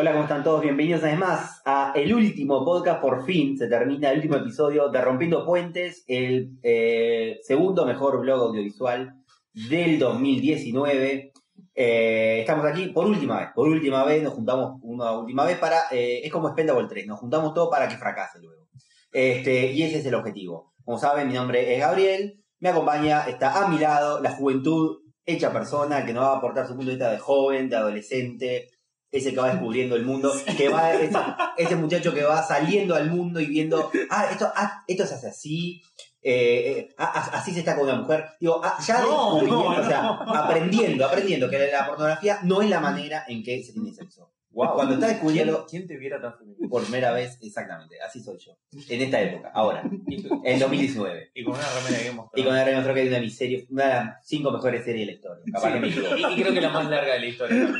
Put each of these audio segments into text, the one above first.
Hola, ¿cómo están todos? Bienvenidos una vez a el último podcast. Por fin se termina el último episodio de Rompiendo Puentes, el eh, segundo mejor blog audiovisual del 2019. Eh, estamos aquí por última vez, por última vez, nos juntamos una última vez para, eh, es como Spendable 3, nos juntamos todos para que fracase luego. Este, y ese es el objetivo. Como saben, mi nombre es Gabriel, me acompaña, está a mi lado la juventud hecha persona que nos va a aportar su punto de vista de joven, de adolescente, ese que va descubriendo el mundo, que va, ese, ese muchacho que va saliendo al mundo y viendo, ah, esto, ah, esto se hace así, eh, eh, ah, así se está con una mujer. Digo, ah, ya No, descubriendo, no, o sea, no. aprendiendo, aprendiendo que la pornografía no es la manera en que se tiene sexo. Wow. Cuando está descubriendo ¿Quién te viera tan femenino? por primera vez, exactamente, así soy yo. En esta época, ahora, en 2019. Y con una remera Game of Y con el demostró que es una de mis series, una de las cinco mejores series de la historia. Capaz que me equivoco. y, y creo que la más larga de la historia.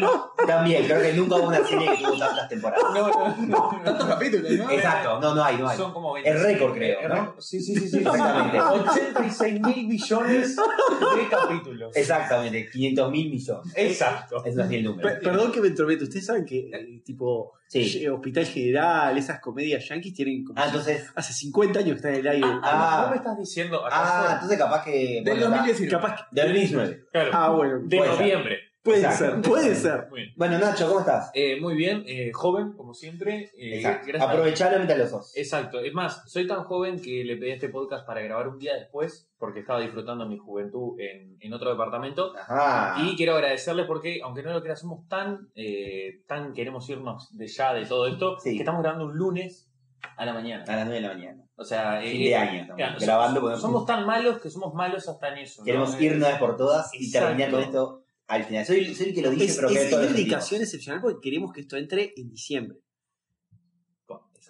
También, creo que nunca hubo una serie que tuvo tantas temporadas. No, no, no. Tantos capítulos, ¿no? Exacto, no, no hay, no hay. Son como 20. El récord, creo, ¿no? Sí, sí, sí, sí. Exactamente. 86 mil billones de capítulos. Exactamente, 500 mil millones. Exacto. Es así el número. Per- Perdón que me entrometo. Ustedes saben que, eh, tipo, Sí. eh, Hospital General, esas comedias yankees tienen como. Ah, entonces. Hace 50 años que están en el aire. Ah. ¿No me estás diciendo Ah, entonces capaz que. Del bueno, está. 2019. Capaz que. De 2019. Claro. Ah, bueno. de ser. noviembre. Puede exacto. ser, puede ser. Bueno, Nacho, ¿cómo estás? Eh, muy bien, eh, joven, como siempre. Eh. Aprovechalo mientras lo sos. Exacto, es más, soy tan joven que le pedí este podcast para grabar un día después, porque estaba disfrutando mi juventud en, en otro departamento. Ajá. Y quiero agradecerle porque, aunque no lo creas, somos tan, eh, tan queremos irnos de ya de todo esto, Sí. que estamos grabando un lunes a la mañana. A las 9 de la mañana. O sea, Fin eh, de eh, año estamos claro, grabando. somos, tan malos que somos malos hasta en eso. ¿no? Queremos ir una vez por todas y terminar con esto al final. Soy, soy el que lo dice, Es, pero que es una lo dedicación excepcional porque queremos que esto entre en diciembre.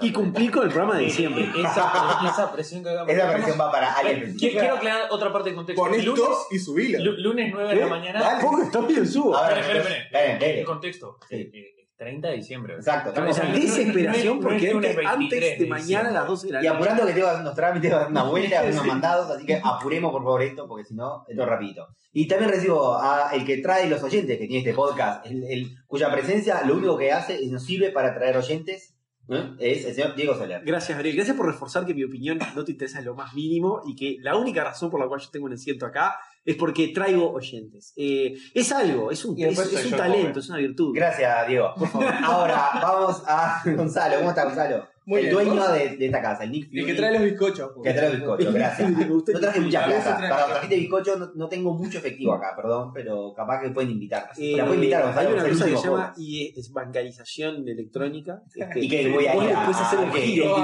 Y cumplir con el programa de diciembre. Esa, esa presión que hagamos. Esa versión va para alguien. Quiero, quiero aclarar otra parte del contexto. Pon lunes, esto y subilo. lu- lunes 9 de la ¿Eh? mañana. Dale. Poco está bien subo. A ver. El contexto. Sí. Eh, 30 de diciembre. Exacto. O sea, no, no, desesperación no es porque antes, 23 antes de mañana a las 12 de la Y noche. apurando que tengo que hacer unos trámites, una vuelta, unos mandados, así que apuremos por favor esto, porque si no, esto es rapidito. Y también recibo a el que trae los oyentes que tiene este podcast, el, el- cuya presencia lo único que hace es nos sirve para traer oyentes, ¿eh? es el señor Diego Soler. Gracias, Gabriel. Gracias por reforzar que mi opinión no te interesa en lo más mínimo y que la única razón por la cual yo tengo un asiento acá es porque traigo oyentes. Eh, es algo, es un, es- es talento, es una virtud. Gracias, Diego. Ahora vamos a Gonzalo. ¿Cómo está Gonzalo? Muy el bien, dueño de, de esta casa, el Nick El que Fury, trae los bizcochos. que trae el bizcocho, gracias. No traje mucha A veces plata. trae- Para trajiste bizcocho, no, no tengo mucho efectivo acá, perdón, pero capaz que pueden invitar. Eh, la pueden invitar a hay una cosa que se llama y es bancarización electrónica. Este, Y que voy a ir le a- puedes hacer un a- que- giro que-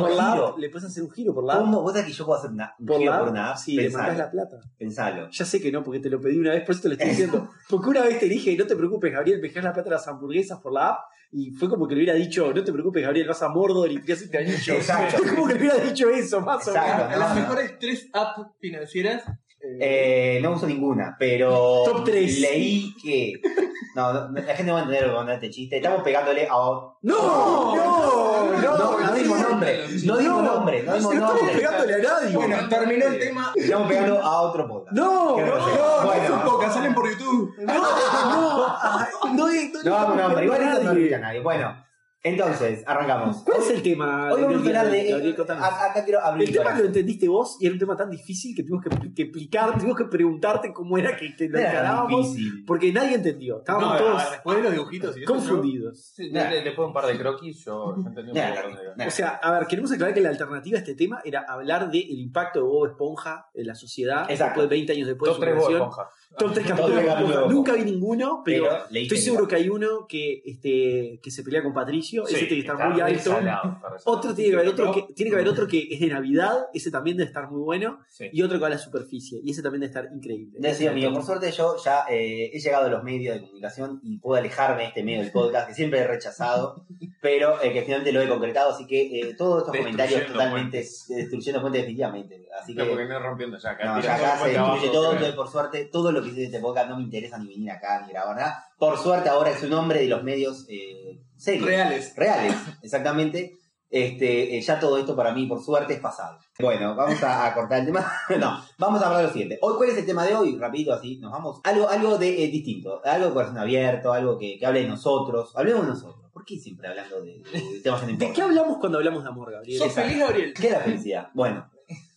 por la giro. app, le puedes hacer un giro por la app. ¿Cómo? ¿Vos sabés que yo puedo hacer una, un Por giro por una app? sí, le mandás la plata. Pensalo. Ya sé que no, porque te lo pedí una vez, por eso te lo estoy diciendo. Porque una vez te dije, no te preocupes, Gabriel, me dejás la plata de las hamburguesas por la app. Y fue como que le hubiera dicho, no te preocupes, Gabriel, vas a Mordor y te. Exacto. Que le hubiera dicho eso, más o menos. Las no, no. mejores tres apps financieras. eh, Eh, no uso ninguna, pero Top tres. leí que... No, no, la gente no va a entender cuando este chiste. Estamos pegándole a... ¡No! ¡No! ¡No! No, no dimos nombre. No dimos nombre. No dimos No estamos nombre. pegándole a nadie. bueno, terminó el tema. Estamos pegando a otro podcast. ¡No! Qué ¡No! grosero. No, Bueno. no es un podcast, salen por YouTube. ¡No! ¡No! Ay, No, le- no, le No vamos estamos nombre. Igual pegando esto no a olvida a nadie. nadie. Bueno, entonces, arrancamos. ¿Cuál es el tema? Hoy vamos a hablar de... Acá acá quiero abrir El tema lo entendiste vos y era un tema tan difícil que tuvimos que, que explicar, tuvimos que preguntarte cómo era que, que lo encarábamos porque nadie entendió. Estábamos No, todos a ver, después de los dibujitos y eso, confundidos. Sí, de- de- después de un par de croquis, yo, yo entendí un poco. O sea, a ver, queremos aclarar que la alternativa a este tema era hablar del impacto de Bob Esponja en la sociedad Exacto. después de 20 años después Top de 3 su Bob creación. Esponja. Top 3 Top capítulos tres de Bob capítulos Nunca vi ninguno, pero, Pero estoy seguro que hay uno que, este, que se pelea con Patricio. ese tiene que estar muy alto. Otro tiene que haber otro que tiene que haber otro que es de Navidad, ese también debe estar muy bueno, Sí. y otro que va a la superficie, y ese también debe estar increíble. Mío, por suerte yo ya eh, he llegado a los medios de comunicación y puedo alejarme de este medio del podcast que siempre he rechazado, pero eh, que finalmente lo he concretado, así que eh, todos estos comentarios totalmente puentes. destruyendo puentes definitivamente. Así que No, porque no es rompiendo ya. Acá, no, ya acá se destruye abajo, todo, por suerte todo lo que hice en este podcast no me interesa ni venir acá ni grabar nada. Por suerte ahora es un hombre de los medios eh, serios. Reales. reales, exactamente. Este, eh, ya todo esto para mí, por suerte, es pasado. Bueno, vamos a, a cortar el tema. no, vamos a hablar de lo siguiente. Hoy, ¿cuál es el tema de hoy? Rapidito así, nos vamos. Algo, algo de eh, distinto, algo de corazón abierto, algo que, que hable de nosotros. Hablemos de nosotros. ¿Por qué siempre hablando de, de- de temas que no ¿De qué hablamos cuando hablamos de amor, Gabriel? ¿Sos feliz, Gabriel? ¿Qué es la felicidad? Bueno,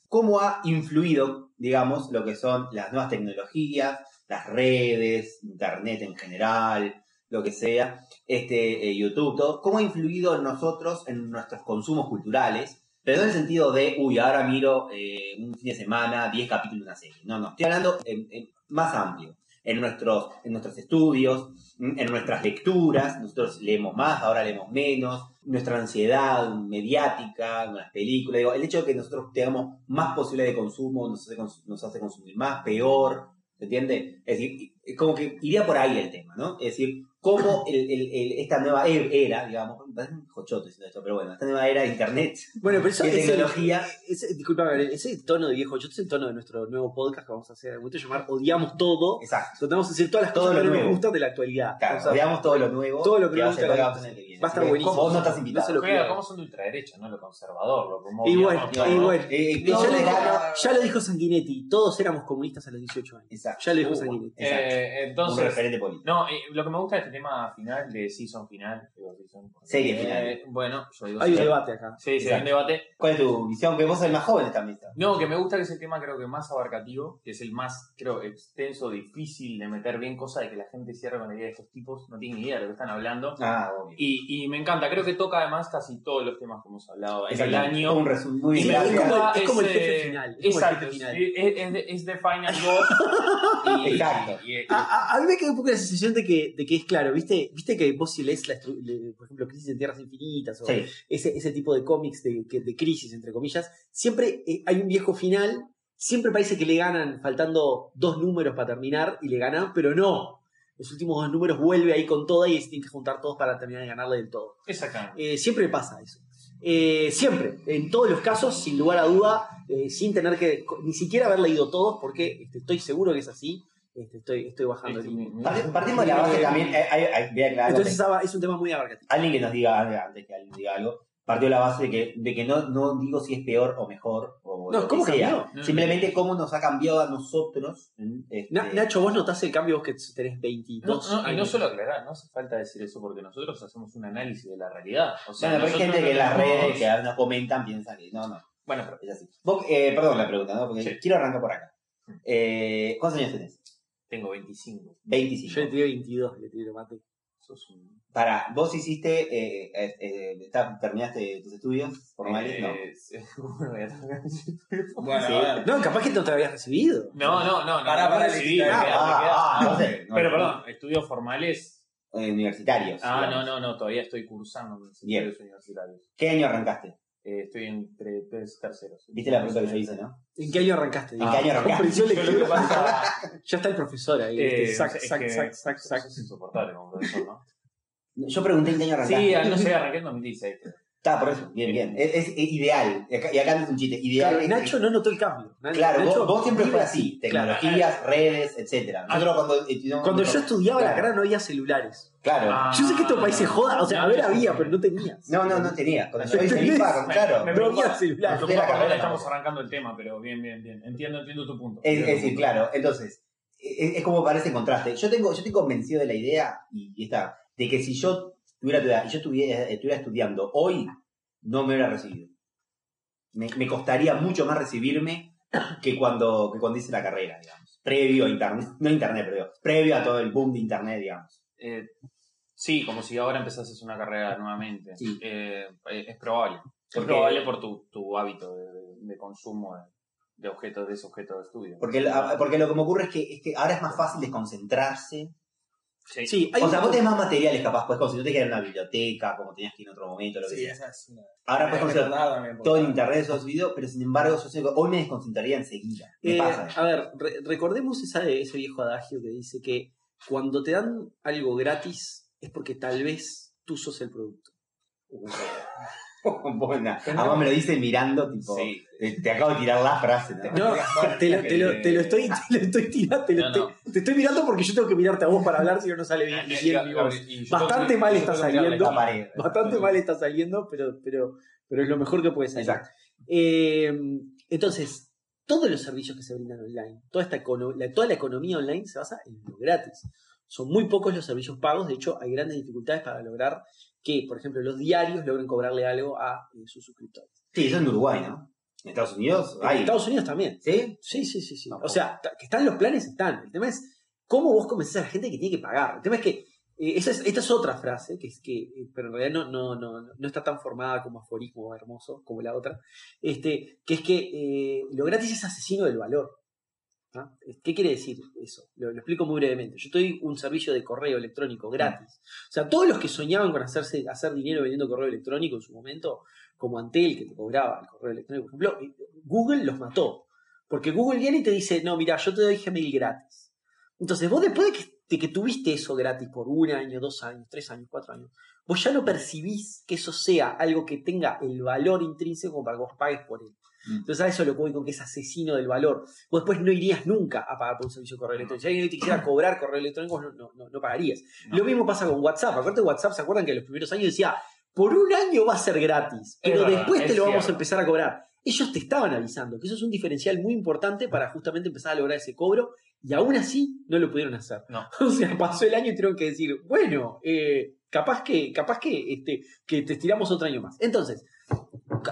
¿cómo ha influido, digamos, lo que son las nuevas tecnologías, las redes, internet en general, lo que sea, este, eh, YouTube, todo? ¿Cómo ha influido en nosotros, en nuestros consumos culturales? Pero no en el sentido de, uy, ahora miro eh, un fin de semana 10 capítulos de una serie. No, no, estoy hablando en- más amplio. En nuestros, en nuestros estudios, en nuestras lecturas, nosotros leemos más, ahora leemos menos, nuestra ansiedad mediática, las películas, digo, el hecho de que nosotros tengamos más posibilidad de consumo nos hace, consumir más, peor, ¿se entiende? Es decir, como que iría por ahí el tema, ¿no? Es decir, cómo el- esta nueva e- era, digamos, parece un jochote diciendo esto, pero bueno, esta nueva era de internet, Bueno, pero eso de es el- tecnología, ese- disculpa, Gabriel, ese tono de viejo, yo es el tono de nuestro nuevo podcast que vamos a hacer en momento llamar Odiamos todo. exacto. Tratamos de decir todas las Todo cosas lo que no nos nuevo. gustan de la actualidad. Claro, O sea, veamos todo lo nuevo, todo lo que nos gusta va a estar que buenísimo. Vos no estás No invitado. Juega, pierdan. ¿Cómo son de ultraderecha, no lo conservador? Lo como Y bueno, obviamos, y ¿no? bueno. Eh, ya, no, lo dijo, no, ya lo dijo Sanguinetti, todos éramos comunistas a los 18 años. Exacto. Ya lo dijo Uh, Sanguinetti. Eh, un entonces, referente político. no, eh, lo que me gusta de este tema final, de season final, digo season, Serie eh, final. Bueno, yo digo Hay un debate acá. Sí, sí, hay un Exacto. debate. ¿Cuál es tu visión? Que vos sos el más joven de esta mesa. No, que me gusta que es el tema creo que más abarcativo, que es el más, creo, extenso, difícil de meter bien, cosa de que la gente cierra con la idea de estos tipos, no tienen ni idea de lo que están hablando. Ah, obvio. Y, y me encanta, creo que toca además casi todos los temas que hemos hablado en el Exacto. año. Un resumen muy Es- Y me como el- es como el ese- jefe final, es como el Exacto, jefe final. es, es, es- es the final boss. y- Exacto. y- y- A, a- a mí me queda un poco la sensación de que, de que es claro, ¿viste? ¿Viste que vos si lees, la estru- le- por ejemplo, Crisis en Tierras Infinitas o Sí. ese, ese tipo de cómics de, de crisis, entre comillas, siempre eh, hay un viejo final, siempre parece que le ganan faltando dos números para terminar y le ganan, pero no. Los últimos dos números vuelve ahí con toda y se tienen que juntar todos para terminar de ganarle del todo. Exactamente. Eh, siempre pasa eso. Eh, siempre, en todos los casos, sin lugar a duda, eh, sin tener que ni siquiera haber leído todos, porque este, estoy seguro que es así. Este, estoy, estoy bajando Este, el mi- mi- Parti- Partimos de la base también. eh, hay- hay- voy a aclarar algo. Entonces es un tema muy abarcativo. alguien que nos diga antes que alguien diga algo. Partió de la base de que, de que no, no digo si es peor o mejor. O No, lo ¿cómo que sea. cambió? Simplemente cómo nos ha cambiado a nosotros. Este, Na- Nacho, vos notás el cambio vos que tenés No, 22 no, y no solo aclarar, no hace falta decir eso porque nosotros hacemos un análisis de la realidad. O sea, bueno, pero hay nosotros gente que en las tenemos- redes que nos comentan piensan que no, no. Bueno, pero Es así. Vos, eh, perdón la pregunta, ¿no? Porque Sí. quiero arrancar por acá. Eh, ¿Cuántos años tenés? Tengo 25. 25. Yo le tiré 22, le tiré mate. Sos un. Para, vos hiciste, eh, eh, eh, está- terminaste tus estudios formales, no. Eh. Bueno, Sí. a ver. No, capaz que no te habías recibido. No, no, no, no. Ah, ah, ah, no sé. no, Pero no. perdón, estudios formales. Universitarios. Ah, no, digamos. no, no, todavía estoy cursando mis Bien. estudios universitarios. ¿Qué año arrancaste? Eh, estoy entre tres terceros. ¿Viste la pregunta que yo hice, no? ¿En qué año arrancaste? ¿En qué año arrancaste? Comprensión Yo lo que lectora. pasa Ya está el profesor ahí. eh, sac, es sac, que sac, sac, sac. sos insoportable como profesor, ¿no? Yo pregunté en qué año arrancaste. Sí, no sé, arranqué en 2016. Está, por eso. Bien, bien. Es, es- es ideal. Y acá- Y acá no es un chiste. Ideal. Claro, es- Nacho no notó el cambio. Claro, vos, Nacho vos siempre fue así. Claro. Tecnologías, redes, etcétera. Nosotros cuando estudiamos- Cuando yo estudiaba la carrera no había celulares. Claro. Ah, Yo sé que esto país se joda, o sea, no, a ver no, había, no. pero no tenías. No, no, no tenía. Cuando yo hice ¿Entendés? el IPA, claro. Me No preocupa- había celulares. Me preocupa carrera estamos arrancando el tema, pero bien, bien, bien. Entiendo, entiendo tu punto. Es, decir, claro, entonces, es, es como parece contraste. Yo tengo, yo estoy convencido de la idea, y, y está, de que si yo tuviera tu edad y yo estuviera, estuviera estudiando hoy, no me hubiera recibido. Me, me costaría mucho más recibirme que cuando, que cuando hice la carrera, digamos. Previo a internet, no internet, pero digo, previo a todo el boom de internet, digamos. Eh, sí, como si ahora empezases una carrera nuevamente. Sí. Eh, es probable. Es probable por tu, tu hábito de, consumo de, de objetos, de ese objeto de estudio. Porque, porque lo que me ocurre es que, es que ahora es más fácil desconcentrarse. Sí. Sí, hay O sea, vos tenés más materiales capaz, pues si no te quedas en una biblioteca, como tenías que ir en otro momento, lo que Sí, sea. esa es una. Ahora puedes porque- todo en internet esos videos, pero sin embargo, yo sé que hoy me desconcentraría enseguida. Me Eh, pasa. a ver, re- recordemos esa, ese viejo adagio que dice que cuando te dan algo gratis es porque tal vez tú sos el producto. Buena. Además me lo dice mirando, tipo, Sí. eh, te acabo de tirar la frase. ¿no? No, te lo, te lo- te lo estoy, te lo estoy tirando, te, lo- No, no. te- te estoy mirando porque yo tengo que mirarte a vos para hablar si no no sale bien, Y- bien y- Bastante mal está saliendo. Pared. Bastante mal está saliendo, pero, pero, pero es lo mejor que puede salir. Exacto. Eh, entonces, todos los servicios que se brindan online, toda, esta la, toda la economía online se basa en lo gratis. Son muy pocos los servicios pagos, de hecho hay grandes dificultades para lograr que, por ejemplo, los diarios logren cobrarle algo a eh, sus suscriptores. Sí, eso en Uruguay, ¿no? En Estados Unidos En hay. Estados Unidos también. ¿Sí? Sí, sí, sí, sí. No, o sea, que están los planes, están. El tema es cómo vos convences a la gente que tiene que pagar. El tema es que eh, esa es, esta es otra frase, que es que, eh, pero en realidad no, no, no, no está tan formada como aforismo hermoso como la otra, este, que es que eh, lo gratis es asesino del valor. ¿Qué quiere decir eso? Lo, explico muy brevemente. Yo estoy un servicio de correo electrónico gratis. O sea, todos los que soñaban con hacerse, hacer dinero vendiendo correo electrónico en su momento, como Antel, que te cobraba el correo electrónico, por ejemplo, eh, Google los mató. Porque Google viene y te dice, no, mira, yo te doy Gmail gratis. Entonces, vos después de que, de que tuviste eso gratis por un año, dos años, tres años, cuatro años, vos ya no percibís que eso sea algo que tenga el valor intrínseco para que vos pagues por él. Mm. Entonces a eso lo que voy con que es asesino del valor. Vos después no irías nunca a pagar por un servicio de correo electrónico. Si alguien te quisiera cobrar correo electrónico, no, no, no, no pagarías. No. Lo mismo pasa con WhatsApp. Acuérdate de WhatsApp, ¿se acuerdan que en los primeros años decía, por un año va a ser gratis, pero después te lo vamos a empezar a cobrar? Ellos te estaban avisando que eso es un diferencial muy importante para justamente empezar a lograr ese cobro y aún así no lo pudieron hacer. No. O sea, pasó el año y tuvieron que decir, bueno, eh, capaz que, capaz que, este, que te estiramos otro año más. Entonces,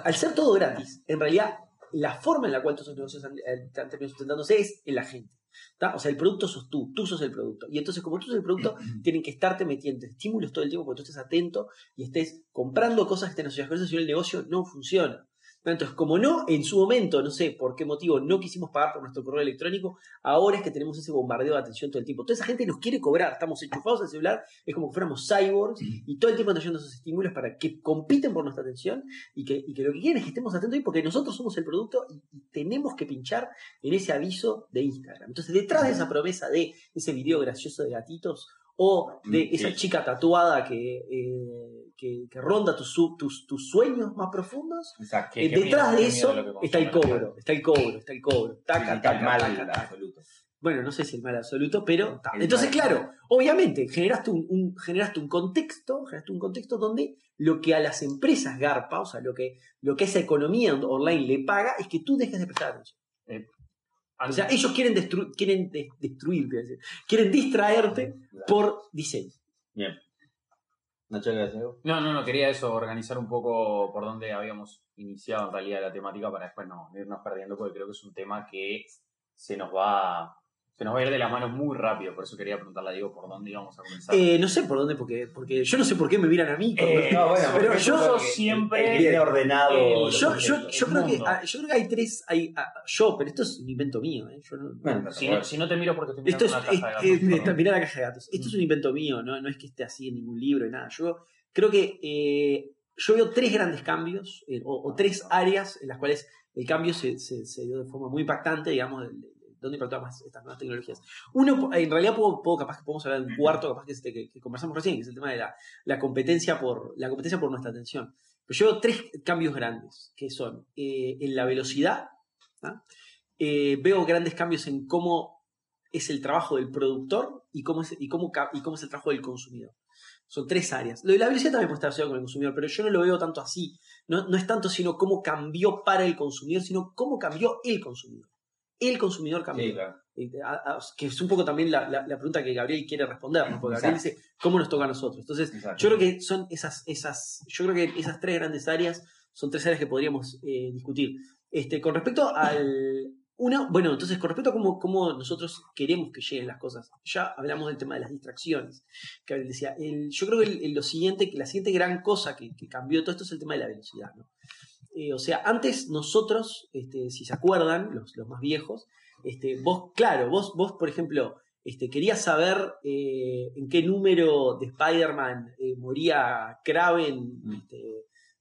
al ser todo gratis, en realidad la forma en la cual todos esos negocios han, han terminado sustentándose es en la gente. ¿tá? O sea, el producto sos tú, tú sos el producto. Y entonces, como tú sos el producto, tienen que estarte metiendo estímulos todo el tiempo porque tú estés atento y estés comprando cosas que estén asociadas con eso, si no el negocio no funciona. Entonces, como no, en su momento, no sé por qué motivo, no quisimos pagar por nuestro correo electrónico, ahora es que tenemos ese bombardeo de atención todo el tiempo. Toda esa gente nos quiere cobrar, estamos enchufados al celular, es como que fuéramos cyborgs y todo el tiempo están yendo esos estímulos para que compiten por nuestra atención y que, y que lo que quieren es que estemos atentos ahí porque nosotros somos el producto y, y tenemos que pinchar en ese aviso de Instagram. Entonces, detrás de esa promesa de ese video gracioso de gatitos o de Mm, esa chica tatuada que, eh, que, que ronda tus, tus, tus sueños más profundos, eh, detrás miedo, de eso está el cobro, está el cobro, está el cobro. Taca, Está taca, mal taca, taca. absoluto. Bueno, no sé si el mal absoluto, pero ta. El entonces mal. claro, obviamente generaste un, un- generaste un contexto, generaste un contexto donde lo que a las empresas garpa, o sea, lo que lo que esa economía online le paga es que tú dejes de prestar atención. O sea, ellos quieren destru- quieren de- destruirte, quieren distraerte por diseño. Bien. Nacho, ¿qué? No, no, no, quería eso, organizar un poco por dónde habíamos iniciado en realidad la temática para después no irnos perdiendo, porque creo que es un tema que se nos va, se nos va a ir de las manos muy rápido, por eso quería preguntarle a Diego por dónde íbamos a comenzar. Eh, no sé por dónde, porque, porque yo no sé por qué me miran a mí. Eh, No, bueno, pero yo siempre- tiene ordenado. el- Yo, yo, yo creo que, yo creo que hay tres. Hay, ah, yo, pero esto es un invento mío. ¿eh? Yo no- Bueno, si, no, si no te miro porque estoy Esto mirando es, una caja de es- gatos, mirá la caja de gatos. Esto es un invento mío, no, no es que esté así en ningún libro y nada. Yo creo que eh, yo veo tres grandes cambios eh, o, o tres áreas en las cuales el cambio se, se- se dio de forma muy impactante, digamos, de, de- dónde impactaban más estas nuevas tecnologías. Uno, en realidad, puedo, puedo- capaz que podemos hablar de un cuarto, capaz que, este, que, que conversamos recién, que es el tema de la, la competencia por la competencia por nuestra atención. Pero yo veo tres cambios grandes, que son eh, en la velocidad, ¿ah? Eh, veo grandes cambios en cómo es el trabajo del productor y cómo es, y cómo, y cómo es el trabajo del consumidor. Son tres áreas. Lo de la velocidad también puede estar asociado con el consumidor, pero yo no lo veo tanto así. No, no es tanto sino cómo cambió para el consumidor, sino cómo cambió el consumidor. El consumidor cambió. Sí, claro. Eh, a- a- que es un poco también la, la- la pregunta que Gabriel quiere responder, ¿no? porque Gabriel dice, ¿cómo nos toca a nosotros? Entonces, Exacto. yo creo que son esas, esas, yo creo que esas tres grandes áreas son tres áreas que podríamos eh, discutir. Este, con respecto al una, bueno, entonces con respecto a cómo, cómo nosotros queremos que lleguen las cosas, ya hablamos del tema de las distracciones. Que Gabriel decía, el- yo creo que el- el- lo siguiente, la siguiente gran cosa que, que cambió todo esto es el tema de la velocidad. ¿no? Eh, o sea, antes nosotros, este, si se acuerdan, los, los más viejos, este, vos, claro, vos, vos, por ejemplo, este, querías saber eh, en qué número de Spider-Man eh, moría Kraven, Mm. este,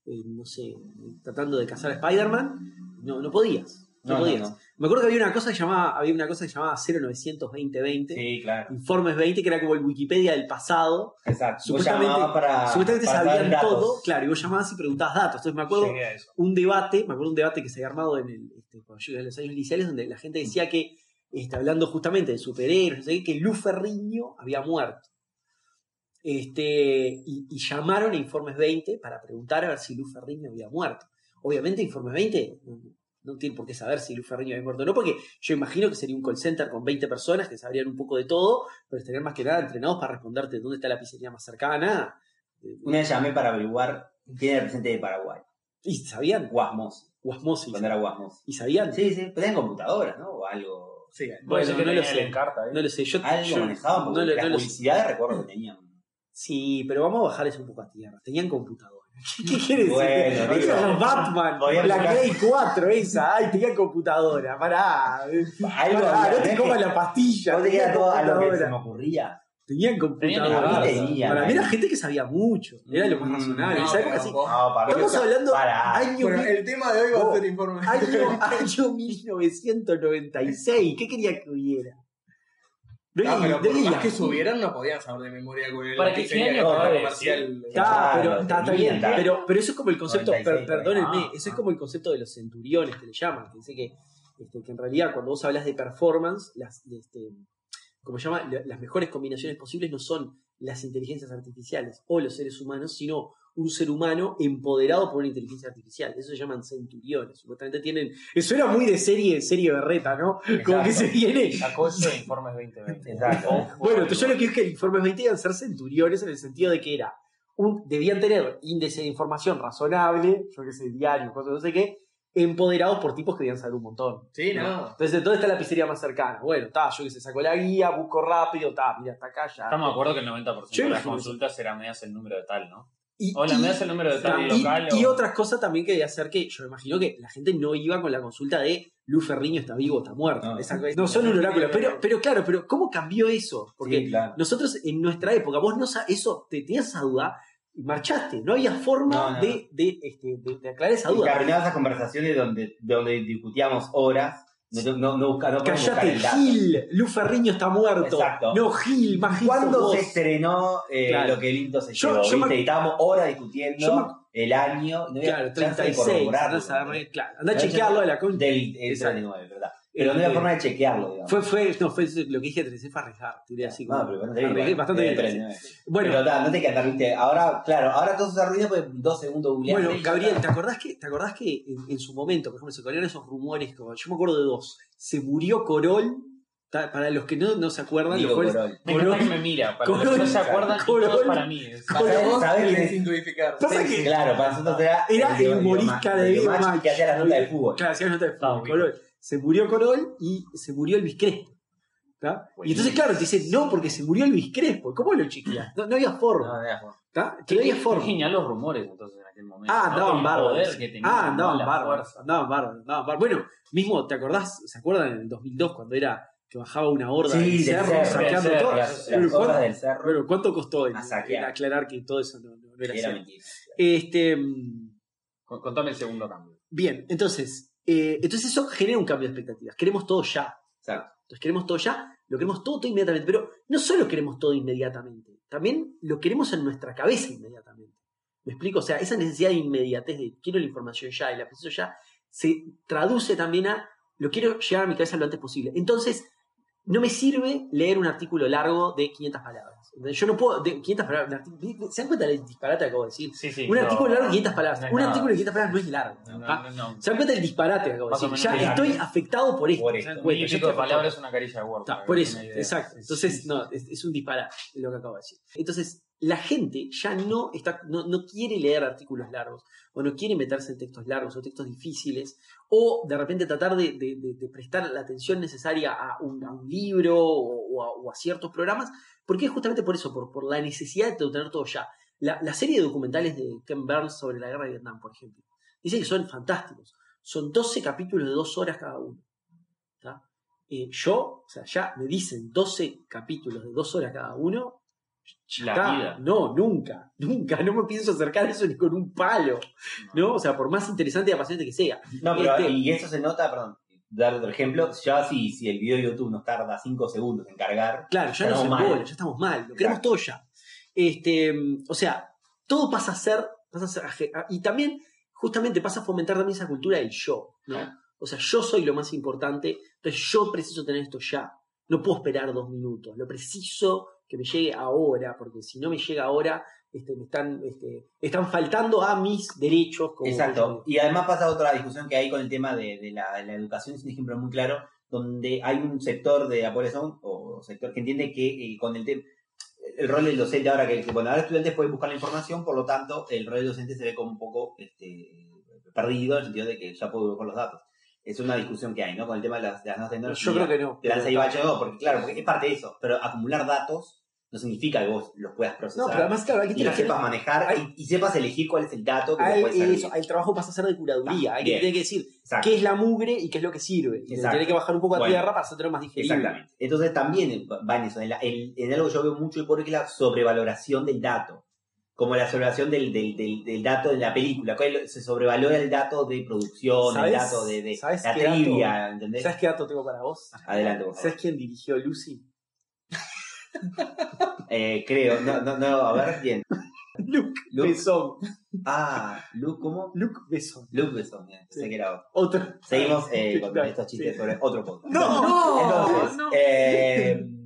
eh, no sé, tratando de cazar a Spider-Man, no, no podías. No, No, no, podías. no. Me acuerdo que había una cosa que llamaba, había una cosa que llamaba 0900 2020, Sí, claro. Informes 20, que era como el Wikipedia del pasado. Exacto. Supuestamente- para. Supuestamente para sabían datos. todo, claro, y vos llamabas y preguntabas datos. Entonces me acuerdo un debate, me acuerdo un debate que se había armado en, el, este, cuando yo- en los años iniciales, donde la gente decía que, este, hablando justamente de superhéroes, que Lu Ferriño había muerto. Este, y, y llamaron a Informes 20 para preguntar a ver si Lu Ferriño había muerto. Obviamente Informes 20 no, no tiene por qué saber si Lu Ferriño había muerto o no, porque yo imagino que sería un call center con 20 personas que sabrían un poco de todo, pero estarían más que nada entrenados para responderte dónde está la pizzería más cercana, Una vez llamé para averiguar quién era el presidente de Paraguay. ¿Y sabían? Guasmos, Guasmosis. cuando era Guasmos. ¿Y sabían? Sí, sí, pero tenían computadoras, ¿no? O algo. Sí, Bueno, que no lo sé. Encarta, ¿eh? No lo sé. Yo, Algo yo- manejaban, porque no lo- las no lo publicidades recuerdo que tenían. Sí, pero vamos a bajar eso un poco a tierra. Tenían computadora. ¿Qué, qué quiere decir? Bueno, digo, es Batman, la Play 4 esa. Ay, tenía computadora. Pará. Algo Pará, había, no te comas la pastilla. No te tenían queda todo a lo que se me ocurría. Tenían computadora. tenía, Para mí era gente que sabía mucho. Era lo más Mm, razonable. No, No, para Estamos hablando año, Bueno, mil- el tema de hoy va a ser informe. año, año 1996. ¿Qué quería que hubiera? No pero no por hay más la- que subieran no podían saber de memoria con el Para que de de comercial. Está, pero, está, bien, pero, pero eso es como el concepto, 96, per- perdónenme, ah, eso es como el concepto de los centuriones que le llaman, que dice que, este, que en realidad cuando vos hablas de performance, las, de este, como se llama, La- las mejores combinaciones posibles no son las inteligencias artificiales o los seres humanos, sino un ser humano empoderado por una inteligencia artificial. Eso se llaman centuriones. Supuestamente tienen. Eso era muy de serie, serie berreta, ¿no? Como que se viene. Sacó eso de Informes 2020. Exacto. Bueno, yo lo que es que el informe 20 iban a ser centuriones en el sentido de que era un, debían tener índice de información razonable, yo qué sé, diario, cosas no sé qué, empoderados por tipos que debían saber un montón. Sí, no. Entonces, ¿dónde está la pizzería más cercana? Bueno, está, yo que sé, sacó la guía, busco rápido, está, mira, hasta acá ya. Estamos de acuerdo que el 90% Yo de las consultas era me das el número de tal, ¿no? Y, Hola, y- me das el número de tal y- local. y o- otras cosas también que debía hacer que yo me imagino que la gente no iba con la consulta de Lu Ferriño está vivo o está muerto. No. Esa- no son un oráculo. Pero, pero claro, pero ¿cómo cambió eso? Porque Sí, claro. nosotros en nuestra época, vos no sa- eso, te tenías esa duda y marchaste. No había forma No, no. De, de, este, de, de aclarar esa Y duda. terminaban esas conversaciones donde, donde discutíamos horas. No, no, no, no Callate. Gil. Lu Ferriño está muerto. Exacto. No, Gil, más Gil ¿Cuándo vos. se estrenó eh, Claro. lo que Linto se Yo- llevó? yo me- estábamos horas discutiendo me- el año. No Claro, chance de 36. corroborarlo, andá a saber, ¿entendés? claro, andá a chequearlo de la concha. Del el Exacto. 39, ¿verdad? Pero no había Este, forma de chequearlo, digamos. Fue, fue, no, fue lo que dije 13, fue arriesgar. Tiré así como. no, pero bastante bien. bastante bien. 39. Bueno, Pero ta, no te quedas, viste. Ahora, claro, ahora todo se arruina porque dos segundos googleaste Bueno, Gabriel, ¿te acordás que, ¿te acordás que en, en su momento, por ejemplo, se corrieron esos rumores? Como, yo me acuerdo de dos. Se murió Corol. ta- Para los que no, no se acuerdan, Digo, los Corol. Me Corol- que me mira, para Corol- los que no se acuerdan, Corol- para mí. es- Corol- ¿Sabés- que. Pasa que- Claro, para nosotros era. Era el humorista de Match. que hacía la nota de fútbol. Claro, hacía la nota de fútbol. Corol. Se murió Corol y se murió Elvis Crespo. Y entonces, claro, te dicen, no, porque se murió Elvis Crespo. ¿Cómo lo chequeas? No, no había forma. No, forma. ¿tá? Que no había forma. genial los rumores entonces en aquel momento. Ah, andaban bárbaros. Ah, andaban bárbaros. Andaban bárbaros, andaban bárbaros. Bueno, mismo, ¿te acordás? ¿Se acuerdan en el 2002 cuando era que bajaba una horda Sí, del cerro, cerro, saqueando cerro, todo? Las, Bueno, las ¿cuánto- obras del cerro Bueno, ¿cuánto costó en, en aclarar que todo eso no, no- era era mentira. Este, mm, Con- Contame el segundo cambio. bien, entonces, eh, entonces eso genera un cambio de expectativas. Queremos todo ya. Exacto. Entonces queremos todo ya, lo queremos todo, todo inmediatamente. Pero no solo queremos todo inmediatamente, también lo queremos en nuestra cabeza inmediatamente. ¿Me explico? O sea, esa necesidad de inmediatez de quiero la información ya y la preciso ya, se traduce también a lo quiero llegar a mi cabeza lo antes posible. Entonces, no me sirve leer un artículo largo de 500 palabras. Yo no puedo, de 500 palabras, ¿se dan cuenta del disparate que acabo de decir? Sí, sí. un no, artículo largo de 500 palabras. no un artículo de 500 palabras no es largo. No, no, no. ¿Se dan cuenta del disparate que acabo de decir? Ya estoy afectado por esto. Por ¿se esto. y Yo de palabras es una caricia de Word. Por que eso, exacto. Entonces, no, es, es un disparate lo que acabo de decir. Entonces, la gente ya no, está, no, no quiere leer artículos largos, o no quiere meterse en textos largos o textos difíciles, o de repente tratar de, prestar la atención necesaria a un, libro o, a, ciertos programas, porque es justamente por eso, por, por la necesidad de tener todo ya. La, la serie de documentales de Ken Burns sobre la guerra de Vietnam, por ejemplo, dice que son fantásticos. Son 12 capítulos de dos horas cada uno. Eh, yo, o sea, ya me dicen 12 capítulos de dos horas cada uno. La está. vida. No, nunca, nunca, no me pienso acercar a eso ni con un palo, ¿no? O sea, por más interesante y apasionante que sea. No, pero Este- y eso se nota, perdón, dar otro ejemplo, ya si, si el video de YouTube nos tarda 5 segundos en cargar, Claro, ya nos mal. embola, ya estamos mal, lo queremos todo ya. Este, o sea, todo pasa a ser, pasa a ser y también, justamente pasa a fomentar también esa cultura del yo, ¿no? O sea, yo soy lo más importante, entonces yo preciso tener esto ya. No puedo esperar dos minutos, lo preciso que me llegue ahora, porque si no me llega ahora, este, me están, este, están faltando a mis derechos. Como Exacto. Y además pasa otra discusión que hay con el tema de, de la, de la educación, es un ejemplo muy claro, donde hay un sector de la población o sector que entiende que eh, con el tema el rol del docente ahora que, que, bueno, ahora estudiantes pueden buscar la información, por lo tanto, el rol del docente se ve como un poco este, perdido en el sentido de que ya puedo buscar los datos. Es una discusión que hay, ¿no? Con el tema de las, de las nuevas tecnologías. Yo creo que no. de lanza bache, no, porque claro, porque es parte de eso. Pero acumular datos no significa que vos los puedas procesar. No, pero además, claro, hay que y los tener sepas manejar hay- y, y sepas elegir cuál es el dato que te Hay, puede servir. eso, el trabajo pasa a ser de curaduría. Ah, hay que, que decir Exacto. qué es la mugre y qué es lo que sirve. Y tiene que bajar un poco a Bueno. tierra para hacerlo más digerible. Exactamente. Entonces también va en eso, en, la- en- en algo que yo veo mucho y por es la sobrevaloración del dato. Como la sobrevaloración del, del, del, del dato de la película. ¿Cuál- Se sobrevalora el dato de producción, el ¿Sabes- dato de, de sabes la dato- trivia, ¿entendés? ¿Sabes qué dato tengo para vos? Adelante, por favor. ¿Sabes quién dirigió Lucy? Eh, creo, no, no, no, a ver, ¿quién? Luke Luke. Besson. Ah, Luke, ¿cómo? Luke Besson. Luke Besson, bien, Sí. sé que era otro. Seguimos eh, con estos chistes sí. sobre otro podcast. No, Entonces, no. eh,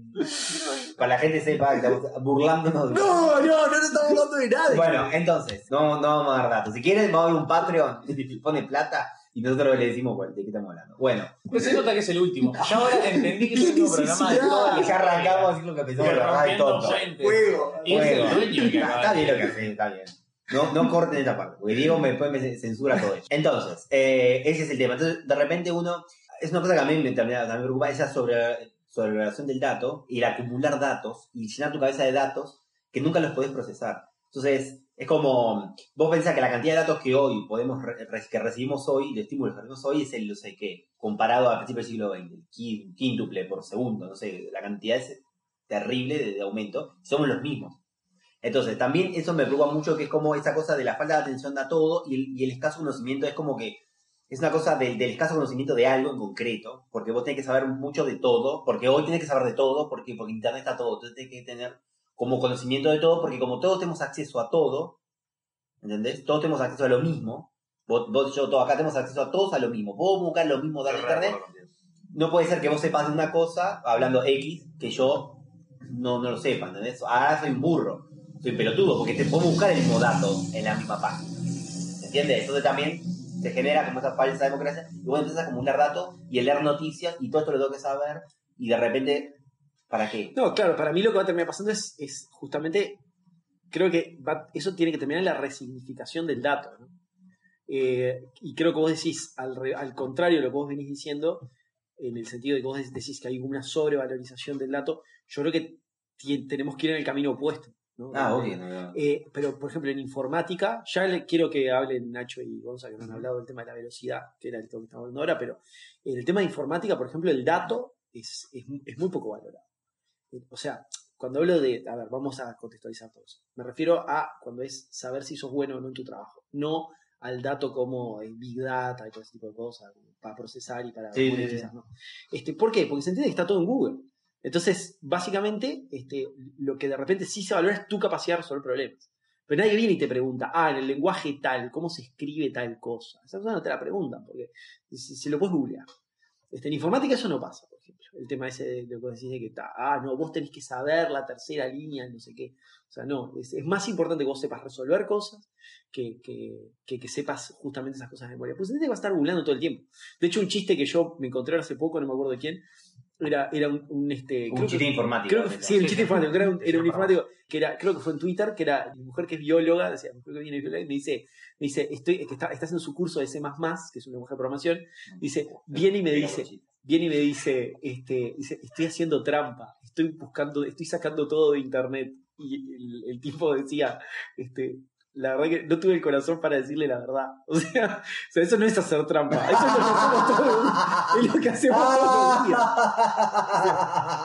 para la gente sepa que estamos burlándonos. de- No, no, no nos estamos hablando de nada. Bueno, entonces, no, no vamos a dar datos. Si quieren, vamos a ver un Patreon y pone plata y nosotros le decimos cuál, de qué estamos hablando. Bueno, Pues se nota que es el último. Yo ahora entendí que es el último programa de toda la ya arrancamos así lo que pensamos la verdad tonto. Juego. Y es el dueño que Está, está bien lo que hace, está bien. No, no corten esta parte, porque Diego me, después me censura todo eso. Entonces, eh, ese es el tema. Entonces, de repente uno, es una cosa que a mí me, también, también me preocupa, esa sobre, sobrevaloración del dato y el acumular datos y llenar tu cabeza de datos que nunca los podés procesar. Entonces, es como, vos pensás que la cantidad de datos que hoy podemos, que recibimos hoy, de estímulos que recibimos hoy, es el, no sé qué, comparado a principios del siglo XX, el quíntuple por segundo, no sé, la cantidad es terrible de, de aumento, somos los mismos. Entonces, también eso me preocupa mucho, que es como esa cosa de la falta de atención a todo y el, y el escaso conocimiento es como que es una cosa del, del escaso conocimiento de algo en concreto, porque vos tenés que saber mucho de todo, porque hoy tenés que saber de todo, porque, porque Internet está todo, entonces tenés que tener como conocimiento de todo, porque como todos tenemos acceso a todo, ¿entendés? Todos tenemos acceso a lo mismo, vos, vos yo, todos acá tenemos acceso a todos a lo mismo, vos buscar lo mismo de Internet, no puede ser que vos sepas de una cosa, hablando X, que yo no, no lo sepa, ¿entendés? Ahora soy un burro, soy pelotudo, porque te puedo buscar el mismo dato en la misma página. ¿Entiendes? Entonces también se genera como esa falsa democracia, y vos empiezas a acumular datos y a leer noticias, y todo esto lo tengo que saber, y de repente, ¿para qué? No, claro, para mí lo que va a terminar pasando es, es justamente, creo que va- eso tiene que terminar en la resignificación del dato. Eh, y creo que vos decís, al, re- al contrario de lo que vos venís diciendo, en el sentido de que vos de- decís que hay una sobrevalorización del dato, yo creo que tenemos que ir en el camino opuesto. ¿No? Ah, obvio. no. Eh, pero, por ejemplo, en informática, ya le quiero que hablen Nacho y Gonza, que no han hablado del tema de la velocidad, que era el tema que estamos hablando ahora, pero en el tema de informática, por ejemplo, el dato es, es, es muy poco valorado. Eh, O sea, cuando hablo de, a ver, vamos a contextualizar todo eso. Me refiero a cuando es saber si sos bueno o no en tu trabajo, no al dato como el Big Data y todo ese tipo de cosas, para procesar y para Sí, sí. Este, ¿Por qué? Porque se entiende que está todo en Google. Entonces, básicamente, este, lo que de repente sí se valora es tu capacidad de resolver problemas. Pero nadie viene y te pregunta, ah, en el lenguaje tal, ¿cómo se escribe tal cosa? Esa cosa no te la preguntan, porque se, se lo puedes googlear. Este, en informática eso no pasa, por ejemplo. El tema ese de lo que decís de que, ta- ah, no, vos tenés que saber la tercera línea, no sé qué. O sea, no, es, es más importante que vos sepas resolver cosas que, que, que, que sepas justamente esas cosas de memoria. Pues te va a estar googleando todo el tiempo. De hecho, un chiste que yo me encontré hace poco, no me acuerdo de quién, era, era un, un, este, Un chiste que- informático. Creo que, ¿verdad? sí, un chiste informático. Era un, era un Sí, informático que era, creo que fue en Twitter, que era mi mujer que es bióloga, decía, creo que viene bióloga, y me dice, me dice, estoy, que está, está haciendo su curso de C++, que es un lenguaje de programación, dice, viene y me dice, viene y me dice, este, dice, estoy haciendo trampa, estoy buscando, estoy sacando todo de internet. Y el, el tipo decía, este, la verdad que no tuve el corazón para decirle la verdad. O sea, o sea, eso no es hacer trampa, eso es lo que hacemos todos, es lo que hacemos todos los días.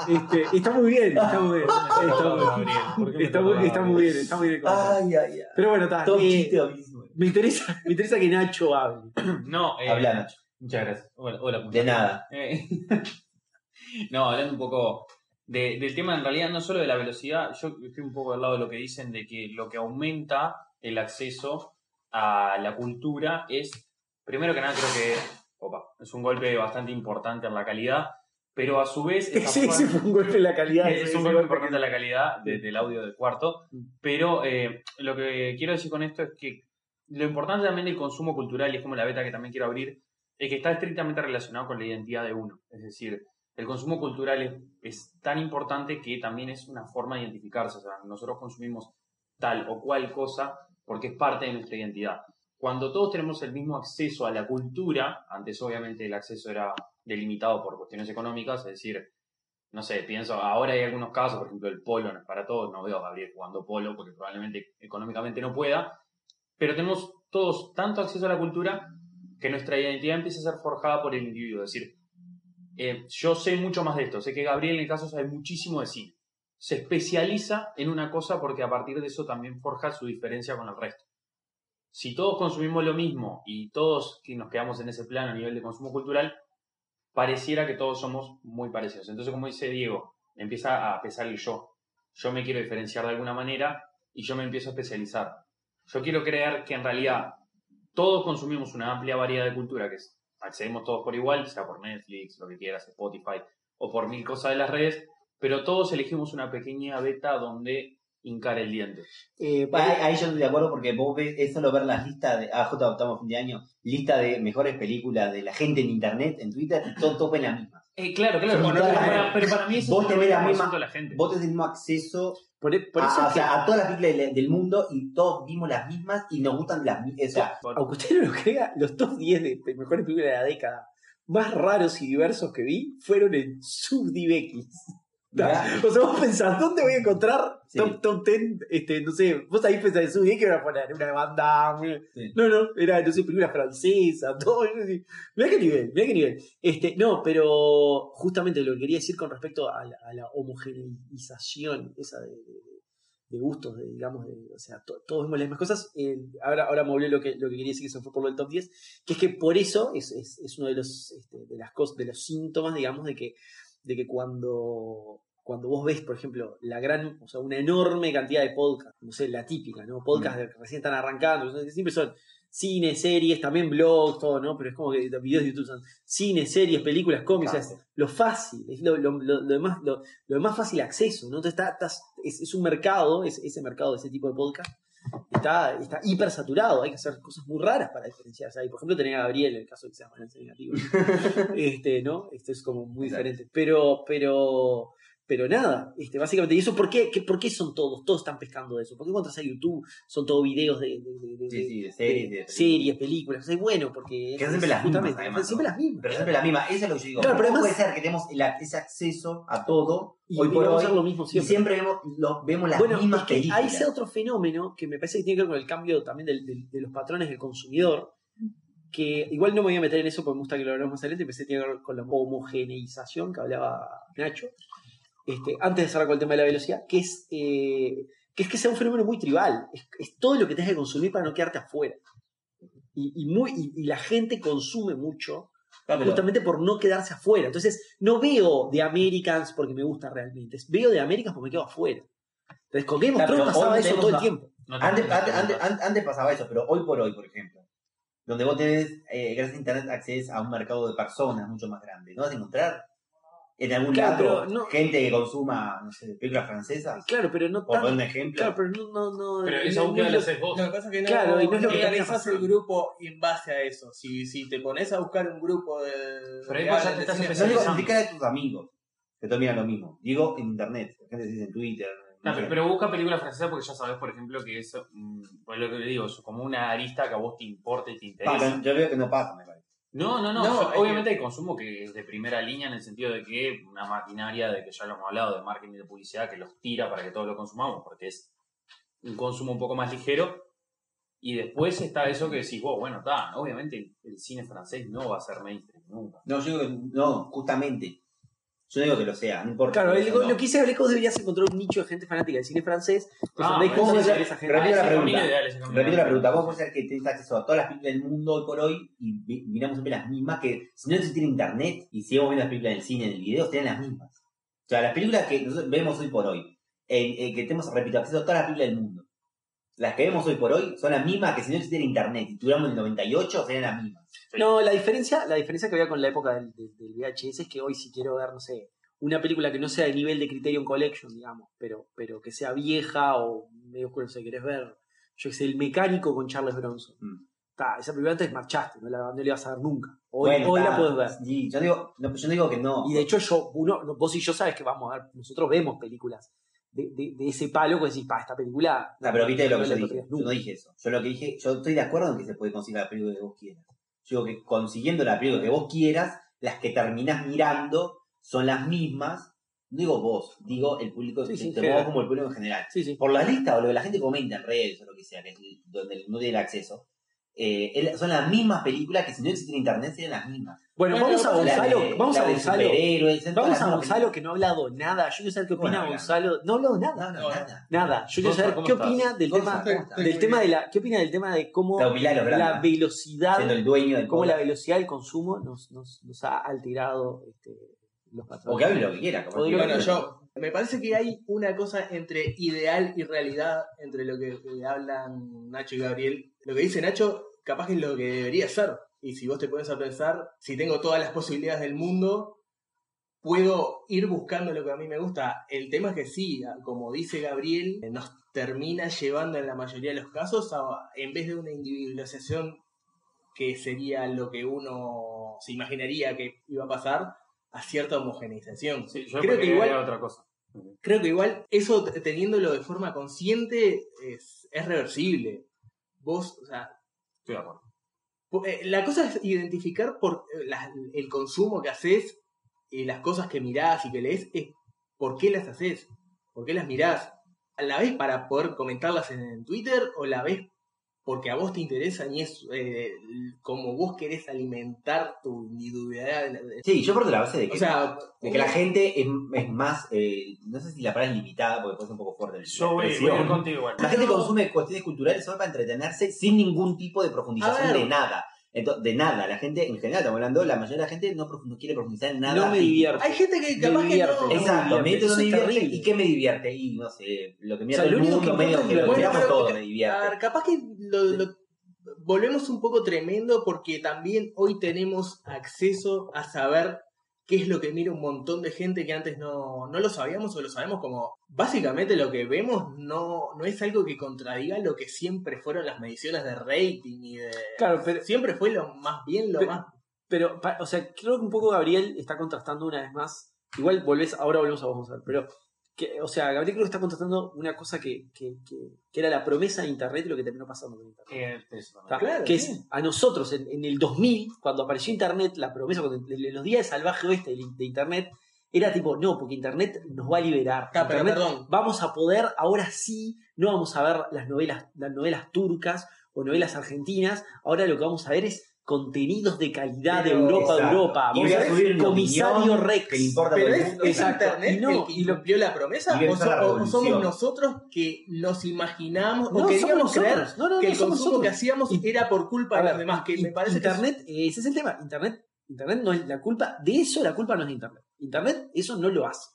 Este, está muy bien, está muy bien. Está muy bien. Gabriel, ¿por qué me Está muy, está Gabriel? muy bien, está muy bien. Ay, ay, ay. Pero bueno, está. Todo eh, me, interesa, me interesa que Nacho hable. No, eh, Habla, Nacho. Muchas gracias. Hola, hola De nada. Eh, no, hablando un poco de- del tema, en realidad, no solo de la velocidad, yo estoy un poco del lado de lo que dicen de que lo que aumenta el acceso a la cultura es, primero que nada, creo que opa, es un golpe bastante importante en la calidad, pero a su vez Sí, fue un golpe en la calidad. es un golpe importante en la calidad de- del audio del cuarto, Mm. pero eh, lo que quiero decir con esto es que lo importante también del consumo cultural, y es como la beta que también quiero abrir, es que está estrictamente relacionado con la identidad de uno. Es decir, el consumo cultural es, es tan importante que también es una forma de identificarse. O sea, nosotros consumimos tal o cual cosa porque es parte de nuestra identidad. Cuando todos tenemos el mismo acceso a la cultura, antes obviamente el acceso era delimitado por cuestiones económicas, es decir, no sé, pienso, ahora hay algunos casos, por ejemplo, el polo no es para todos, no veo a Gabriel jugando polo porque probablemente económicamente no pueda, pero tenemos todos tanto acceso a la cultura que nuestra identidad empieza a ser forjada por el individuo, es decir, eh, yo sé mucho más de esto, sé que Gabriel en el caso sabe muchísimo de cine, se especializa en una cosa porque a partir de eso también forja su diferencia con el resto. Si todos consumimos lo mismo y todos nos quedamos en ese plano a nivel de consumo cultural, pareciera que todos somos muy parecidos. Entonces, como dice Diego, empieza a pesar el yo. Yo me quiero diferenciar de alguna manera y yo me empiezo a especializar. Yo quiero creer que en realidad todos consumimos una amplia variedad de cultura, que accedemos todos por igual, sea por Netflix, lo que quieras, Spotify, o por mil cosas de las redes, pero todos elegimos una pequeña beta donde hincar el diente. Eh, ahí, ahí yo estoy de acuerdo porque vos ves, es solo ver las listas de. Ah, J, estamos fin de año. Lista de mejores películas de la gente en internet, en Twitter, y todo tope la misma. Eh, claro, claro, pero, las- para, pero para mí eso Vos es tenés la misma- asunto de la gente. Vos tenés el mismo acceso Por, e- por a, eso a- es o sea, que, a todas las películas del, del mundo y todos vimos las mismas y nos gustan las mismas. O sea, aunque usted no lo crea, los top 10 de pe- mejores películas de la década más raros y diversos que vi fueron en SubDivX. ¿Verdad? O sea, vos pensás, ¿dónde voy a encontrar Sí. top, top 10? Este, no sé, vos ahí pensás en SubDivX que iban a poner una banda. Sí. No, no, era, no sé, películas francesas, todo. Mirá qué nivel, mirá qué nivel. Este, no, pero justamente lo que quería decir con respecto a la, a la homogeneización esa de, de- de gustos, de, digamos, de, o sea, to- todos vemos las mismas cosas. eh, ahora, ahora me volvió lo que, lo que quería decir que se fue por lo del top 10, que es que por eso es, es, es uno de los, este, de las cosas, de los síntomas, digamos, de que, de que cuando, cuando vos ves, por ejemplo, la gran, o sea, una enorme cantidad de podcasts, no sé, la típica, ¿no? Podcasts de que recién están arrancando, siempre son cine, series, también blogs, todo, ¿no? Pero es como que videos de YouTube son cine, series, películas, cómics, o sea, es lo fácil, es lo, lo, lo, lo más, lo, más fácil acceso, ¿no? Entonces está, estás- es, es un mercado, es, ese mercado de ese tipo de podcast, está, está hiper saturado, hay que hacer cosas muy raras para diferenciarse. Ahí, por ejemplo, tener a Gabriel, en el caso de que sea balance negativo. este, ¿no? Esto es como muy diferente. Pero, pero, pero nada, este, básicamente, ¿y eso por qué, qué- por qué son todos? Todos están pescando de eso. ¿Por qué cuando a YouTube son todos videos de, de- de- Sí, sí, de series, series, películas? Es bueno, porque. Que son siempre las mismas, además, Siempre ¿no? las mismas. Pero siempre la misma. Eso es lo que yo digo. Claro, pero ¿Cómo además- puede ser que tenemos el- ese acceso a todo Y, hoy por hoy lo mismo y siempre. siempre vemos, lo- vemos las bueno, mismas es que películas? hay ese otro fenómeno que me parece que tiene que ver con el cambio también del- del- de los patrones del consumidor, que igual no me voy a meter en eso porque me gusta que lo hablemos más adelante, pensé que tiene que ver con la homogeneización que hablaba Nacho, este, antes de cerrar con el tema de la velocidad, que es, eh, que, es que sea un fenómeno muy tribal, es, es todo lo que tenés que consumir para no quedarte afuera. Y, y muy, y- y la gente consume mucho justamente por no quedarse afuera. Entonces, no veo de Americans porque me gusta realmente. Veo de Americans porque me quedo afuera. Entonces, con Game of Thrones pasaba eso todo el tiempo. No te- Antes, no te- antes, antes, antes- antes pasaba eso, pero hoy por hoy, por ejemplo, donde vos tenés, eh, gracias a Internet, accedes a un mercado de personas mucho más grande. ¿No vas a encontrar en algún Claro, lado no- gente que consuma, no sé, películas francesas? Claro, pero no Por tan- poner un ejemplo. Claro, pero no, no, no. Pero no- esa no búsqueda es la lo- haces vos. Lo que pasa es que no, Claro, y no es lo que termina el grupo en base a eso. Si, si te pones a buscar un grupo de. Pero ahí de vos ya de te estás cine No a tus amigos, que todos miran lo mismo. Digo en Internet, la gente dice en Twitter. No, no pero, busca películas francesas porque ya sabes, por ejemplo, que es, mm, pues lo que le digo, es como una arista que a vos te importa y te interesa. pero yo veo que no pasa, me parece. No, no, no. Obviamente hay consumo que es de primera línea en el sentido de que una maquinaria de que ya lo hemos hablado, de marketing y de publicidad, que los tira para que todos lo consumamos, porque es un consumo un poco más ligero. Y después está eso que decís vos, bueno, está, obviamente el, el cine francés no va a ser mainstream nunca. No, yo digo que no, justamente. Yo no digo que lo sea, no importa. Claro, el- no. lo que hice vos deberías encontrar un nicho de gente fanática del cine francés. Pues Ah, esa gente. Repito la pregunta. Repito la pregunta, vos puede ser que tenés acceso a todas las películas del mundo hoy por hoy y miramos siempre las mismas que si no existiera internet y seguimos viendo las películas del cine, en el video, serían las mismas. O sea, las películas que nosotros vemos hoy por hoy, en que tenemos, repito, acceso a todas las películas del mundo, las que vemos hoy por hoy son las mismas que si no existiera internet y tuviéramos el 98 serían las mismas. No, la diferencia, la diferencia que había con la época del, VHS es que hoy si quiero ver, no sé, una película que no sea de nivel de Criterion Collection, digamos, pero, pero que sea vieja o medio oscura, no sé, querés ver, yo qué sé, El Mecánico con Charles Bronson. Mm. ta, esa película antes marchaste, no la, no la ibas a ver nunca. Hoy, Bueno, hoy la puedes ver. sí, yo, digo, no, yo digo que no. Y de hecho, yo, uno, no, vos y yo sabes que vamos a ver, nosotros vemos películas de, de, de ese palo que decís, pa, esta película. No, pero viste lo que yo dije. Yo no dije eso. Yo lo que dije, yo estoy de acuerdo en que se puede conseguir la película que vos quieras. Yo digo que consiguiendo la película que vos quieras, las que terminás mirando son las mismas. No digo vos, digo el público, Sí, sí, general. como el público en general. Sí. Por la lista o lo que la gente comenta en redes o lo que sea, que es donde no tiene acceso, eh, son las mismas películas que si no existiera internet serían las mismas. Bueno, Bueno, vamos a Gonzalo, de- vamos a Gonzalo. Vamos a Gonzalo que no ha hablado nada. Yo quiero saber qué opina. Gonzalo. No ha hablado nada. No, no, nada. Nada. Yo quiero saber ¿cómo qué estás? opina del tema, del tema de la, qué opina del tema de cómo La velocidad, siendo el dueño del cómo la velocidad del consumo nos, nos, nos ha alterado este, los patrones. O que hable lo que quiera. como. Bueno, yo me parece que hay una cosa entre ideal y realidad entre lo que hablan Nacho y Gabriel. Lo que dice Nacho, capaz que es lo que debería ser. Y si vos te pones a pensar, si tengo todas las posibilidades del mundo, puedo ir buscando lo que a mí me gusta. El tema es que sí, como dice Gabriel, nos termina llevando en la mayoría de los casos a, en vez de una individualización que sería lo que uno se imaginaría que iba a pasar, a cierta homoneización. Sí, yo Creo que igual- otra cosa. Creo que igual eso teniéndolo de forma consciente es, es reversible. Vos, o sea, Eh, la cosa es identificar por eh, el consumo que haces y las cosas que mirás y que lees, es por qué las haces, por qué las mirás. ¿La ves para poder comentarlas en, en Twitter o la ves porque a vos te interesan y es eh, como vos querés alimentar tu individualidad? Sí, yo parto de la base de que, O sea, de que la gente es, es más, eh, no sé si la palabra es limitada, porque puede ser un poco fuerte el Yo voy, voy a expresión. ir contigo. La gente consume cuestiones culturales solo para entretenerse sin ningún tipo de profundización ver. de nada. Entonces, de nada. La gente, en general, estamos hablando, la mayoría de la gente no, quiere profundizar en nada. no me divierte. hay gente que Me capaz que divierte. no... Exacto, me me divierte, divierte, no me divierte. terrible. ¿Y qué me divierte? Y no sé, lo que me O sea, divierte lo el único que medio importa que todo, me A divierte. capaz que lo, lo- volvemos un poco tremendo porque también hoy tenemos acceso a saber qué es lo que mira un montón de gente que antes no, no lo sabíamos o lo sabemos como básicamente lo que vemos no, no es algo que contradiga lo que siempre fueron las mediciones de rating y de... Claro, pero, Siempre fue lo más bien, lo Pero- más... pero, o sea, creo que un poco Gabriel está contrastando una vez más. Igual volvés, ahora volvemos a vos, Gonzalo, pero, que, o sea, Gabriel creo que está contrastando una cosa que, que, que- que era la promesa de Internet y lo que terminó pasando con Internet. Eh, eso Claro, que sí. es a nosotros en, en el 2000, cuando apareció Internet, la promesa, cuando, en los días de salvaje oeste de, de Internet, era tipo, no, porque Internet nos va a liberar. Ah, pero Internet perdón. vamos a poder, ahora sí, no vamos a ver las novelas, las novelas turcas o novelas argentinas, ahora lo que vamos a ver es contenidos de calidad de Europa a Exacto. Europa. Voy a subir Comisario Rex. que importa Pero es, mundo. es Exacto. Internet Y no, el que lo- la promesa o, la somos nosotros que nos imaginamos No, o queríamos creer nosotros. No, no, que no, el somos consumo nosotros. que hacíamos Y- era por culpa de los demás, que y- me parece que es- Internet, ese es el tema. Internet, Internet no es la culpa, de eso la culpa no es de Internet. Internet eso no lo hace.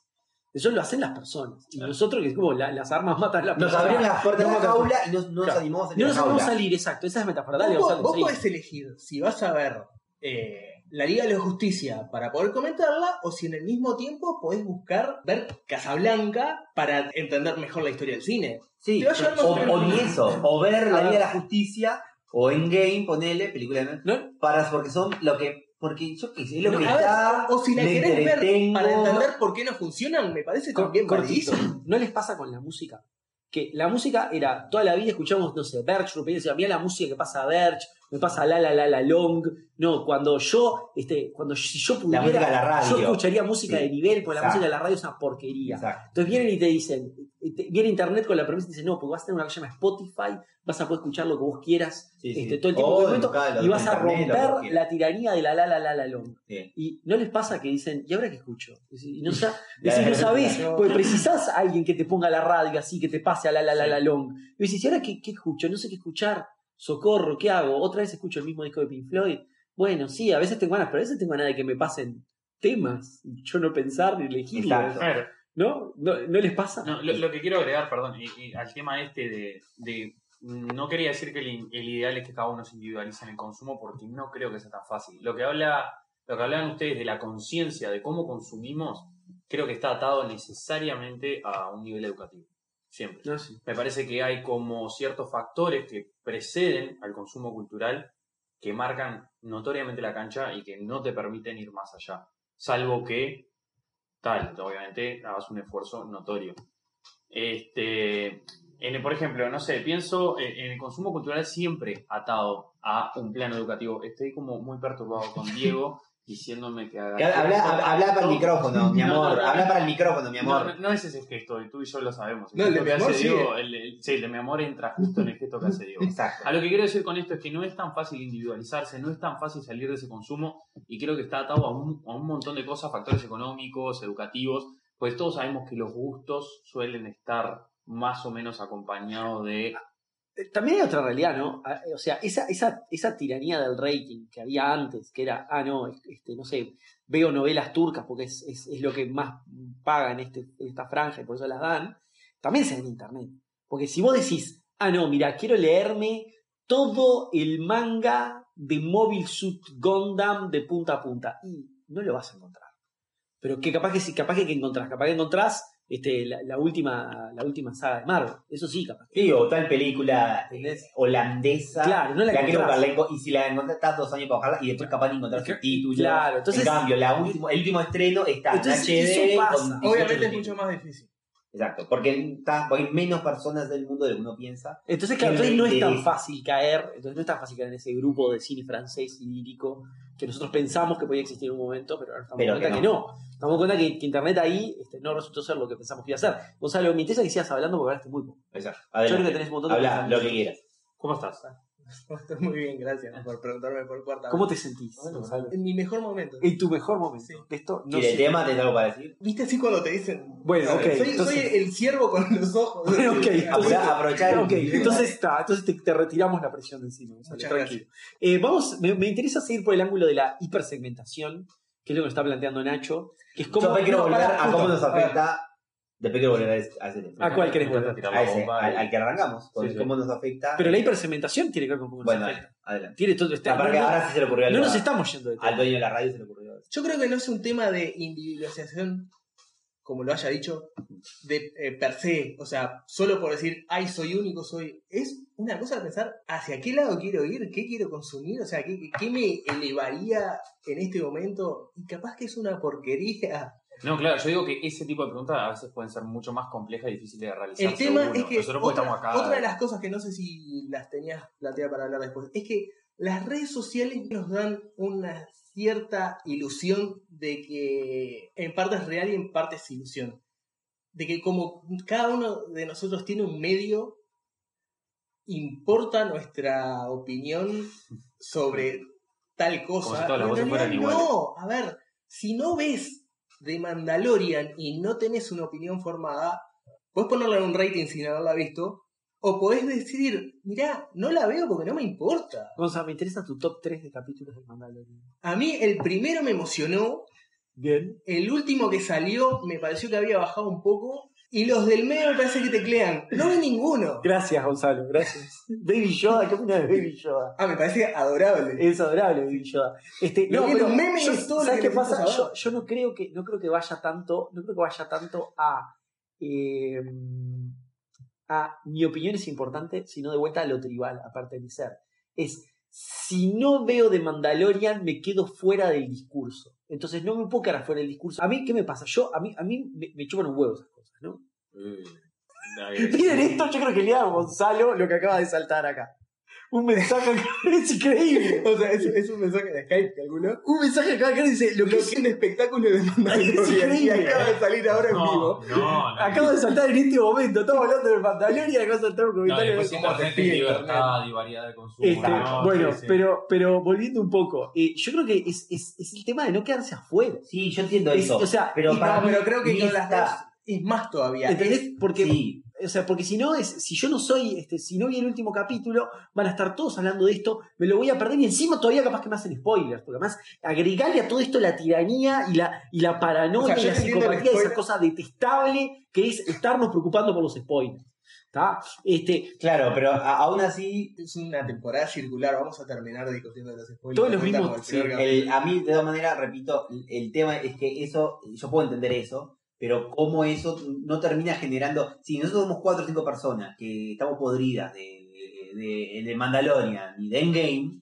Eso lo hacen las personas. Y nosotros, que es como la- las armas matan a las Nos personas. abrieron las puertas de la jaula y no, no nos Claro. animamos a salir No nos la vamos a salir, exacto. Esa es metáfora. Dale, vos, vos podés elegir si vas a ver eh, la Liga de la Justicia para poder comentarla o si en el mismo tiempo podés buscar ver Casablanca para entender mejor la historia del cine. Sí, Te va a llevar más o, ni eso, o ver la Liga de la Justicia, o Endgame, ponele, película de... ¿No? Para, porque son lo que... Porque yo qué sé, es lo No, que a ver, está... o si la querés ver para entender por qué no funcionan, me parece también cortito. ¿No les pasa con la música? Que la música era, toda la vida escuchamos, no sé, Birch, Rupert, decía, mira la música que pasa a Birch, me pasa la la la la long. No, cuando yo, este, cuando si yo pudiera, la radio. yo escucharía música Sí. de nivel, porque la música de la radio es una porquería. Exacto. Entonces vienen y te dicen, te- viene internet con la promesa y te dicen, no, porque vas a tener una cosa que se llama Spotify, vas a poder escuchar lo que vos quieras Sí, sí. este, todo el tiempo O que momento, y vas a romper la tiranía de la la la la la long. Y no les pasa que dicen, ¿y ahora qué escucho? Y no, Ya, decís, no sabés, porque precisás a alguien que te ponga la radio así, que te pase a la la la la long. Y decís, ¿y ahora qué, qué escucho? No sé qué escuchar. Socorro, ¿qué hago? Otra vez escucho el mismo disco de Pink Floyd. Bueno, sí, a veces tengo ganas, pero a veces tengo ganas de que me pasen temas. Y yo no pensar ni elegir. Exacto. A ver, ¿No? ¿No, ¿No les pasa? No, lo, lo que quiero agregar, perdón, y- y al tema este de, de- No quería decir que el, el ideal es que cada uno se individualice en el consumo, porque no creo que sea tan fácil. Lo que, habla, lo que hablan ustedes de la conciencia de cómo consumimos, creo que está atado necesariamente a un nivel educativo. Siempre. No, sí. Me parece que hay como ciertos factores que preceden al consumo cultural que marcan notoriamente la cancha y que no te permiten ir más allá. Salvo que, tal, obviamente, hagas un esfuerzo notorio. Este, en, por ejemplo, no sé, pienso en, en el consumo cultural siempre atado a un plano educativo. Estoy como muy perturbado con Diego diciéndome que haga. Que Habla, habla- para el micrófono, mi amor. no, no. Habla para el micrófono, mi amor. no, no es ese gesto, tú y yo lo sabemos. No, el de gesto mi que hace. Diego, el- el- sí, el de mi amor entra justo en el gesto que hace Diego. Exacto. A lo que quiero decir con esto es que no es tan fácil individualizarse, no es tan fácil salir de ese consumo y creo que está atado a un, a un montón de cosas, factores económicos, educativos, pues todos sabemos que los gustos suelen estar más o menos acompañados de... Eh, También hay otra realidad, ¿no? Ah, O sea, esa, esa, esa tiranía del rating que había antes, que era, ah, no, este, no sé, veo novelas turcas porque es, es, lo que más paga en este, esta franja y por eso las dan, también se da en internet. Porque si vos decís, ah, no, mira, quiero leerme todo el manga de Mobile Suit Gundam de punta a punta, y no lo vas a encontrar. Pero que capaz que capaz que, que encontrás, capaz que encontrás este, la, la última, la última saga de Marvel. Eso sí, capaz. Sí, o tal película ¿Entendés? holandesa. Claro, no la la quiero encontrás. buscarla, enco- y si la encontrás, estás dos años para bajarla y después capaz de encontrar Claro, subtítulos. claro, entonces- en cambio, la último, el último estreno está Entonces, en HD. eso pasa. con 18 Obviamente es mucho más difícil. Exacto, porque, está, porque hay menos personas del mundo de lo que uno piensa. Entonces, claro, que entonces no es tan fácil caer, entonces no es tan fácil caer en ese grupo de cine francés y lírico que nosotros pensamos que podía existir en un momento, pero ahora estamos cuenta que que no. Estamos cuenta que, que internet ahí este, no resultó ser lo que pensamos que iba a ser. Gonzalo, me interesa que sigas hablando porque hablaste muy poco. Exacto. Yo creo que tenés un montón de Habla lo que quieras. ¿Cómo estás? Estoy muy bien, gracias por preguntarme por cuarta ¿Cómo te sentís, Gonzalo? En mi mejor momento. En tu mejor momento. Sí. Esto no ¿Y de sé. tema tenés algo para decir? ¿Viste así cuando te dicen? Bueno, ok, Soy, entonces- soy el ciervo con los ojos. Bueno, ok, entonces- el- Ok, entonces está, entonces te, te retiramos la presión de encima. Muchas tranquilo. Eh, vamos, me, me interesa seguir por el ángulo de la hipersegmentación, que es lo que nos está planteando Nacho, que es Yo como... después quiero no, volver a cómo justo, nos afecta. Después quiero volver a a ese tema. ¿A cuál querés volver? A ese, al, al que arrancamos. con Sí, sí. cómo nos afecta. Pero la hipersegmentación tiene que ver con cómo nos Bueno, afecta. adelante. Tiene todo este- Aparte, no, no- ahora sí se le ocurrió no algo nos a- estamos yendo de tema. al dueño de la radio se le ocurrió. Yo creo que no es un tema de individualización, como lo haya dicho, de eh, per se. O sea, solo por decir, ay, soy único, soy. Es una cosa de pensar hacia qué lado quiero ir, qué quiero consumir, o sea, qué, qué- qué me elevaría en este momento. Y capaz que es una porquería. No, claro, yo digo que ese tipo de preguntas a veces pueden ser mucho más complejas y difíciles de realizar. El tema seguro. es que Nosotros otra, estamos acá. otra de las cosas que no sé si las tenías planteadas para hablar después, es que las redes sociales nos dan una cierta ilusión de que en parte es real y en parte es ilusión. De que como cada uno de nosotros tiene un medio, importa nuestra opinión sobre tal cosa. Como si todas las voces fueran realidad, iguales. No, a ver, si no ves de Mandalorian y no tenés una opinión formada, podés ponerle un rating sin haberla visto, o podés decidir, mirá, no la veo porque no me importa. Gonzalo, me interesa tu top 3 de capítulos del Mandalorian. A mí el primero me emocionó, Bien. el último que salió me pareció que había bajado un poco, y los del medio me parece que teclean. No vi ninguno. Gracias, Gonzalo, gracias. Baby Yoda, ¿qué opinas de Baby Yoda? Ah, me parece adorable. Es adorable Baby Yoda. Este, Lo no, pero los memes, yo- es todo lo ¿sabes que qué pasa? Yo, no creo que no creo que vaya tanto, no creo que vaya tanto a eh, a mi opinión es importante, sino de vuelta a lo tribal, aparte de ser. Es si no veo de Mandalorian, me quedo fuera del discurso. Entonces no me puedo quedar fuera del discurso. A mí, ¿qué me pasa? Yo, a mí, a mí me, me chupan un huevo esas ¿no? Nadie- Miren esto, yo creo que le da a Gonzalo lo que acaba de saltar acá. Un mensaje acá, es increíble. O sea, es, es un mensaje de Skype, calculo. Un mensaje acá que dice lo que es un espectáculo de Mandalorian. Es increíble. Y acaba de salir ahora en vivo. No, no, no. acaba de saltar en este momento. Estamos hablando del Mandalorian y acaba de saltar un No, comentario. de- internet libertad y variedad de consumo. Este, no, bueno, sí, sí. Pero, pero volviendo un poco, eh, yo creo que es, es, es el tema de no quedarse afuera. Sí, yo entiendo Es- eso. o sea, pero para No, mí pero creo que con las dos es más todavía. ¿Entendés? Porque, Sí, o sea, porque si no es, si yo no soy, este, si no vi el último capítulo, van a estar todos hablando de esto, me lo voy a perder y encima todavía capaz que me hacen spoilers, porque además agregarle a todo esto la tiranía y la, y la paranoia O sea, yo y la psicopatía, esa cosa detestable que es estarnos preocupando por los spoilers. ¿Está? Este, claro, pero a- aún así, es una temporada circular. Vamos a terminar discutiendo de los spoilers. Todos los mismos- el sí, peor el- a mí de todas maneras, repito, el, el tema es que eso, yo puedo entender eso, pero cómo eso no termina generando, si nosotros somos cuatro o cinco personas que estamos podridas de, de, de Mandalorian y de Endgame,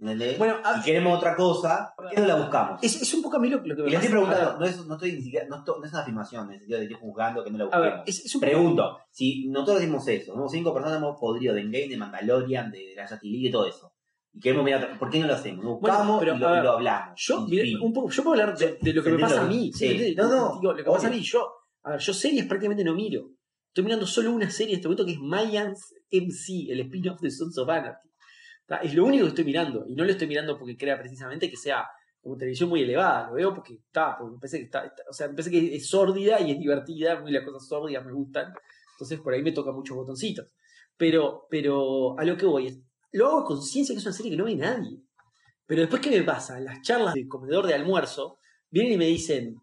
¿Entendés? Bueno, a- y queremos otra cosa, ¿por qué no la buscamos? Es, es un poco a mí lo, lo que me y le estoy preguntando, no es, no estoy ni siquiera, no, esto- no es una afirmación, en el sentido de que estoy juzgando que no la a busquemos. ver, es, es un Pregunto, si nosotros decimos eso, somos cinco personas, hemos podrido de Endgame, de Mandalorian, de, de la Justice League, de todo eso. Y queremos mirar, otra- ¿por qué no lo hacemos? Lo Bueno, buscamos pero, y, lo, y hablamos. Yo, fin. un poco, yo puedo hablar de, de lo que me pasa a mí. sí. No, no, Digo, lo que pasa a mí, yo, a ver, yo series prácticamente no miro. Estoy mirando solo una serie en este momento que es Mayans MC, el spin-off de Sons of Anarchy. Es lo único que estoy mirando. Y no lo estoy mirando porque crea precisamente que sea como televisión muy elevada. Lo veo porque está, porque me parece que está, está- o sea, me parece que es sórdida y es divertida. Muy las cosas sórdidas me gustan. Entonces por ahí me toca muchos botoncitos. Pero, pero a lo que voy es, lo hago conciencia que es una serie que no ve nadie. Pero después, ¿qué me pasa? En las charlas del comedor de almuerzo, vienen y me dicen,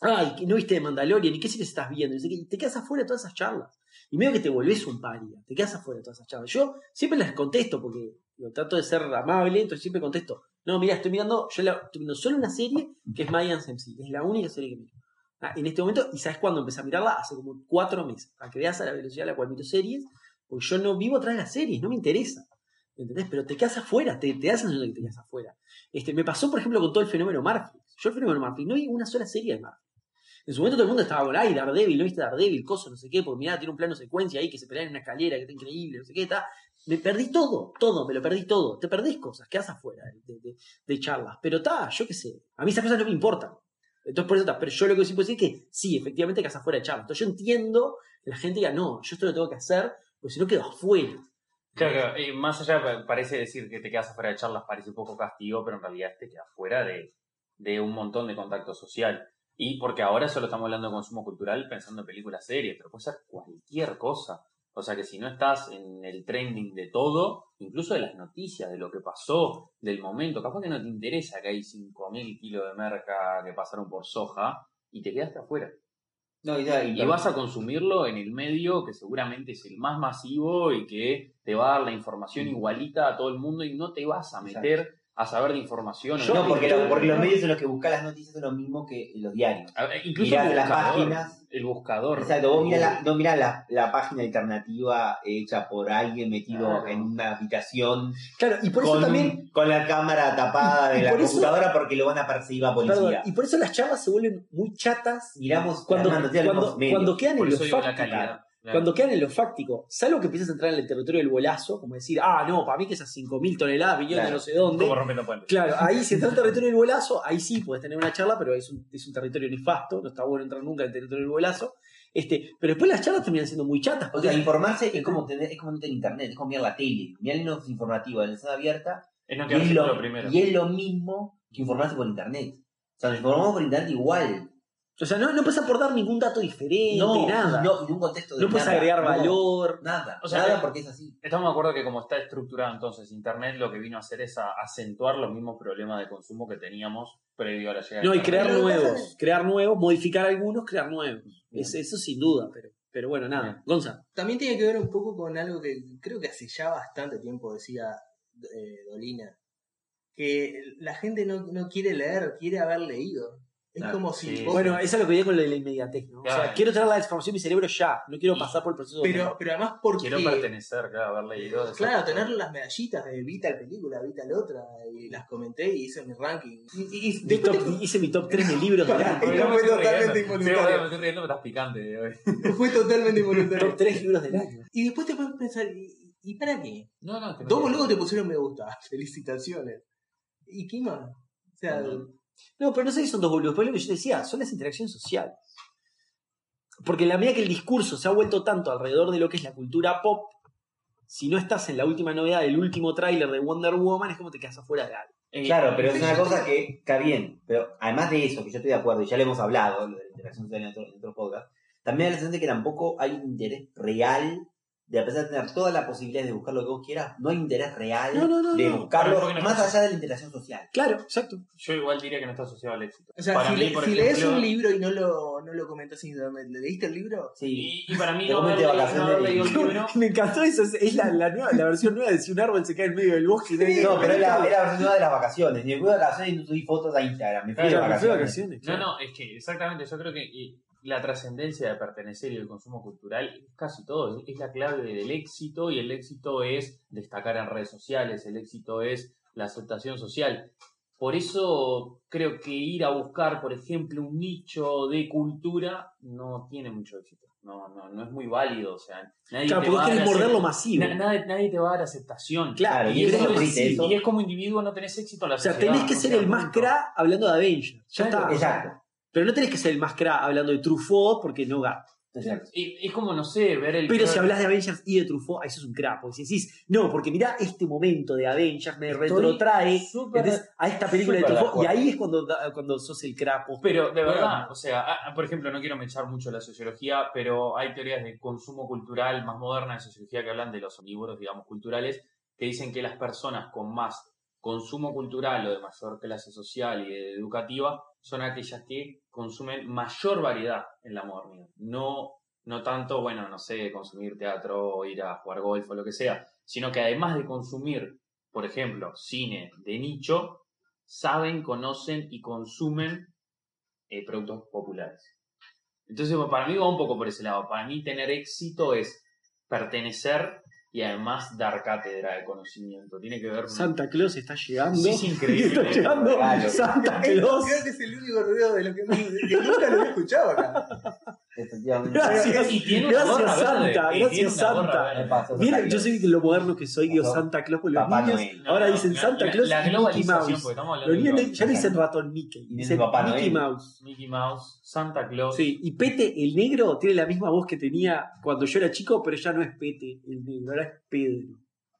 ay, no viste de Mandalorian, ¿y qué series estás viendo? Y, te quedas afuera de todas esas charlas. Y medio que te volvés un paria, te quedas afuera de todas esas charlas. Yo siempre las contesto porque digo, trato de ser amable, entonces siempre contesto, no, mira, estoy mirando, yo la- estoy viendo solo una serie que es Mayans MC, es la única serie que miro. Ah, en este momento, y sabes cuándo empecé a mirarla, hace como cuatro meses, para que veas a la velocidad a la cual miro series, porque yo no vivo atrás de las series, no me interesa. ¿Entendés? Pero te quedas afuera, te, te de que te quedas afuera. Este, me pasó, por ejemplo, con todo el fenómeno Murphy. Yo el fenómeno Murphy, no vi una sola serie de Murphy. En su momento todo el mundo estaba con, ay, Daredevil, ¿no viste Daredevil? Coso, no sé qué, porque mirá, tiene un plano secuencia ahí que se pelean en una escalera, que está increíble, no sé qué, está. Me perdí todo, todo, me lo perdí todo. Te perdés cosas, quedas afuera de, de- de charlas. Pero está, yo qué sé. A mí esas cosas no me importan. Entonces por eso está. Pero yo lo que sí puedo decir es que sí, efectivamente quedas afuera de charlas. Entonces yo entiendo que la gente diga, no, yo esto lo tengo que hacer, porque si no quedo afuera. Claro, claro, eh, más allá pa- parece decir que te quedas afuera de charlas, parece un poco castigo, pero en realidad te quedas fuera de, de un montón de contacto social. Y porque ahora solo estamos hablando de consumo cultural pensando en películas, series, pero puede ser cualquier cosa. O sea que si no estás en el trending de todo, incluso de las noticias, de lo que pasó, del momento, capaz que no te interesa que hay 5.000 kilos de merca que pasaron por soja y te quedaste afuera. No, y, ya- y- Y vas a consumirlo en el medio que seguramente es el más masivo y que te va a dar la información igualita a todo el mundo y no te vas a meter a saber de información. No, porque, lo- porque los medios en los que buscan las noticias son lo mismo que los diarios. Ver, Incluso Mirás las buscador, páginas. El buscador. Exacto, vos mirás la, no mirás la, la página alternativa hecha por alguien metido Claro. en una habitación Claro, y por eso con, también con la cámara tapada de la por eso- computadora porque lo van a perseguir la policía. Perdón, y por eso las charlas se vuelven muy chatas Miramos cuando, cuando, los cuando quedan Por en eso lo Cuando quedan en lo fáctico, salvo que empieces a entrar en el territorio del bolazo, como decir, ah, no, para mí que esas 5.000 toneladas vinieron de no sé dónde. Como rompiendo puentes. Claro, ahí si entras en el territorio del bolazo, ahí sí puedes tener una charla, pero es un, es un territorio nefasto, no está bueno entrar nunca en el territorio del bolazo. Este, pero después las charlas terminan siendo muy chatas. O Porque sea, informarse es como tener, es como no tener internet, es como mirar la tele. Mirar los informativos de la zona abierta Es no y es, lo, lo primero. y es lo mismo que informarse por internet. O sea, nos informamos por internet igual. O sea, no, no puedes aportar ningún dato diferente, No, nada. No, no, un contexto de puedes nada. agregar No, valor. Nada, O sea, nada eh, porque es así. Estamos de acuerdo que como está estructurado entonces Internet, lo que vino a hacer es a acentuar los mismos problemas de consumo que teníamos previo a la llegada No, de y crear nuevos, crear nuevos, modificar algunos, crear nuevos. Es- eso sin duda, pero, pero bueno, nada. Bien. Gonza. También tiene que ver un poco con algo que creo que hace ya bastante tiempo decía eh, Dolina, que la gente no, no quiere leer, quiere haber leído. Es Claro, como si sí. vos- Bueno, eso es lo que digo con lo de la inmediatez, ¿no? O sea, quiero tener la información en mi cerebro ya, no quiero pasar por el proceso de pero, pero además porque... Quiero pertenecer, claro, haber leído. de Claro, tener las medallitas de vi tal película, vi tal otra, y las comenté y hice mi ranking. Y, y- y Mi después top- te- hice mi top 3 de libros no me fue totalmente involuntario. Me estoy riendo, pero estás picante. hoy. fue totalmente involuntario. top 3 libros del año. Y después te puedes pensar, ¿y, y para qué? No, no, Dos boludos te pusieron me gusta, felicitaciones. ¿Y qué más? O sea, No, pero no sé si son dos boludos. Pero lo que yo decía, son las interacciones sociales. Porque en la medida que el discurso se ha vuelto tanto alrededor de lo que es la cultura pop, si no estás en la última novedad del último tráiler de Wonder Woman, es como te quedas afuera de algo. Eh, Claro, pero es una cosa que está bien. Pero además de eso, que yo estoy de acuerdo, y ya lo hemos hablado, lo de la interacción social en otro, en otro podcast, también hay la sensación de que tampoco hay un interés real de a pesar de tener todas las posibilidades de buscar lo que vos quieras, no hay interés real No, no, no, de buscarlo más allá de la interacción social. Claro, exacto. Yo igual diría que no está asociado al éxito. o sea Para si, mí, le- por si lees un libro y no lo, no lo comentas en internet, ¿le leíste el libro? Sí. Y, y para mí no haber, leído- el y- libro. Me encantó eso. Es, es la, la, nueva, la versión nueva de si un árbol se cae en medio del bosque. y No, pero era, era la versión nueva de las vacaciones. Ni fui de vacaciones y no subí fotos a Instagram. Me fui de Claro, de vacaciones. vacaciones. No, claro. no, es que exactamente, yo creo que la trascendencia de pertenecer y el consumo cultural es casi todo, es, la clave del éxito y el éxito es destacar en redes sociales, el éxito es la aceptación social. Por eso creo que ir a buscar, por ejemplo, un nicho de cultura no tiene mucho éxito. No, no, no es muy válido. O sea, nadie Claro, te porque va a dar morder lo masivo. na- nadie, nadie te va a dar aceptación. Claro, y, y eso es- y es como individuo no tenés éxito en la O sea, sociedad. tenés que no ser el más cra hablando de Avengers. Ya Claro, está. Exacto. Pero no tenés que ser el más cra hablando de Truffaut porque no gana. Y- Es como, no sé, ver el. Pero si hablas de Avengers y de Truffaut, ahí sos un cra. Porque si decís, no, porque mirá este momento de Avengers me retrotrae súper- ¿entendés? a esta película de Truffaut. Y ahí es cuando, cuando sos el cra. posta. Pero de verdad, Bueno. o sea, por ejemplo, no quiero me echar mucho la sociología, pero hay teorías de consumo cultural más modernas de sociología que hablan de los omnívoros, digamos, culturales, que dicen que las personas con más consumo cultural o de mayor clase social y educativa son aquellas que consumen mayor variedad en la modernidad. No, no tanto, bueno, no sé, consumir teatro o ir a jugar golf o lo que sea, sino que además de consumir, por ejemplo, cine de nicho, saben, conocen y consumen eh, productos populares. Entonces, para mí va un poco por ese lado. Para mí tener éxito es pertenecer y además dar cátedra de conocimiento. Tiene que ver... Santa Claus está llegando. Sí, es increíble. Está llegando Regalo. Santa Creo Claus. que es el único ruido de lo que, que nunca lo había escuchado acá. Gracias. Y tiene una Gracias, gorra Santa, verde. Gracias, Santa. Mira, yo soy lo moderno que soy, digo Pasó. Santa Claus por los Papá niños. Noel. Ahora no, dicen la- Santa la- Claus la y Mickey globalización, Mouse. porque estamos hablando Los de niños un- le- ya no dicen ratón Mickey, Y dicen Papá Mickey Noel. Mouse. Mickey Mouse, Santa Claus. Sí, y Pete el negro tiene la misma voz que tenía cuando yo era chico, pero ya no es Pete el negro, ahora es Pedro.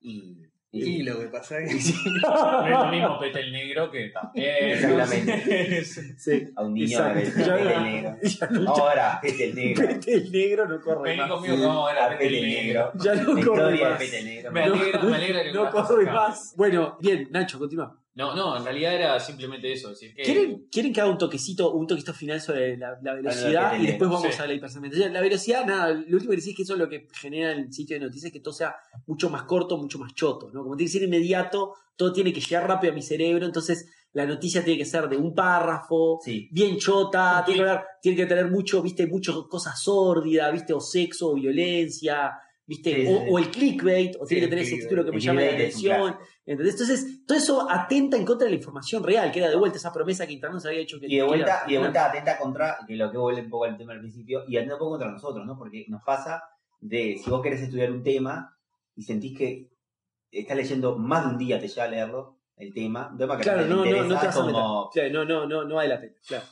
Y, Y lo que pasa es No es lo mismo Pete el Negro que también. Exactamente. Sí, a un niño Ya- Pete el negro. no, Ahora, Pete el negro. Pete el negro no corre Vení más. conmigo, no, era A Pete el Negro. Ya no corre de más. Pete el negro. Me alegra, me alegra que No corre más. Bueno, bien, Nacho, continúa. No, no, en realidad era simplemente eso. Decir que ¿Quieren, ¿Quieren que haga un toquecito, un toquecito final sobre la, la velocidad y después vamos sí. a la hipersegmentación? La velocidad, nada, lo último que decís es que eso es lo que genera el sitio de noticias, que todo sea mucho más corto, mucho más choto, ¿no? Como tiene que ser inmediato, todo tiene que llegar rápido a mi cerebro, entonces la noticia tiene que ser de un párrafo, Sí. bien chota, tiene que, haber- tiene que tener mucho, viste, mucho cosas sórdidas, viste, o sexo, o violencia, viste, Sí, o, sí. o el clickbait, o Sí, tiene que tener ese título que me El llama la atención. ¿Entendés? Entonces, todo eso atenta en contra de la información real, que era de vuelta esa promesa que Internet nos había hecho que Y de vuelta, y de vuelta atenta contra, que lo que vuelve un poco al tema al principio, y atenta un poco contra nosotros, ¿no? Porque nos pasa de, si vos querés estudiar un tema y sentís que estás leyendo más de un día, te lleva a leerlo, el tema, un tema que Claro, te no, no, interesa, no te a meter. como Claro, no, no, no, no vale la pena. Claro.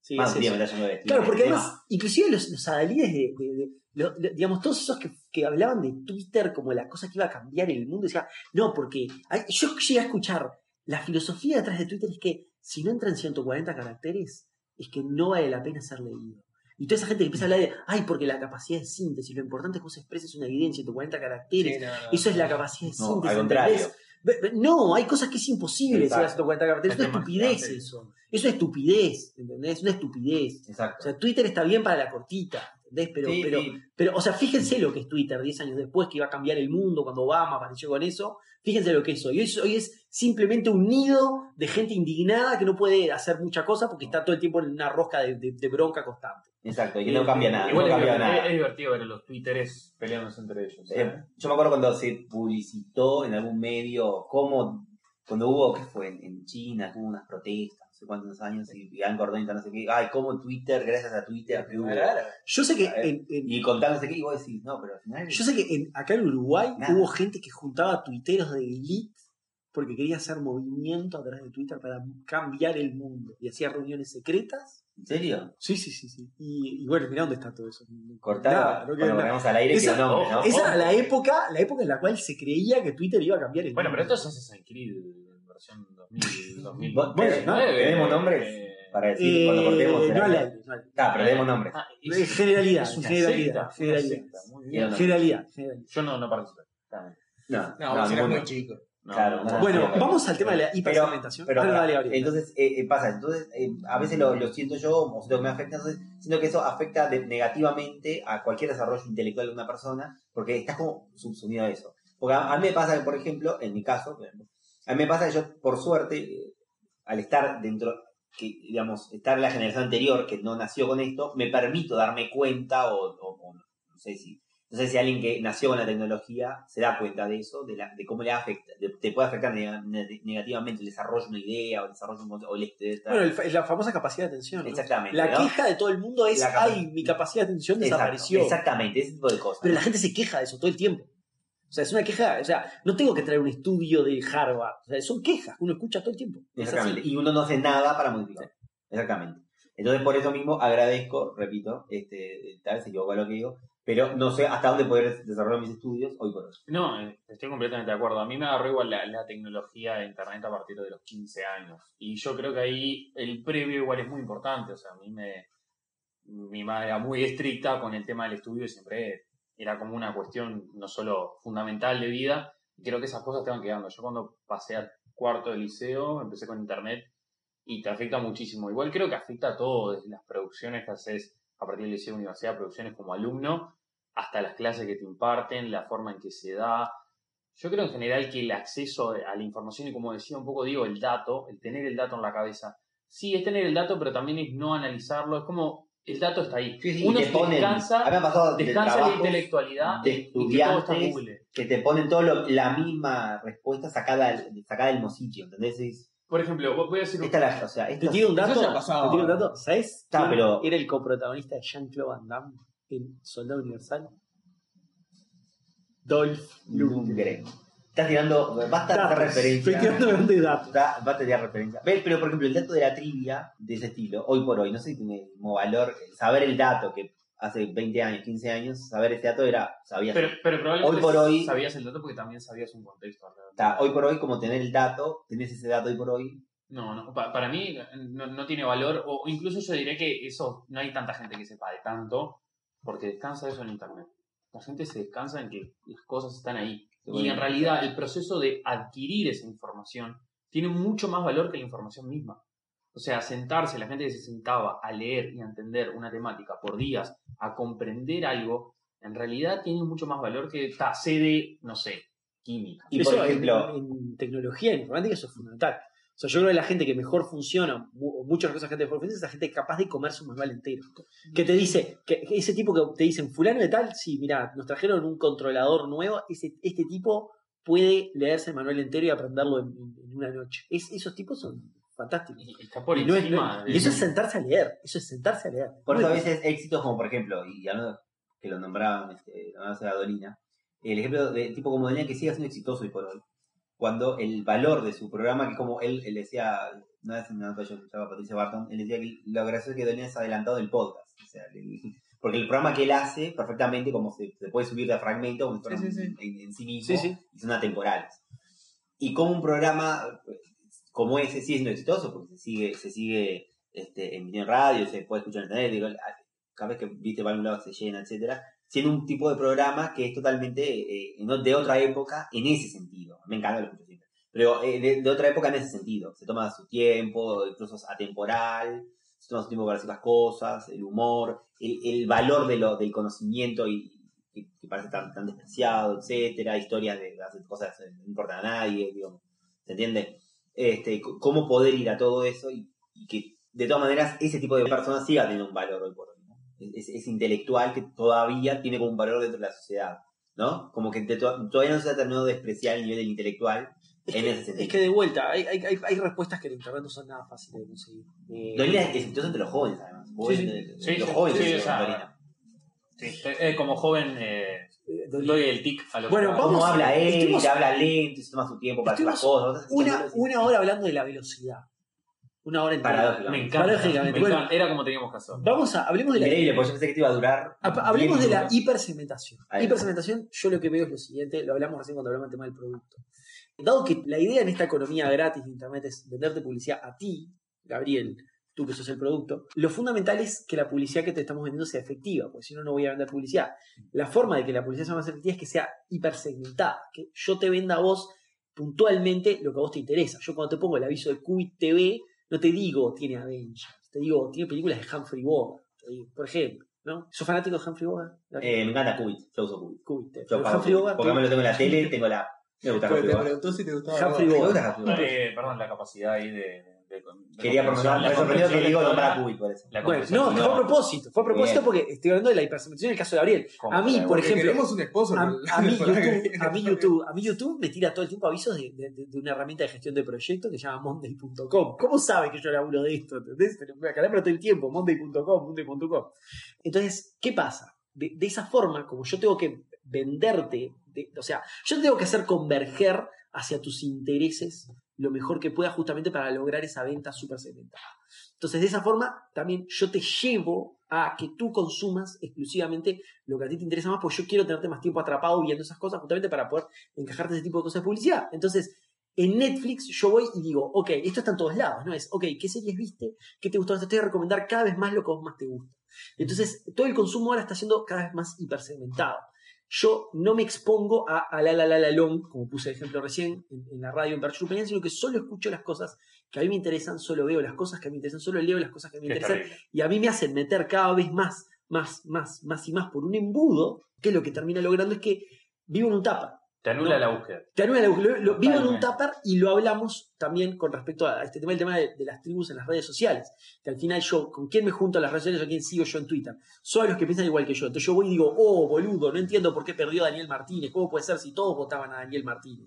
Sí, más es un día me estás yendo de Claro, porque además, inclusive los, los adalides de, de- de- lo- de- digamos, todos esos que, que hablaban de Twitter como la cosa que iba a cambiar el mundo, decía, no, porque ay, yo llegué a escuchar, la filosofía detrás de Twitter es que si no entran 140 caracteres, es que no vale la pena ser leído. Y toda esa gente que empieza a hablar de, ay, porque la capacidad de síntesis, lo importante es que vos expreses una idea en 140 caracteres, Sí, no, no. eso es la capacidad de No, síntesis, al contrario. No, hay cosas que es imposible decir a Exacto. 140 caracteres. Es una estupidez demasiado. eso. Es una estupidez, ¿entendés? Es una estupidez. O Exacto. sea, Twitter está bien para la cortita, ¿entendés? Pero, Sí, pero, sí. pero, o sea, fíjense lo que es Twitter 10 años después, que iba a cambiar el mundo cuando Obama apareció con eso. Fíjense lo que es hoy. Hoy es, hoy es simplemente un nido de gente indignada que no puede hacer mucha cosa porque está todo el tiempo en una rosca de, de- de bronca constante. Exacto, y que no cambia nada. Igual no es, cambia divertido, nada. es divertido ver a los twitteres peleándose entre ellos. ¿eh? Eh, yo me acuerdo cuando se publicitó en algún medio cómo, cuando hubo, que fue en, en China, hubo unas protestas, sé cuántos años, y Ian Gordon no sé qué, ay, cómo Twitter, gracias a Twitter que hubo. Yo sé que en, en- y contando no sé qué, y vos decís, no, pero al final... yo sé que en- acá en Uruguay Nada. hubo gente que juntaba tuiteros de elite porque quería hacer movimiento a través de Twitter para cambiar el mundo. Y hacía reuniones secretas ¿En serio? Sí, sí, sí, sí. Y, y bueno, mirá dónde está todo eso. Cortado, Nada, no ponemos al aire Esa- que ¿no? Esa era la época, la época en la cual se creía que Twitter iba a cambiar el Bueno, mundo. pero esto es Assassin's Creed versión 2000, 2000. Bueno, ¿tenemos nombres? Para decir, Eh, cuando cortemos... no será al que- aire, no al aire. Ah, pero demos nombres. Ah, Eh, generalidad, es una generalidad, secta, generalidad. secta, muy bien. Generalidad, generalidad. Yo no, no participé. No, No, ninguno. muy chico. No, Claro, no, no. no. Bueno, sí, vamos al tema de la Pero, hipersegmentación. pero no, pará, dale, Gabriel. entonces eh, eh, pasa, entonces eh, a veces lo, lo siento yo o siento que me afecta, entonces siento que eso afecta de- negativamente a cualquier desarrollo intelectual de una persona porque estás como subsumido a eso. Porque a, a mí me pasa que, por ejemplo, en mi caso, a mí me pasa que yo, por suerte, al estar dentro, que digamos, estar en la generación anterior que no nació con esto, me permito darme cuenta o, o- o no sé si Entonces, si alguien que nació con la tecnología se da cuenta de eso, de, la, de cómo le afecta, de- te puede afectar neg- neg- negativamente el desarrollo de una idea o el desarrollo de un concepto, o el Bueno, el la famosa capacidad de atención. ¿no? Exactamente. La ¿no? queja de todo el mundo es, ay, mi capacidad de atención Exacto, desapareció. Exactamente, ese tipo de cosas. Pero la gente se queja de eso todo el tiempo. O sea, es una queja, o sea, no tengo que traer un estudio de Harvard. O sea, son quejas que uno escucha todo el tiempo. Exactamente. Y uno no hace nada para modificar. Exactamente. Entonces, por eso mismo agradezco, repito, este, tal vez se equivoco a lo que digo, pero no sé hasta dónde poder desarrollar mis estudios hoy por hoy. No, eh, estoy completamente de acuerdo. A mí me agarró igual la, la tecnología de Internet a partir de los 15 años. Y yo creo que ahí el previo igual es muy importante. O sea, a mí me... Mi madre era muy estricta con el tema del estudio y siempre era como una cuestión no solo fundamental de vida. Y creo que esas cosas te van quedando. Yo cuando pasé al cuarto de liceo, empecé con Internet y te afecta muchísimo. Igual creo que afecta a todo, desde las producciones que haces a partir del liceo, universidad, producciones como alumno, hasta las clases que te imparten, la forma en que se da. Yo creo en general que el acceso a la información y como decía un poco digo, el dato, el tener el dato en la cabeza, sí es tener el dato, pero también es no analizarlo, es como el dato está ahí. Sí, sí, Uno te ponen- a mí descansa, me ha pasado de descansa la intelectualidad de y que todo está en estudiantes que te ponen todo lo- la misma respuesta sacada, sacada del mismo sitio, ¿entendés? Es- Por ejemplo, voy a decir un- esta la, o sea, ¿Te esto- tiro un dato? Eso ya pasaba. ¿Te tiro un dato? ¿Sabes? Está, quién pero- Era el coprotagonista de Jean-Claude Van Damme en Soldado Universal. Dolph Lundgren. Estás tirando, basta de Datos. Estoy referencia. tirando grandes datos. Basta de tirar referencia. Ve, Pero, por ejemplo, el dato de la trivia de ese estilo, hoy por hoy, no sé si tiene valor. Saber el dato que hace 20 años, 15 años, saber ese dato era, sabías. Pero, pero probablemente Hoy por hoy- sabías el dato porque también sabías un contexto. alrededor. Está, hoy por hoy, como tener el dato, tenés ese dato hoy por hoy. No, no, pa- para mí no, no tiene valor, o incluso yo diré que eso no hay tanta gente que sepa de tanto, porque descansa eso en internet. La gente se descansa en que las cosas están ahí. Y en realidad el proceso de adquirir esa información tiene mucho más valor que la información misma. O sea, sentarse, la gente que se sentaba a leer y a entender una temática por días, a comprender algo, en realidad tiene mucho más valor que ta, sé de, no sé, química. Y Eso por ejemplo, en, en tecnología, en informática, eso es fundamental. O sea, yo creo que la gente que mejor funciona, mu- o muchas cosas que gente mejor funciona, es la gente capaz de comerse un manual entero. Que te dice, que, que ese tipo que te dicen, fulano de tal, sí, mira, nos trajeron un controlador nuevo, ese, este tipo puede leerse el manual entero y aprenderlo en, en- en una noche. Es- esos tipos son fantásticos. Y está por Y, no es- no- y eso es sentarse a leer, eso es sentarse a leer. por eso a veces éxitos como, por ejemplo, y hablando que lo nombraban, este, nombraban a Dolina, el ejemplo de tipo como Dolina que sigue siendo exitoso hoy por hoy. Cuando el valor de su programa, que como él, él decía, vez en una nota yo escuchaba a Patricia Barton, él decía que lo gracioso es que Dolina es adelantado del podcast. O sea, el- porque el programa que él hace perfectamente, como se, se puede subir de fragmento, como si fuera Sí, sí, un- En, en sí mismo, Sí, sí. y son atemporales. Y como un programa como ese sigue siendo exitoso, porque se sigue, se sigue este, en radio, se puede escuchar en internet, digo, cada vez que viste para un lado se llena, etcétera, siendo un tipo de programa que es totalmente eh, de otra época en ese sentido. Me encanta lo escucho siempre. Pero eh, de, de otra época en ese sentido. Se toma su tiempo, incluso es atemporal, se toma su tiempo para hacer las cosas, el humor, el, valor de lo, del conocimiento y que, que parece tan, tan despreciado, etcétera, historias de hacer cosas que no importan a nadie, digo, ¿se entiende? Este, cómo poder ir a todo eso y, y que de todas maneras ese tipo de personas siga teniendo un valor hoy por hoy. ¿No? Es, es intelectual que todavía tiene como un valor dentro de la sociedad, ¿no? Como que te- todavía no se ha terminado de despreciar el nivel del intelectual en ese sentido. Es que de vuelta, hay, hay, hay, hay respuestas que en internet no son nada fáciles de conseguir. Eh, Dolina es exitoso entre los jóvenes, además. Sí, sí. eh, Sí, los sí, jóvenes eh, como joven eh, eh, doy el tic a lo Bueno, que Cómo habla él, estuvimos- te habla lento, se toma su tiempo para hacer las cosas. una, una hora hablando de la velocidad. Una hora entera. Me encanta. Paradójicamente, me encanta. Era como teníamos que hacerlo. Vamos a, hablemos de la, Increíble, porque yo pensé que te iba a durar. hab- hablemos 10 de la. Ahí. Hipersegmentación, yo lo que veo es lo siguiente, lo hablamos recién cuando hablamos del tema del producto. Dado que la idea en esta economía gratis de internet es venderte publicidad a ti, Gabriel, tú que sos el producto, lo fundamental es que la publicidad que te estamos vendiendo sea efectiva, porque si no, no voy a vender publicidad. La forma de que la publicidad sea más efectiva es que sea hipersegmentada, que yo te venda a vos puntualmente lo que a vos te interesa. Yo cuando te pongo el aviso de Qubit TV, no te digo tiene Avengers, te digo tiene películas de Humphrey Bogart, te digo, por ejemplo. ¿no? ¿Sos fanático de Humphrey Bogart? Eh, me encanta Qubit, yo uso. Qubit TV. Yo pago Humphrey Bogart, porque me lo tengo en la tele, tengo la Me gusta Humphrey te Bogart. preguntó si te gustaba. Humphrey Bogart. Eh, perdón, la capacidad ahí de. De- de- de Quería promocionar, la me sorprendió que comprensión digo nombrar a por eso. Bueno, comprensión no, fue a propósito. Fue a propósito Bien. porque estoy hablando de la hipersensibilización en el caso de Gabriel. A mí, por ejemplo, queremos un sponsor. A, a mí YouTube, a mí YouTube, a mí YouTube me tira todo el tiempo avisos de, de- de- de una herramienta de gestión de proyectos que se llama Monday.com. ¿Cómo sabe que yo laburo de esto? ¿Entendés? Pero me acalambra todo el tiempo, Monday.com, Monday.com. Entonces, ¿qué pasa? De, de esa forma, como yo tengo que venderte, de- o sea, yo tengo que hacer converger hacia tus intereses lo mejor que pueda justamente para lograr esa venta súper segmentada. Entonces, de esa forma, también yo te llevo a que tú consumas exclusivamente lo que a ti te interesa más, porque yo quiero tenerte más tiempo atrapado viendo esas cosas justamente para poder encajarte ese tipo de cosas de publicidad. Entonces, en Netflix yo voy y digo, ok, esto está en todos lados, ¿no? Es, ok, ¿qué series viste? ¿Qué te gustó? Te estoy a recomendar cada vez más lo que más te gusta. Entonces, todo el consumo ahora está siendo cada vez más hipersegmentado. Yo no me expongo a, a la la la la long, como puse el ejemplo recién en, en la radio en Virtual Opinion, sino que solo escucho las cosas que a mí me interesan, solo veo las cosas que a mí me interesan, solo leo las cosas que a mí me interesan y a mí me hacen meter cada vez más, más, más, más y más por un embudo, que lo que termina logrando es que vivo en un tapa. Te anula No. la búsqueda. Te anula la- lo- lo- vivo en un tupper y lo hablamos también con respecto a este tema, el tema de, de las tribus en las redes sociales. Que al final yo, ¿con quién me junto a las redes sociales o quién sigo yo en Twitter? Son los que piensan igual que yo. Entonces yo voy y digo, oh, boludo, no entiendo por qué perdió Daniel Martínez. ¿Cómo puede ser si todos votaban a Daniel Martínez?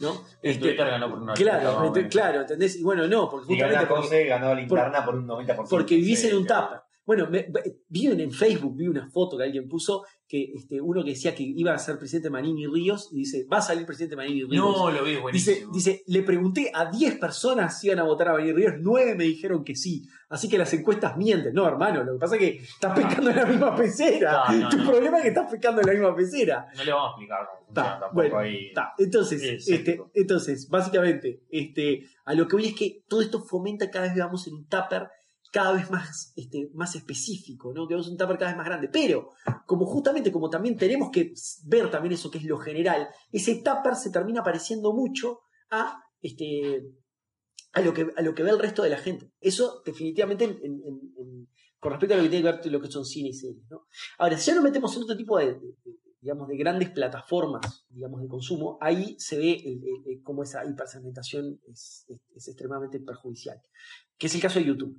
¿No? En Este, Twitter ganó por una claro, más o ent- menos. claro, ¿entendés? Y bueno, no, porque Y justamente ganó porque- José, ganó la interna por un 90%. porque vivís Sí, en un claro. tupper. Bueno, me- vi en, en Facebook, vi una foto que alguien puso que este, uno que decía que iba a ser presidente Manini Ríos y dice, va a salir presidente Manini Ríos. No, lo vi, es Dice, buenísimo. dice, le pregunté a 10 personas si iban a votar a Manini Ríos, 9 me dijeron que sí. Así que las encuestas mienten. No, hermano, lo que pasa es que estás pescando en la misma pecera. No, no, tu no. problema es que estás pescando en la misma pecera. No le vamos a explicar Ta, tampoco bueno, ahí. ta. Entonces, este, entonces, básicamente, este, a lo que voy es que todo esto fomenta cada vez vamos en un tupper cada vez más, este, más específico, ¿no? En un tupper cada vez más grande. Pero, como justamente, como también tenemos que ver también eso que es lo general, ese tupper se termina pareciendo mucho a este a lo que, a lo que ve el resto de la gente. Eso definitivamente en- en- en- en- con respecto a lo que tiene que ver lo que son cine y series. ¿no? Ahora, si ya nos metemos en otro tipo de, digamos, de grandes plataformas digamos, de consumo, ahí se ve cómo esa hipersegmentación es- es extremadamente perjudicial. Que es el caso de YouTube.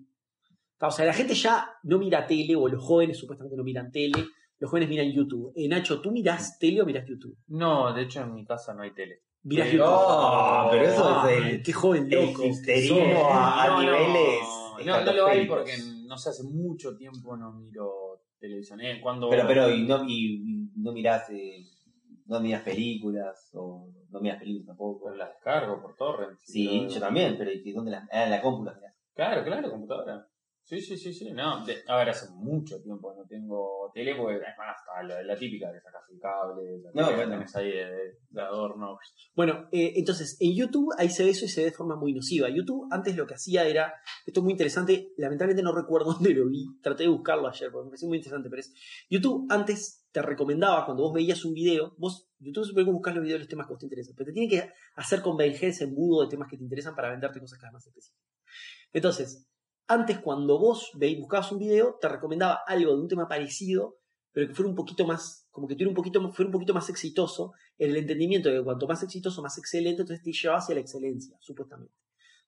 O sea, la gente ya no mira tele, o los jóvenes supuestamente no miran tele, los jóvenes miran YouTube. Eh, Nacho, ¿tú mirás tele o mirás YouTube? No, de hecho en mi casa no hay tele. Mirás Eh, YouTube. no, pero eso es el- Qué joven el loco. sos. a- No, niveles No, no lo hay porque no sé, hace mucho tiempo no miro televisión. Eh, cuando... Pero, pero, y no, y, no mirás, eh, no miras películas, o no miras películas tampoco. Pero las descargo por torrent. Sí, yo también, pero ¿y ¿dónde las, ah, en la compu las mirás? Claro, claro, computadora. Sí, sí, sí, sí. No, de- a ver, hace mucho tiempo no tengo tele, porque es más, está la, la típica que sacas el cable, la No, que bueno. tenés ahí de, de adorno. Bueno, eh, entonces, en YouTube ahí se ve eso y se ve de forma muy nociva. YouTube antes lo que hacía era, esto es muy interesante, lamentablemente no recuerdo dónde lo vi, traté de buscarlo ayer porque me pareció muy interesante, pero es, YouTube antes te recomendaba, cuando vos veías un video, vos, YouTube siempre que buscar los videos de los temas que vos te interesan, pero te tiene que hacer converger ese embudo de temas que te interesan para venderte cosas cada vez más específicas. Entonces, antes cuando vos veis, buscabas un video, te recomendaba algo de un tema parecido, pero que fuera un poquito más, como que tuviera un poquito, más- fuera un poquito más exitoso, en el entendimiento de que cuanto más exitoso, más excelente, entonces te lleva hacia la excelencia, supuestamente.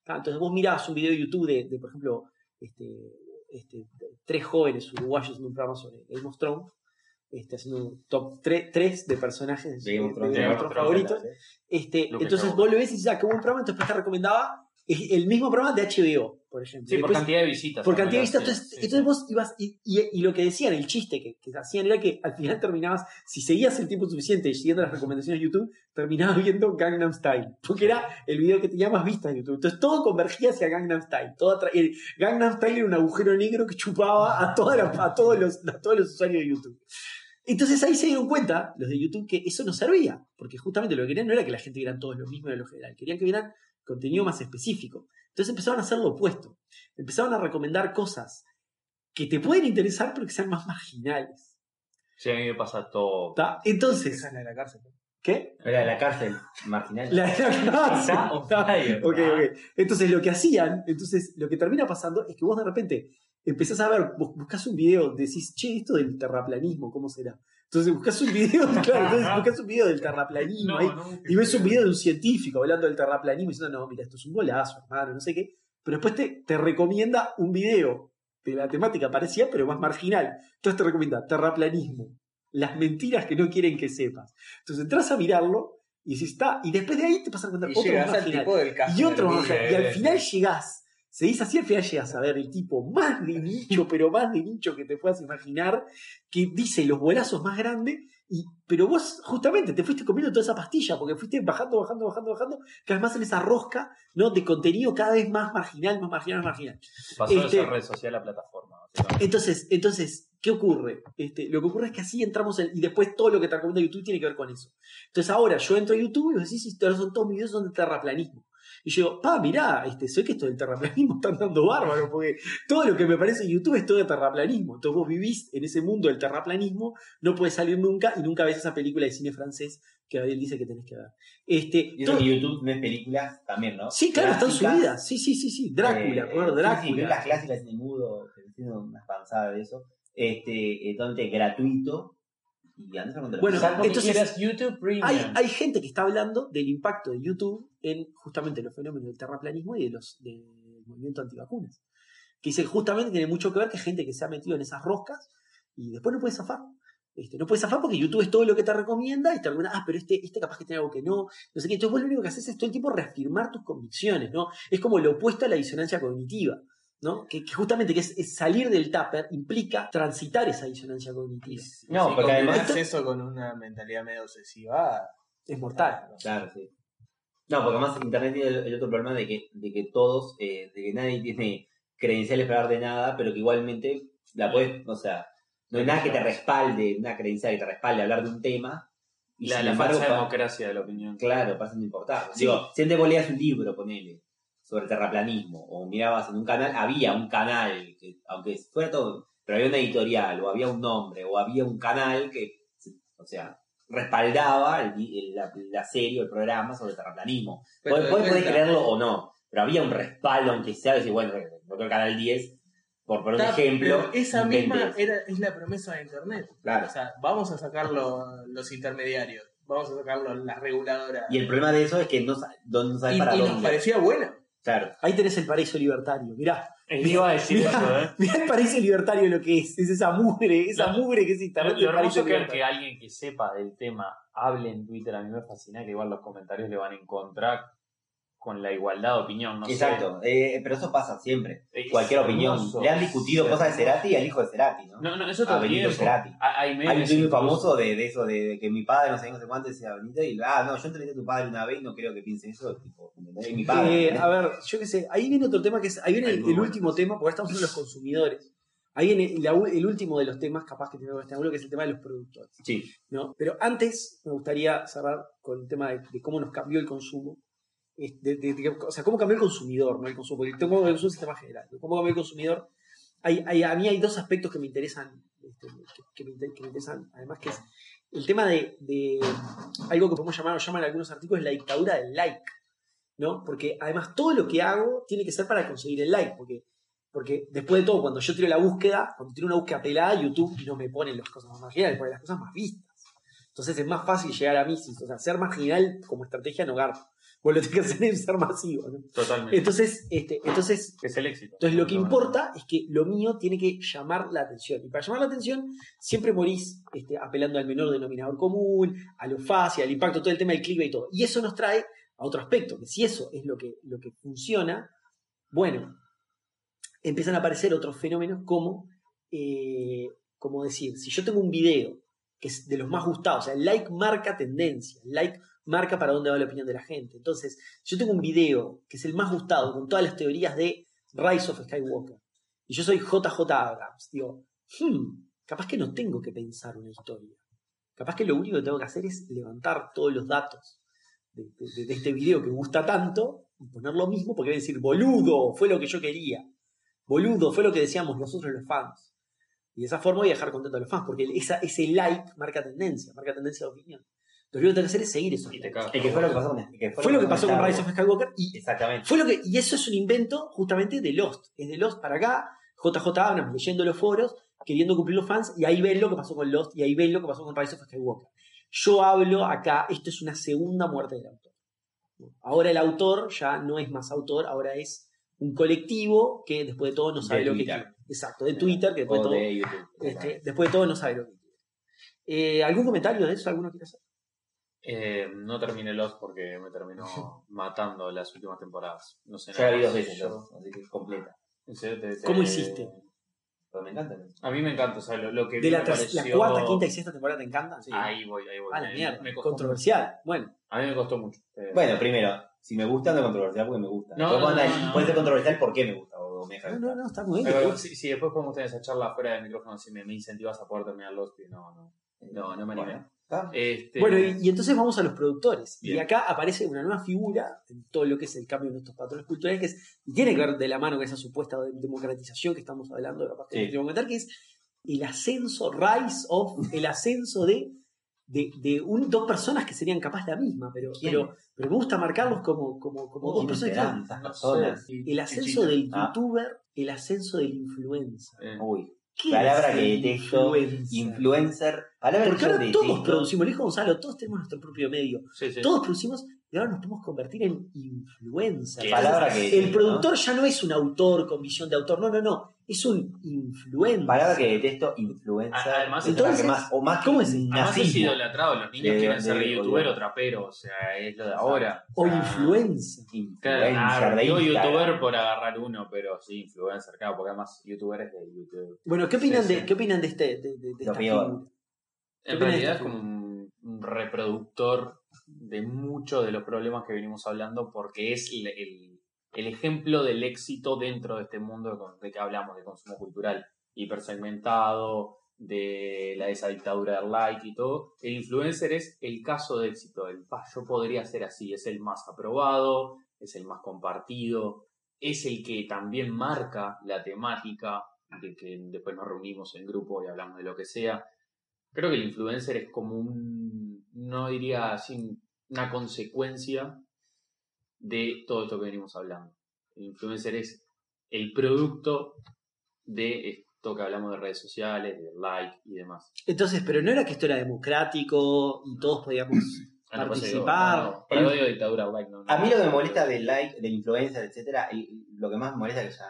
Ah, Entonces vos mirás un video de YouTube de, de, por ejemplo, este, este, tres jóvenes uruguayos en un programa sobre Game of Thrones, este, haciendo un top 3 de personajes De Game de- Thrones, de nuestros favoritos. Este, entonces vos lo ves y dices, ah, qué buen programa, entonces te recomendaba el mismo programa de HBO, por ejemplo. Sí, por cantidad de visitas. por cantidad de vistas. sí, Entonces, sí, entonces sí. vos ibas. Y, y- y lo que decían, el chiste que, que hacían era que al final terminabas, si seguías el tiempo suficiente siguiendo las recomendaciones de YouTube, terminabas viendo Gangnam Style. Porque era el video que tenía más vistas en YouTube. Entonces todo convergía hacia Gangnam Style. Todo el Gangnam Style era un agujero negro que chupaba a, toda la- a, todos los, a todos los usuarios de YouTube. Entonces ahí se dieron cuenta, los de YouTube, que eso no servía. Porque justamente lo que querían no era que la gente viera todos lo mismo de lo general. Querían que vieran contenido más específico. Entonces empezaron a hacer lo opuesto. Empezaron a recomendar cosas que te pueden interesar pero que sean más marginales. Sí, a mí me pasa todo. ¿tá? Entonces, Esa es la de la cárcel. ¿qué? Era de la cárcel, marginal. La, la cárcel. Está. Ok, ok. Entonces lo que hacían, entonces lo que termina pasando es que vos de repente empezás a ver, vos buscas un video, decís, che, esto del terraplanismo, ¿cómo será? Entonces buscas un video, claro, entonces buscas un video del terraplanismo ahí, no, y ves un video de un científico hablando del terraplanismo y diciendo, no, mira, esto es un golazo, hermano, no sé qué. Pero después te, te recomienda un video de la temática parecida, pero más marginal. Entonces te recomienda terraplanismo, las mentiras que no quieren que sepas. Entonces entras a mirarlo y decís, está, y después de ahí te vas a encontrar Y otro al marginal. tipo del caso. Y otro marginal. Y al final llegás, se dice así, al final llegas a ver el tipo más de nicho, pero más de nicho que te puedas imaginar, que dice los bolazos más grandes, y, pero vos justamente te fuiste comiendo toda esa pastilla, porque fuiste bajando, bajando, bajando, bajando, cada vez más en esa rosca ¿no? de contenido cada vez más marginal, más marginal, más marginal. Pasó de Este- ser red social a plataforma. básicamente. Entonces, entonces, ¿qué ocurre? Este, lo que ocurre es que así entramos en, y después todo lo que te recomienda YouTube tiene que ver con eso. Entonces ahora yo entro a YouTube y vos decís, estos son todos mis videos son de terraplanismo. Y yo digo, pa, mirá, este, sé que esto del terraplanismo está andando bárbaro, porque todo lo que me parece en YouTube es todo de terraplanismo. Entonces vos vivís en ese mundo del terraplanismo, no puedes salir nunca y nunca ves esa película de cine francés que Gabriel dice que tenés que ver. Este, Y eso todo- que YouTube no es películas también, ¿no? sí, claro, están subidas. Sí, sí, sí, sí. Drácula, eh, por sí, Sí, Drácula. películas clásicas en mudo, que tienen una panzada de eso. Este, eh, totalmente gratuito. Y Bueno, Salvo que entonces- quieras YouTube Premium. Hay, hay gente que está hablando del impacto de YouTube en justamente los fenómenos del terraplanismo y de los del movimiento antivacunas. Que dice justamente tiene mucho que ver que gente que se ha metido en esas roscas y después no puede zafar. Este, no puedes zafar porque YouTube es todo lo que te recomienda y te recomienda, ah, pero este, este capaz que tiene algo que no, no sé qué. Entonces vos lo único que haces es todo el tiempo reafirmar tus convicciones, ¿no? Es como lo opuesto a la disonancia cognitiva, ¿no? Que, que justamente que es, es salir del tupper implica transitar esa disonancia cognitiva. No, Si porque además- combinás eso con una mentalidad medio obsesiva. Es mortal. Claro, sí. No, porque además Internet tiene el, el otro problema de que, de que todos, eh, de que nadie tiene credenciales para hablar de nada, pero que igualmente la puedes, o sea, no hay nada que te respalde, una credencial que te respalde hablar de un tema. Y la, la embargo, falsa democracia de la opinión. Claro, pasa no importar. Sí. Digo, si leías un libro, ponele, sobre terraplanismo, o mirabas en un canal, había un canal, que, aunque fuera todo, pero había una editorial, o había un nombre, o había un canal que, o sea, respaldaba el el- la, la serie o el programa sobre terraplanismo. Podés vuelta- creerlo o no, pero había un respaldo, aunque sea, decir, bueno, no creo Canal 10, por poner un ejemplo. esa misma era, es la promesa de Internet. Claro. O sea, vamos a sacar lo- los intermediarios, vamos a sacar lo- las reguladoras. Y el problema de eso es que no, no sabes Y- para y nos dónde. parecía buena. Claro. Ahí tenés el paraíso libertario, mirá. Eh, iba a decir Mirá, eso, ¿eh? mirá el paraíso libertario lo que es. Es esa mugre, esa No. mugre que es Lo, internet. lo paraíso hermoso que que alguien que sepa del tema hable en Twitter, a mí me fascina que igual los comentarios le van a encontrar con la igualdad de opinión, no sé. Exacto, eh, pero eso pasa siempre. Es Cualquier opinión. Le han discutido cosas de. Cerati y al hijo de Cerati, ¿no? No, no, eso A el Benito. Cerati. Hay, un muy famoso de, de eso, de, de que mi padre, no sé, no sé cuánto, decía Benito, y ah, no, yo entrevisté a tu padre una vez y no creo que piense eso, tipo, mi padre. Eh, a ver, yo qué sé, ahí viene otro tema que es, ahí viene el, último tema, porque estamos hablando de los consumidores. Ahí viene el último de los temas, capaz que tiene que este ángulo, que es el tema de los productores. Sí. ¿no? Pero antes me gustaría cerrar con el tema de, de cómo nos cambió el consumo. De- de- de- o sea, cómo cambió el consumidor, no el consumo, consumo es un sistema general. ¿Cómo cambió el consumidor? Hay, hay- a mí hay dos aspectos que me interesan, este, que, que me, que me interesan, además que es el tema de, de algo que podemos llamar, o llaman algunos artículos, la dictadura del like. ¿no? Porque además todo lo que hago tiene que ser para conseguir el like, porque, porque después de todo, cuando yo tiro la búsqueda, cuando tiro una búsqueda pelada, YouTube no me pone las cosas más marginales, pone las cosas más vistas. Entonces es más fácil llegar a mí, o sea, ser marginal como estrategia no garpa. Vos lo tenés que hacer es ser masivo, ¿no? Totalmente. Entonces, este, entonces es el éxito. entonces lo que No, no, importa es que lo mío tiene que llamar la atención. Y para llamar la atención siempre morís este, apelando al menor denominador común, a lo fácil, al impacto, todo el tema del clickbait y todo. Y eso nos trae a otro aspecto, que si eso es lo que, lo que funciona, bueno, empiezan a aparecer otros fenómenos como, eh, como decir, si yo tengo un video que es de los más gustados, o sea, el like marca tendencia, el like marca para dónde va la opinión de la gente. Entonces, yo tengo un video que es el más gustado con todas las teorías de Rise of Skywalker, y yo soy JJ Abrams, digo, hmm, capaz que no tengo que pensar una historia. Capaz que lo único que tengo que hacer es levantar todos los datos de, este video que gusta tanto y poner lo mismo porque voy a decir, boludo, fue lo que yo quería. Boludo, fue lo que decíamos nosotros los fans. Y de esa forma voy a dejar contento a los fans, porque esa, ese like marca tendencia, marca tendencia de opinión. Lo que tengo que hacer es seguir esos Y te que fue lo que pasó con, que Fue lo que pasó con Star Rise Wars. of Skywalker y Exactamente. fue lo que, y eso es un invento justamente de Lost. Es de Lost para acá. JJ Abrams leyendo los foros, queriendo cumplir los fans, y ahí ven lo que pasó con Lost, y ahí ven lo que pasó con Rise of Skywalker. Yo hablo acá, esto es una segunda muerte del autor. Ahora el autor ya no es más autor, ahora es un colectivo que después de todo no sabe De lo que quiere. Exacto, de Twitter, que después de todo, de YouTube. este, después de todo no sabe lo que quiere. Eh, ¿Algún comentario de eso? ¿Alguno quiere hacer? Eh, no terminé Lost porque me terminó matando las últimas temporadas. No sé Ya la vi dos veces, Yo- yo, así que es completa. en serio, te- te- ¿Cómo hiciste? Pero me encanta. A mí me encanta, o sea, lo, lo que De vi la, me ter- pareció- la cuarta, quinta y sexta temporada te encantan. Sí. Ahí voy, ahí voy. A la Me- mierda. me costó Controversial. Bueno. A mí me costó mucho. Eh, Bueno, primero, si me gusta, no es controversial porque me gusta. No, Después no, cuando no, hay- no. Puede ser controversial porque me gusta o me deja no, de no, gustar. no, está muy Pero bien. si, si después podemos tener esa charla fuera del micrófono, si me, me incentivas a poder terminar Lost, y no, no. No, no me animé. Bueno, Este, Bueno, y, y entonces vamos a los productores. Y acá aparece una nueva figura en todo lo que es el cambio de nuestros patrones culturales, que es, y tiene que ver de la mano con esa supuesta de- democratización que estamos hablando de la parte Sí. documental, que es el ascenso, rise of, el ascenso de, de, de un- dos personas que serían capaz la misma, pero, pero, pero me gusta marcarlos como, como, como dos ¿Quiénes personas. que- personas? El en ascenso del Ah. youtuber, el ascenso del influencer. Eh, Uy, ¿Qué palabra es que detesto. influencer? Influencer. Palabra Porque que ahora todos producimos, lo dijo Gonzalo, todos tenemos nuestro propio medio. sí, sí. Todos producimos y ahora nos podemos convertir en influencers. Que Palabra que el detesto, productor ya no es un autor con visión de autor, no, no, no, es un influencer. Palabra que detesto, influencer. Además, es la entonces, que más, o más ¿cómo es? Además es idolatrado, los niños De- quieren ser de- youtuber o trapero, o sea, es lo de ahora. O sea, influencer. Claro, Influencer de digo Instagram. youtuber por agarrar uno, pero sí, influencer, claro, porque además youtuber es de YouTube. Bueno, ¿qué opinan, Sí, de, sí. ¿qué opinan de, este, de, de- de Lo esta peor. figura? ¿Qué En realidad es como un, un reproductor de muchos de los problemas que venimos hablando porque es el, el- el ejemplo del éxito dentro de este mundo de, que hablamos, de consumo cultural hipersegmentado, de la, esa dictadura del like y todo. El influencer es el caso de éxito. El "Pa, yo podría ser así, es el más aprobado, es el más compartido, es el que también marca la temática de que después nos reunimos en grupo y hablamos de lo que sea. Creo que el influencer es como un, no diría así, una consecuencia de todo esto que venimos hablando. El influencer es el producto de esto que hablamos de redes sociales, de like y demás. Entonces, pero no era que esto era democrático y todos podíamos Ah, no, pues digo, participar. no, no, pero no digo dictadura like, no, no. A mí lo que me molesta del like, del influencer, etcétera, y lo que más me molesta, que ya,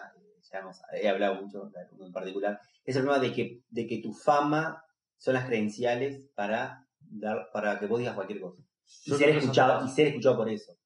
ya hemos, he hablado mucho en particular, es el problema de que, de que tu fama son las credenciales para dar, para que vos digas cualquier cosa. Y ser escuchado, y ser escuchado por eso.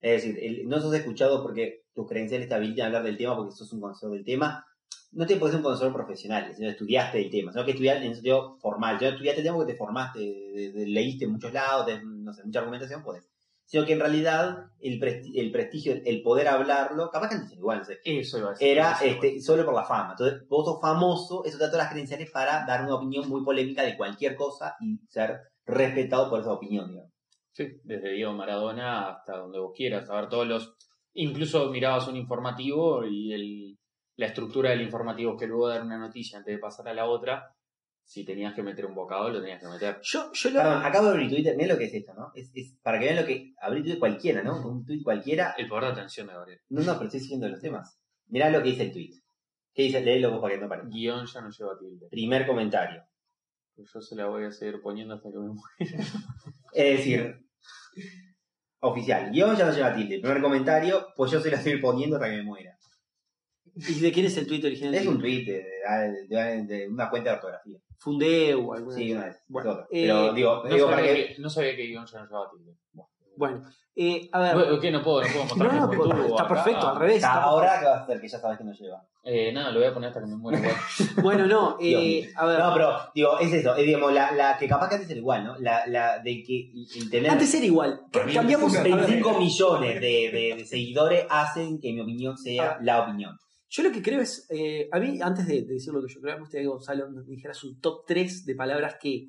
Es decir, el- no sos escuchado porque tus credenciales te habilitan a hablar del tema porque sos un conocedor del tema. No te puedes ser un conocedor profesional, sino estudiaste el tema, sino que estudiaste en sentido formal. Ya estudiaste el tema porque te formaste, de- de- leíste en muchos lados, tenés, no sé, mucha argumentación, puedes. Sino que en realidad el, presti- el prestigio, el, poder hablarlo, capaz que antes era igual, no sé, Eso iba a decir. era eso este, solo por la fama. Entonces, vos sos famoso, eso te da todas las credenciales para dar una opinión muy polémica de cualquier cosa y ser respetado por esa opinión, digamos. Sí, desde Diego Maradona hasta donde vos quieras. A ver, todos los. Incluso mirabas un informativo y el, la estructura del informativo que luego dar una noticia antes de pasar a la otra, si tenías que meter un bocado, lo tenías que meter. Yo, yo lo, Perdón, acabo de abrir Twitter, mirá lo que es esto, ¿no? Es, es para que vean lo que. Abrir Twitter cualquiera, ¿no? Un tweet cualquiera. El poder de atención de Gabriel. No, no, pero estoy siguiendo los temas. Mirá lo que dice el tweet. ¿Qué dice? Léelo vos para que no pare. Guión ya no lleva tilde. Primer comentario. Pues yo se la voy a seguir poniendo hasta que me muera. Es decir, oficial. Guión ya no lleva tilde. Primer comentario, pues yo se la estoy poniendo hasta que me muera. ¿Y de quién es el tweet original? Es un tweet de, de- de- de una cuenta de ortografía. Fundeu o alguna Sí, una vez. Bueno, es otra. eh, Pero digo, No digo para sabía, que. que, no sabía que guion ya no llevaba tilde. Bueno, eh, a ver. Bueno, ¿Qué? No puedo, no puedo mostrar no, mi no, futuro está acá. perfecto, al revés. está Ahora, ¿qué vas a hacer? Que ya sabes que no lleva. Eh, nada, lo voy a poner hasta que me muera. Bueno, no, eh, a ver. No, pero, digo, es eso. Es, digamos, la, la que capaz que antes era igual, ¿no? La, la de que el tener Antes era igual. Cambiamos. a ver, 25 millones de, de- de seguidores hacen que mi opinión sea la opinión. Yo lo que creo es. eh, a mí, antes de, de decir lo que yo creo, me gustaría que Gonzalo nos dijera su top 3 de palabras que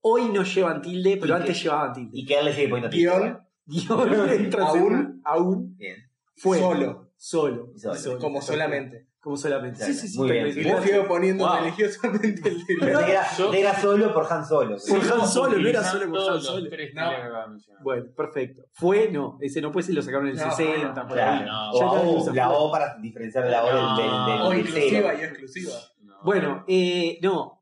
hoy no llevan tilde, pero antes que- llevaban tilde. Y que él le sigue poniendo tilde, Guión. entra Aún. aún Bien. fue Solo. Solo. Solo. solo. Como solamente. como solamente. Sí, sí, sí, muy bien. Y le sigo poniendo religiosamente el Pero era, era, solo por Han Solo. Por Han Solo, no era solo por Han Solo. No. Bueno, perfecto. Fue, no, ese no puede ser, lo sacaron en el no, 60. por ahí. No, o, la O para diferenciar la O del, del, O inclusiva y exclusiva. Bueno, eh, no,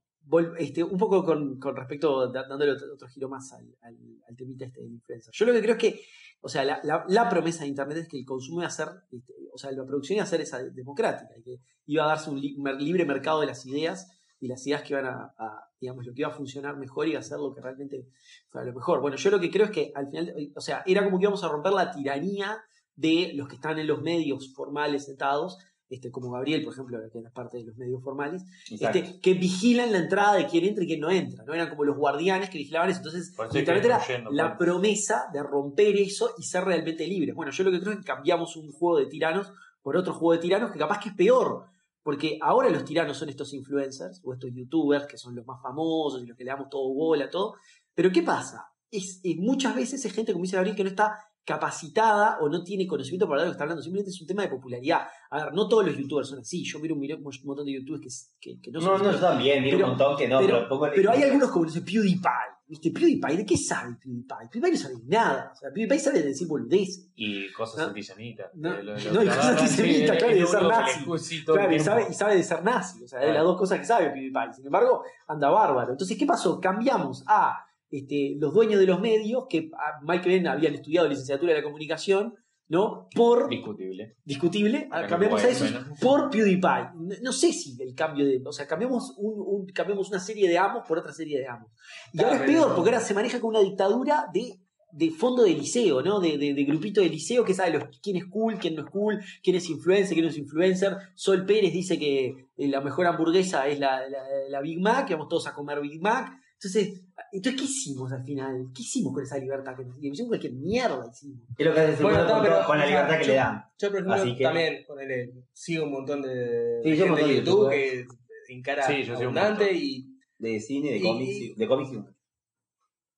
este, un poco con, respecto, dándole otro, giro más al, al, temita este del influencer. Yo lo que creo es que, o sea, la, la, la promesa de Internet es que el consumo iba a ser, este, o sea, la producción iba a ser esa democrática, y que iba a darse un li libre mercado de las ideas y las ideas que iban a, digamos, lo que iba a funcionar mejor iba a ser lo que realmente fuera lo mejor. Bueno, yo lo que creo es que al final, o sea, era como que íbamos a romper la tiranía de los que están en los medios formales sentados este, como Gabriel, por ejemplo, que es parte de los medios formales, este, que vigilan la entrada de quien entra y quien no entra. ¿no? Eran como los guardianes que vigilaban eso. Entonces, Internet era la promesa de romper eso y ser realmente libres. Bueno, yo lo que creo es que cambiamos un juego de tiranos por otro juego de tiranos que capaz que es peor. Porque ahora los tiranos son estos influencers o estos youtubers que son los más famosos y los que le damos todo bola, todo. Pero ¿qué pasa? Es, muchas veces es gente, como dice Gabriel, que no está capacitada o no tiene conocimiento para lo que está hablando, simplemente es un tema de popularidad. A ver, no todos los youtubers son así. Yo miro un, montón de youtubers que, que, no son. No, no, yo también, miro un montón que no, pero, pero, hay algunos como ese PewDiePie. ¿Viste? PewDiePie, ¿de qué sabe PewDiePie? PewDiePie no sabe nada. O sea, PewDiePie sabe decir boludez. Y cosas antisemitas. No, no, y cosas antisemitas, claro, y de ser nazi. Claro, y sabe, y sabe de ser nazi. O sea, de las dos cosas que sabe PewDiePie. Sin embargo, anda bárbaro. Entonces, ¿qué pasó? Cambiamos a este, los dueños de los medios, que Mike Ben habían estudiado licenciatura de la comunicación, ¿no? Por. Discutible. Discutible. Ah, cambiamos a eso por PewDiePie. No, sé si el cambio de. O sea, cambiamos, un, cambiamos una serie de amos por otra serie de amos. Y ahora es peor, porque ahora se maneja con una dictadura de de fondo de liceo, ¿no? De, de, grupito de liceo que sabe los, quién es cool, quién no es cool, quién es influencer, quién no es influencer. Sol Pérez dice que la mejor hamburguesa es la, la, la Big Mac, que vamos todos a comer Big Mac. Entonces, entonces, ¿qué hicimos al final? ¿Qué hicimos con esa libertad que? Hicimos cualquier mierda hicimos. Es lo que hace bueno, con, con, la libertad que le dan. Yo, por ejemplo, que... también ponele, sigo un montón de, sí, de gente de YouTube, que encara sí, yo abundante y... De cine, de cómics, de cómics.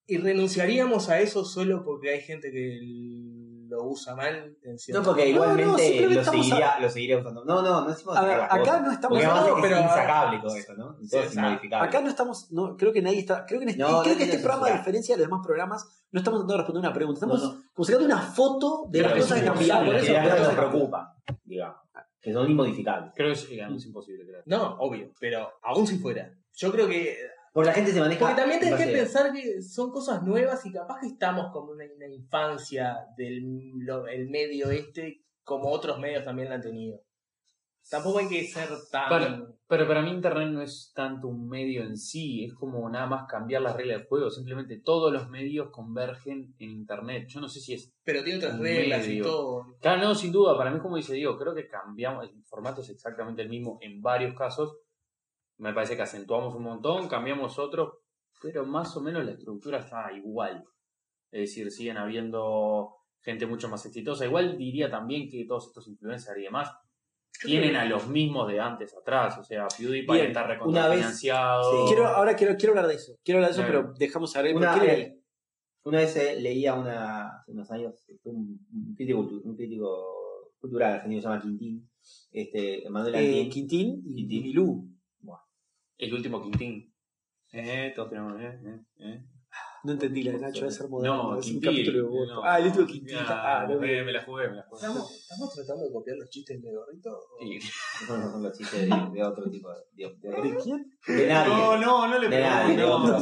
Y renunciaríamos a eso solo porque hay gente que lo usa mal. no, porque igualmente lo, seguiría, lo seguiría usando. No, no, no decimos a ver, acá no estamos hablando, pero es insacable todo eso, ¿no? Sí, es acá no estamos, no, creo que nadie está, creo que, en este, no, creo que este programa, a diferencia de los demás programas, no estamos tratando de responder una pregunta, estamos sacando una foto de las cosas que cambiaron. Por eso nos preocupa, digamos, que son inmodificables. Creo que es, digamos, imposible. Creo. No, obvio, pero aún si fuera. Yo creo que porque la gente se maneja. Porque también tenés que pensar que son cosas nuevas y capaz que estamos como en una, infancia del el medio este, como otros medios también la han tenido. Tampoco hay que ser tan. pero para mí Internet no es tanto un medio en sí, es como nada más cambiar las reglas del juego. Simplemente todos los medios convergen en Internet. Yo no sé si es. Pero tiene otras reglas y todo. Claro, no, sin duda. Para mí, como dice Diego, creo que cambiamos. El formato es exactamente el mismo en varios casos me parece que acentuamos un montón, cambiamos otro, pero más o menos la estructura está igual. Es decir, siguen habiendo gente mucho más exitosa. Igual diría también que todos estos influencers y demás tienen a los mismos de antes atrás. O sea, PewDiePie está recontrafinanciado. Quiero, ahora quiero, quiero hablar de eso. Quiero hablar de eso, pero dejamos a una, vez eh, leía una, hace unos años un, un, crítico, un crítico cultural argentino se llama Quintín. Este, Manuel eh, Quintín y Quintín. Milú. El último Quintín. Eh, todos tenemos. Eh, eh, eh. No entendí la de Nacho, debe ser moderno. No, es un capítulo de no, Ah, el último Quintín. Ah, no, me, me, la jugué, me la jugué. ¿Estamos, ¿Estamos tratando de copiar los chistes de Gorrito? Sí. No, son los chistes de, de, otro tipo. De, de, de, quién? De nadie. No, no, no le De nadie, de otro.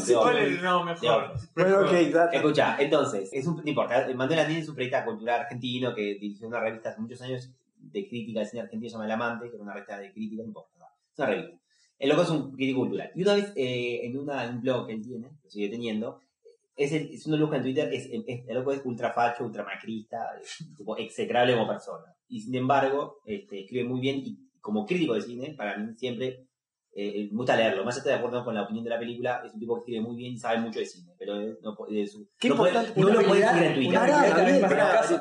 No, mejor. Bueno, ok, Escucha, entonces, es un, no importa. Manuel Andín es un periodista cultural argentino que dirigió una revista hace muchos años de crítica del cine argentino, se llama El Amante, que era una revista de crítica, no importa. Es una revista. El loco es un crítico cultural. Y una vez eh, en, una, un blog que él tiene, lo sigue teniendo, es, el, es uno busca en Twitter, es, el loco es ultra facho, ultra macrista, tipo, execrable como persona. Y sin embargo, este, escribe muy bien y como crítico de cine, para mí siempre eh, me gusta leerlo. Más allá de acuerdo con la opinión de la película, es un tipo que escribe muy bien y sabe mucho de cine. Pero no, de su, ¿Qué no, puede, no lo puedes escribir en Twitter.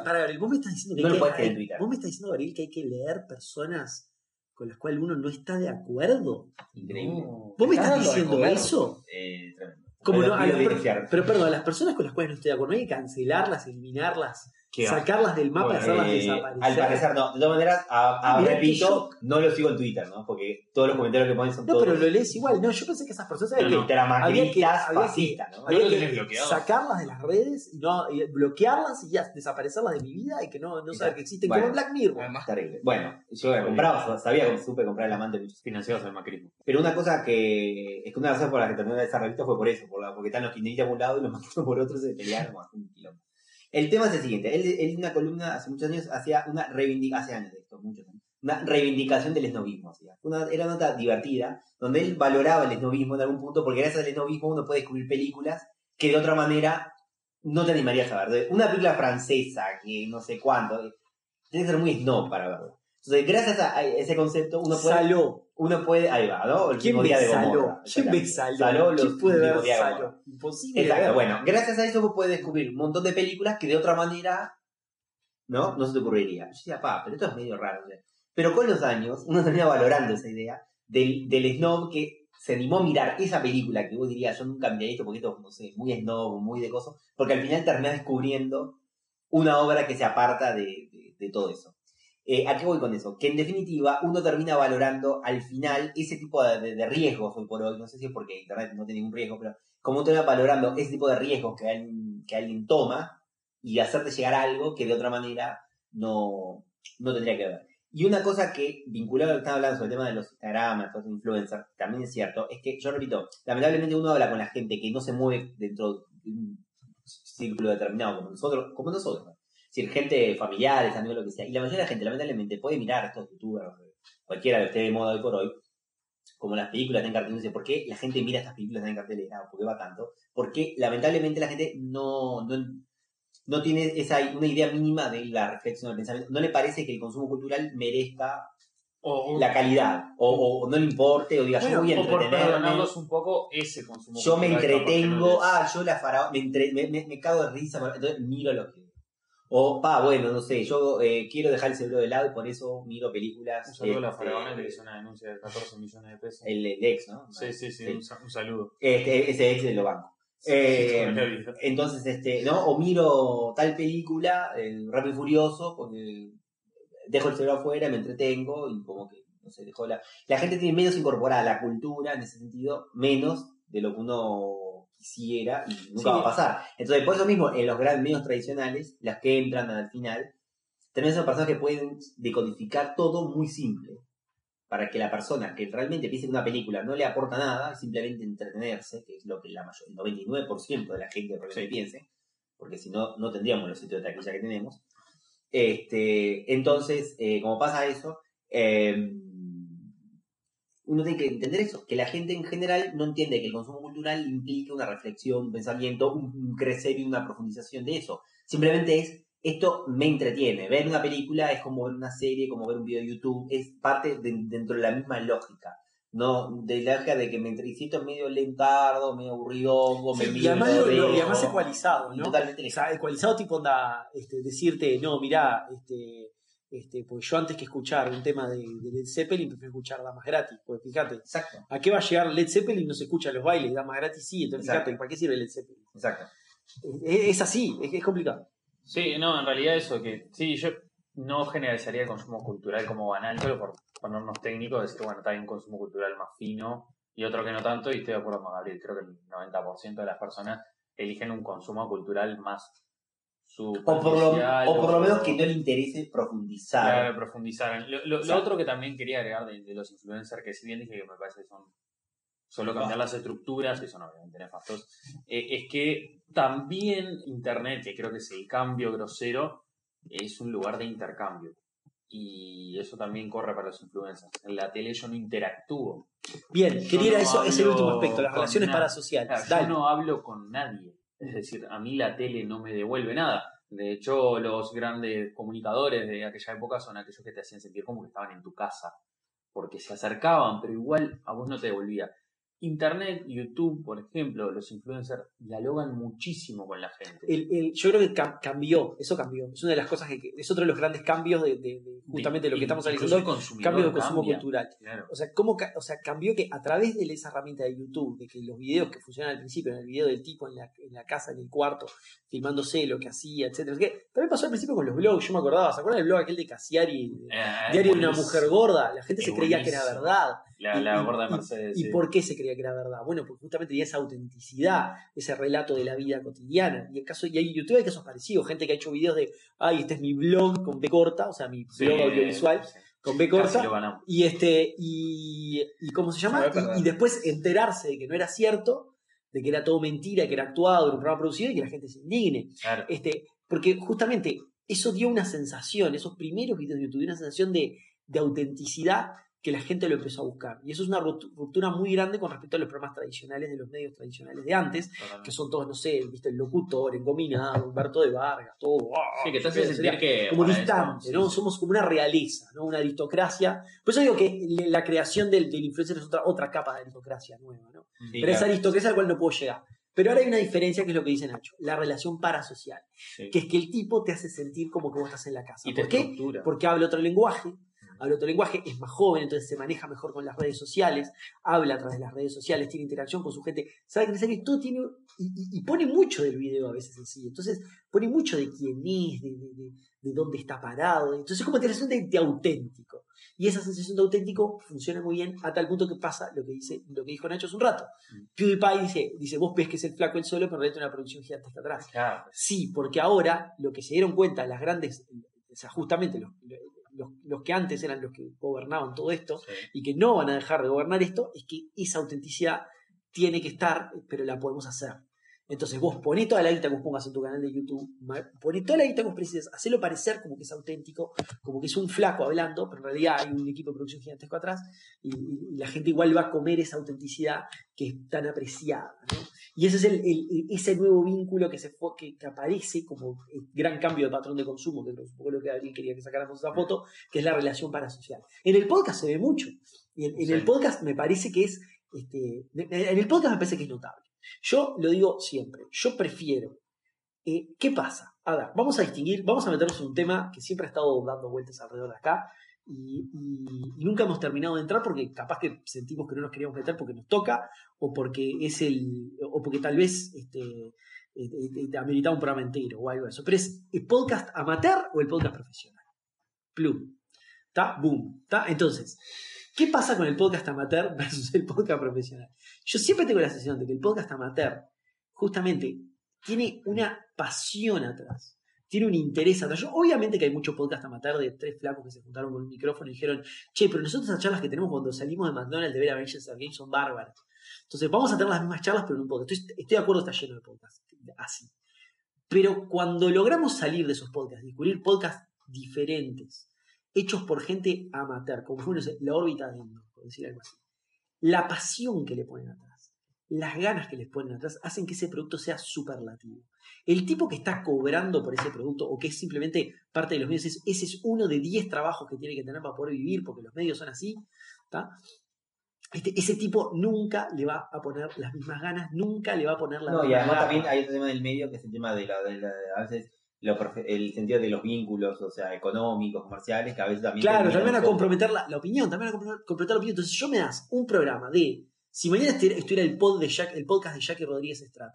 Para, ver, vos me estás diciendo que, no lo puedes que, en Twitter. vos me estás diciendo, Gabriel, que hay que leer personas con las cuales uno no está de acuerdo. Increíble. ¿Vos me estás diciendo eso? Eh. Como no, a las, pero perdón, a las personas con las cuales no estoy de acuerdo, no hay que cancelarlas, eliminarlas. Sacarlas del mapa y hacerlas Eh, desaparecer. al parecer no. De todas maneras, a, a- Ah, repito, no lo sigo en Twitter, ¿no? Porque todos los comentarios que ponen son No, todos pero lo lees igual. No, yo pensé que esas personas ¿sabes No, qué? no. había que- fascistas, ¿no? Había lo que bloqueado. sacarlas de las redes y no y bloquearlas y ya desaparecerlas de mi vida y que no, no saber que existen Bueno. como en Black Mirror. Además, Terrible. Bueno, yo compraba, sabía que supe comprar el amante. Financiados del macrismo. Pero una cosa que. Es que una razón por la que terminó esa revista fue por eso, por la, porque están los kirchneristas por un lado y los macristas por otro se pelearon. un quilombo. El tema es el siguiente. Él, él una columna hace muchos años hacía una reivindicación, hace años de esto, muchos años, una reivindicación del esnovismo. era una nota divertida, donde él valoraba el esnovismo en algún punto, porque gracias al esnovismo uno puede descubrir películas que de otra manera no te animarías a ver. Una película francesa, que no sé cuánto, eh, tiene que ser muy snob para verla. Entonces, gracias a ese concepto, uno puede Saló. Uno puede, ahí va, ¿no? El ¿Quién día de? Gomorra. ¿Quién ve. Saló? Saló, los ¿Quién puede ver. Saló? Imposible. Exacto, ver. bueno, gracias a eso vos podés descubrir un montón de películas que de otra manera, ¿no? No se te ocurriría. Yo decía, pa, pero esto es medio raro. ¿sí? Pero con los años, uno termina valorando esa idea del, del snob que se animó a mirar esa película que vos dirías, yo nunca miré esto porque esto, no sé, muy snob, muy de cosas, porque al final terminás descubriendo una obra que se aparta de, de- de todo eso. Eh, ¿A qué voy con eso? Que en definitiva uno termina valorando al final ese tipo de, riesgos hoy por hoy, no sé si es porque Internet no tiene ningún riesgo, pero como termina valorando ese tipo de riesgos que alguien, que alguien toma y hacerte llegar algo que de otra manera no, no tendría que ver. Y una cosa que, vinculado a lo que están hablando sobre el tema de los Instagram, los influencers, también es cierto, es que yo repito, lamentablemente uno habla con la gente que no se mueve dentro de un círculo determinado como nosotros, como nosotros. Decir, gente familiares, amigos, lo que sea. Y la mayoría de la gente, lamentablemente, puede mirar a estos youtubers, cualquiera que esté de moda hoy por hoy, como las películas en cartelera. Dice, ¿por qué la gente mira estas películas en cartelera? ¿O por qué va tanto? Porque lamentablemente la gente no, no, no tiene esa, una idea mínima de la reflexión del pensamiento. No le parece que el consumo cultural merezca O, la calidad. O, o no le importe, o diga, Bueno, yo voy a entretenerme. un poco ese consumo. Yo me entretengo, no ah, yo la faraón, me, entre- me, me- me cago de risa, entonces miro lo que... O, pa, bueno, no sé, yo eh, quiero dejar el cerebro de lado y por eso miro películas... Un saludo a la este, faraona que hizo una denuncia de 14 millones de pesos. El, el ex, ¿no? Sí, sí, sí. Un, sa- un saludo. Este, ese ex de lo banco. Eh, Sí, sí, sí. entonces, este, ¿no? O miro tal película, el Rápido y Furioso, porque dejo el cerebro afuera, me entretengo y como que, no sé, dejo la... La gente tiene menos incorporada la cultura, en ese sentido, menos de lo que uno quisiera y nunca Sí. va a pasar. Entonces, por eso mismo, en los grandes medios tradicionales, las que entran al final, también son personas que pueden decodificar todo muy simple. Para que la persona que realmente piense que una película no le aporta nada, simplemente entretenerse, que es lo que la mayor, el 99% de la gente realmente Sí. piense, porque si no, no tendríamos los sitios de taquilla que tenemos. Este, entonces, eh, como pasa eso, eh, uno tiene que entender eso, que la gente en general no entiende que el consumo cultural implica una reflexión, un pensamiento, un, un crecer y una profundización de eso. Simplemente es, esto me entretiene. Ver una película es como ver una serie, como ver un video de YouTube, es parte de- dentro de la misma lógica. No, de la lógica de que me entre- si esto es medio lentardo, medio aburrido, me Sí, y miro, además, lo- lo- y además ecualizado, ¿no? Totalmente O sea, ecualizado tipo onda, este, decirte, no, mirá, este, este, pues yo antes que escuchar un tema de, de Led Zeppelin prefiero escuchar Damas Gratis, pues fíjate, Exacto, ¿a qué va a llegar Led Zeppelin? No se escucha los bailes, Damas Gratis sí, entonces Exacto. fíjate, ¿para qué sirve Led Zeppelin? exacto. Es, es así, es, es complicado. Sí, no, en realidad eso, que sí, yo no generalizaría el consumo cultural como banal, pero por ponernos técnicos, decir, bueno, está bien un consumo cultural más fino y otro que no tanto, y estoy de acuerdo con Gabriel, creo que el 90% de las personas eligen un consumo cultural más O por, lo, o por lo menos que no le interese profundizar. Claro, profundizar. Lo, lo- lo otro que también quería agregar de, de los influencers, que si bien dije que me parece que son solo cambiar las estructuras, que son obviamente nefastos, eh, es que también Internet, que creo que es el cambio grosero, es un lugar de intercambio. Y eso también corre para los influencers. En la tele yo no interactúo. Bien, Yo quería no eso, es el último aspecto, las relaciones nada. parasociales. Claro, Dale. yo no hablo con nadie. Es decir, a mí la tele no me devuelve nada. De hecho, los grandes comunicadores de aquella época son aquellos que te hacían sentir como que estaban en tu casa. Porque se acercaban, pero igual a vos no te devolvía. Internet, YouTube, por ejemplo, los influencers dialogan muchísimo con la gente. El- el- yo creo que cam- cambió, eso cambió. Es una de las cosas que, es otro de los grandes cambios de, de- de justamente lo que estamos analizando cambio de consumo cambia. cultural. Claro. O sea, cómo, o sea, cambió que a través de esa herramienta de YouTube, de que los videos que funcionan al principio, en el video del tipo en la, en la casa, en el cuarto, filmándose lo que hacía, etcétera, también pasó al principio con los blogs, yo me acordaba, ¿se acuerdan del blog aquel de Casiari? Eh, Diario de una mujer gorda, la gente se creía que era verdad. La, Y- la gorda de y- Mercedes. ¿Y sí. por qué se creía que era verdad? Bueno, porque justamente tenía esa autenticidad, ese relato de la vida cotidiana. Y en caso, y hay YouTube hay casos parecidos, gente que ha hecho videos de, ay, este es mi blog con B corta, o sea, mi Sí, blog audiovisual sí. con B corta. lo. Y este, y, y ¿cómo se llama? Y, y después enterarse de que no era cierto, de que era todo mentira, que era actuado, era un programa producido y que la gente se indigne. Claro. Este, porque justamente eso dio una sensación, esos primeros videos de YouTube, dio una sensación de, de autenticidad que la gente lo empezó a buscar. Y eso es una ruptura muy grande con respecto a los programas tradicionales de los medios tradicionales de antes, Totalmente. que son todos, no sé, viste, el locutor, engominado, Humberto de Vargas, todo. Sí, que te hace sentir que. como distante, esto, ¿no? sí. Somos como una realeza, ¿no? Una aristocracia. Por eso digo que la creación del, del influencer es otra, otra capa de aristocracia nueva, ¿no? Sí, Pero esa claro. aristocracia al cual no puedo llegar. Pero ahora hay una diferencia que es lo que dice Nacho, la relación parasocial, Sí. que es que el tipo te hace sentir como que vos estás en la casa. Y ¿Por qué? estructura. Porque habla otro lenguaje, habla otro lenguaje, es más joven, entonces se maneja mejor con las redes sociales, habla a través de las redes sociales, tiene interacción con su gente, sabe que que todo tiene, y, y- y pone mucho del video a veces en sí, entonces pone mucho de quién es, de, de- de- de dónde está parado, entonces como tiene sensación de, auténtico. Y esa sensación de auténtico funciona muy bien a tal punto que pasa lo que dice, lo que dijo Nacho hace un rato. Mm. PewDiePie dice, dice, vos ves que es el flaco el solo, pero hay una producción gigantesca atrás. Claro. Sí, porque ahora lo que se dieron cuenta las grandes, o sea, justamente los, los, los que antes eran los que gobernaban todo esto Sí. y que no van a dejar de gobernar esto, es que esa autenticidad tiene que estar, pero la podemos hacer. Entonces vos poné toda la guita que vos pongas en tu canal de YouTube, poné toda la guita que vos precises, hacelo parecer como que es auténtico, como que es un flaco hablando, pero en realidad hay un equipo de producción gigantesco atrás y, y- y la gente igual va a comer esa autenticidad que es tan apreciada. ¿no? Y ese es el, el- ese nuevo vínculo que, se fue, que, que aparece como el gran cambio de patrón de consumo, que es un poco lo que Gabriel quería que sacáramos esa foto, que es la relación parasocial. En el podcast se ve mucho. Y en, en Sí. el podcast me parece que es. Este, en el podcast me parece que es notable. Yo lo digo siempre. Yo prefiero. eh, ¿Qué pasa? A ver, vamos a distinguir, vamos a meternos en un tema que siempre ha estado dando vueltas alrededor de acá. Y, nunca hemos terminado de entrar porque capaz que sentimos que no nos queríamos meter porque nos toca o porque es el o porque tal vez este, ameritaba un programa entero o algo de eso. Pero es el podcast amateur o el podcast profesional. Plum. ¿Está? Boom. ¿Está? Entonces, ¿qué pasa con el podcast amateur versus el podcast profesional? Yo siempre tengo la sensación de que el podcast amateur, justamente, tiene una pasión atrás. Tiene un interés atrás. Obviamente que hay mucho podcast amateur de tres flacos que se juntaron con un micrófono y dijeron, che, pero nosotros las charlas que tenemos cuando salimos de McDonald's de ver Avengers Endgame son bárbaras. Entonces vamos a tener las mismas charlas, pero en un podcast. Estoy, de acuerdo, está lleno de podcasts. Así. Pero cuando logramos salir de esos podcasts, descubrir podcasts diferentes, hechos por gente amateur, como sé, la órbita de Endor, por decir algo así, la pasión que le ponen atrás, las ganas que les ponen atrás, hacen que ese producto sea superlativo. El tipo que está cobrando por ese producto o que es simplemente parte de los medios, es- ese es uno de 10 trabajos que tiene que tener para poder vivir, porque los medios son así. ¿tá? Este, ese tipo nunca le va a poner las mismas ganas, nunca le va a poner la No, y además también hay otro tema del medio que es el tema de la, de la- a veces lo el sentido de los vínculos, o sea, económicos, comerciales, que a veces también. Claro, también a un poco- comprometer la, la opinión, también a comprom- comprometer la opinión. Entonces, yo me das un programa de. Si mañana estu- estuviera el, pod de Jack- el podcast de Jackie Rodríguez Estrata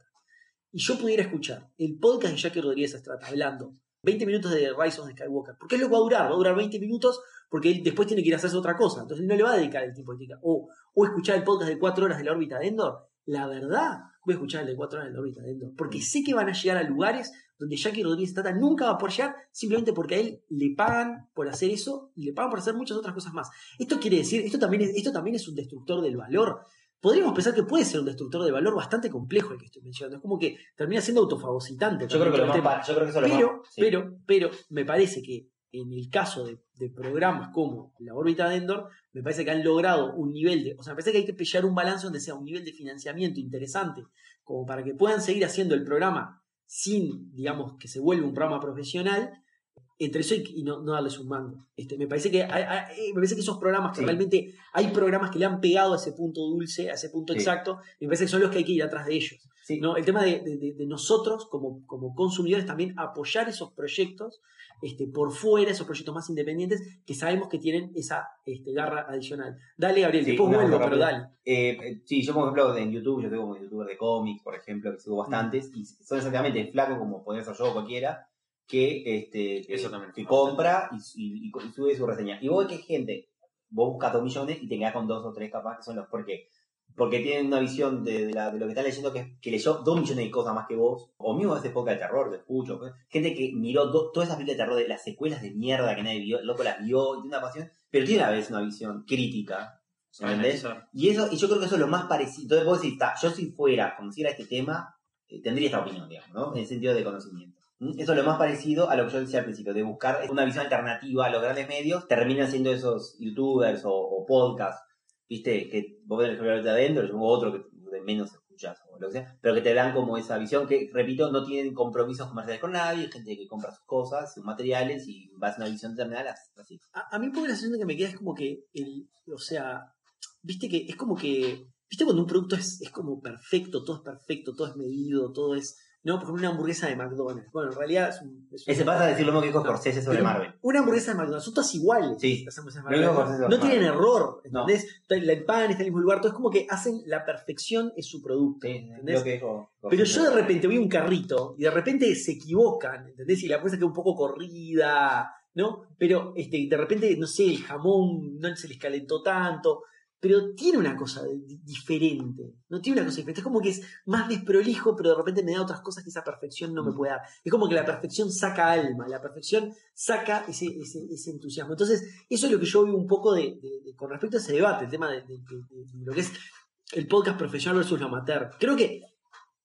y yo pudiera escuchar el podcast de Jackie Rodríguez Estrata hablando 20 minutos de Rise of the Skywalker, porque es lo que va a durar, va a durar 20 minutos porque él después tiene que ir a hacerse otra cosa, entonces no le va a dedicar el tiempo que tiene. O, o escuchar el podcast de 4 horas de la órbita de Endor, la verdad, voy a escuchar el de 4 horas de la órbita de Endor, porque sé que van a llegar a lugares donde Jackie Rodríguez Estrata nunca va a poder llegar, simplemente porque a él le pagan por hacer eso y le pagan por hacer muchas otras cosas más. Esto quiere decir, esto también es, esto también es un destructor del valor. Podríamos pensar que puede ser un destructor de valor bastante complejo el que estoy mencionando. Es como que termina siendo autofagocitante. Yo creo que lo más, el tema. pa- yo creo que eso es lo Pero, más. sí. pero, pero, me parece que en el caso de, de programas como la órbita de Endor, me parece que han logrado un nivel de. O sea, me parece que hay que pillar un balance donde sea un nivel de financiamiento interesante, como para que puedan seguir haciendo el programa sin, digamos, que se vuelva un programa profesional, entre eso y, no, no darles un mango. Este, me, parece que hay- hay- me parece que esos programas que Sí. realmente hay programas que le han pegado a ese punto dulce, a ese punto Sí. exacto, y me parece que son los que hay que ir atrás de ellos. Sí. ¿no? El tema de, de- de- de nosotros como, como consumidores también apoyar esos proyectos este, por fuera, esos proyectos más independientes que sabemos que tienen esa este, garra adicional. Dale, Gabriel, Sí, después vuelvo, pero dale. Eh, eh, sí, yo por ejemplo en YouTube, yo tengo como youtuber de cómics, por ejemplo, que sigo bastantes, y son exactamente flacos como podría ser yo o cualquiera, que, este, que, Eso compra y, y- y sube su reseña. Y vos que gente, vos buscas dos millones y te quedás con dos o tres capaz que son los, porque porque tienen una visión de, de la- de lo que están leyendo que, que leyó dos millones de cosas más que vos, o mismo hace poca de terror, que escucho, pues, gente que miró do- todas esas películas de terror de las secuelas de mierda que nadie vio, el loco las vio y tiene una pasión, pero tiene a vez una visión crítica, ¿entendés? Y eso, y yo creo que eso es lo más parecido. Entonces vos decís, "Ta, yo si fuera, conociera este tema, eh, tendría esta opinión, digamos, ¿no? En el sentido de conocimiento. ¿Mm? Eso es lo más parecido a lo que yo decía al principio, de buscar una visión alternativa a los grandes medios, terminan siendo esos youtubers o, podcasts, viste, que vos el ejemplo de adentro, yo otro que menos escuchas o lo que sea, pero que te dan como esa visión que, repito, no tienen compromisos comerciales con nadie, gente que compra sus cosas, sus materiales y vas a una visión terminal así. A, a mí un poco la sensación que me queda es como que, el, o sea, viste que es como que, viste cuando un producto es, es como perfecto, todo es perfecto, todo es medido, todo es, no, por ejemplo, una hamburguesa de McDonald's. Bueno, en realidad es un... es Ese pasa a decir lo mismo que dijo No, Scorsese sobre pero Marvel. Una hamburguesa de McDonald's, son todas iguales. Sí. las hamburguesas de McDonald's. No tienen error, No. ¿entendés? Está- El pan está en el mismo lugar, todo es como que hacen la perfección es su producto. Sí, ¿entendés? lo que dijo Pero yo de repente voy a un carrito y de repente se equivocan, ¿entendés? Y la hamburguesa queda un poco corrida, ¿no? Pero este, de repente, no sé, el jamón no se les calentó tanto, pero tiene una cosa di- diferente, no tiene una cosa diferente. Es como que es más desprolijo, pero de repente me da otras cosas que esa perfección no me Mm. puede dar. Es como que la perfección saca alma, la perfección saca ese, ese, ese entusiasmo. Entonces, eso es lo que yo veo un poco de, de- de- con respecto a ese debate, el tema de, lo que es el podcast profesional versus lo amateur. Creo que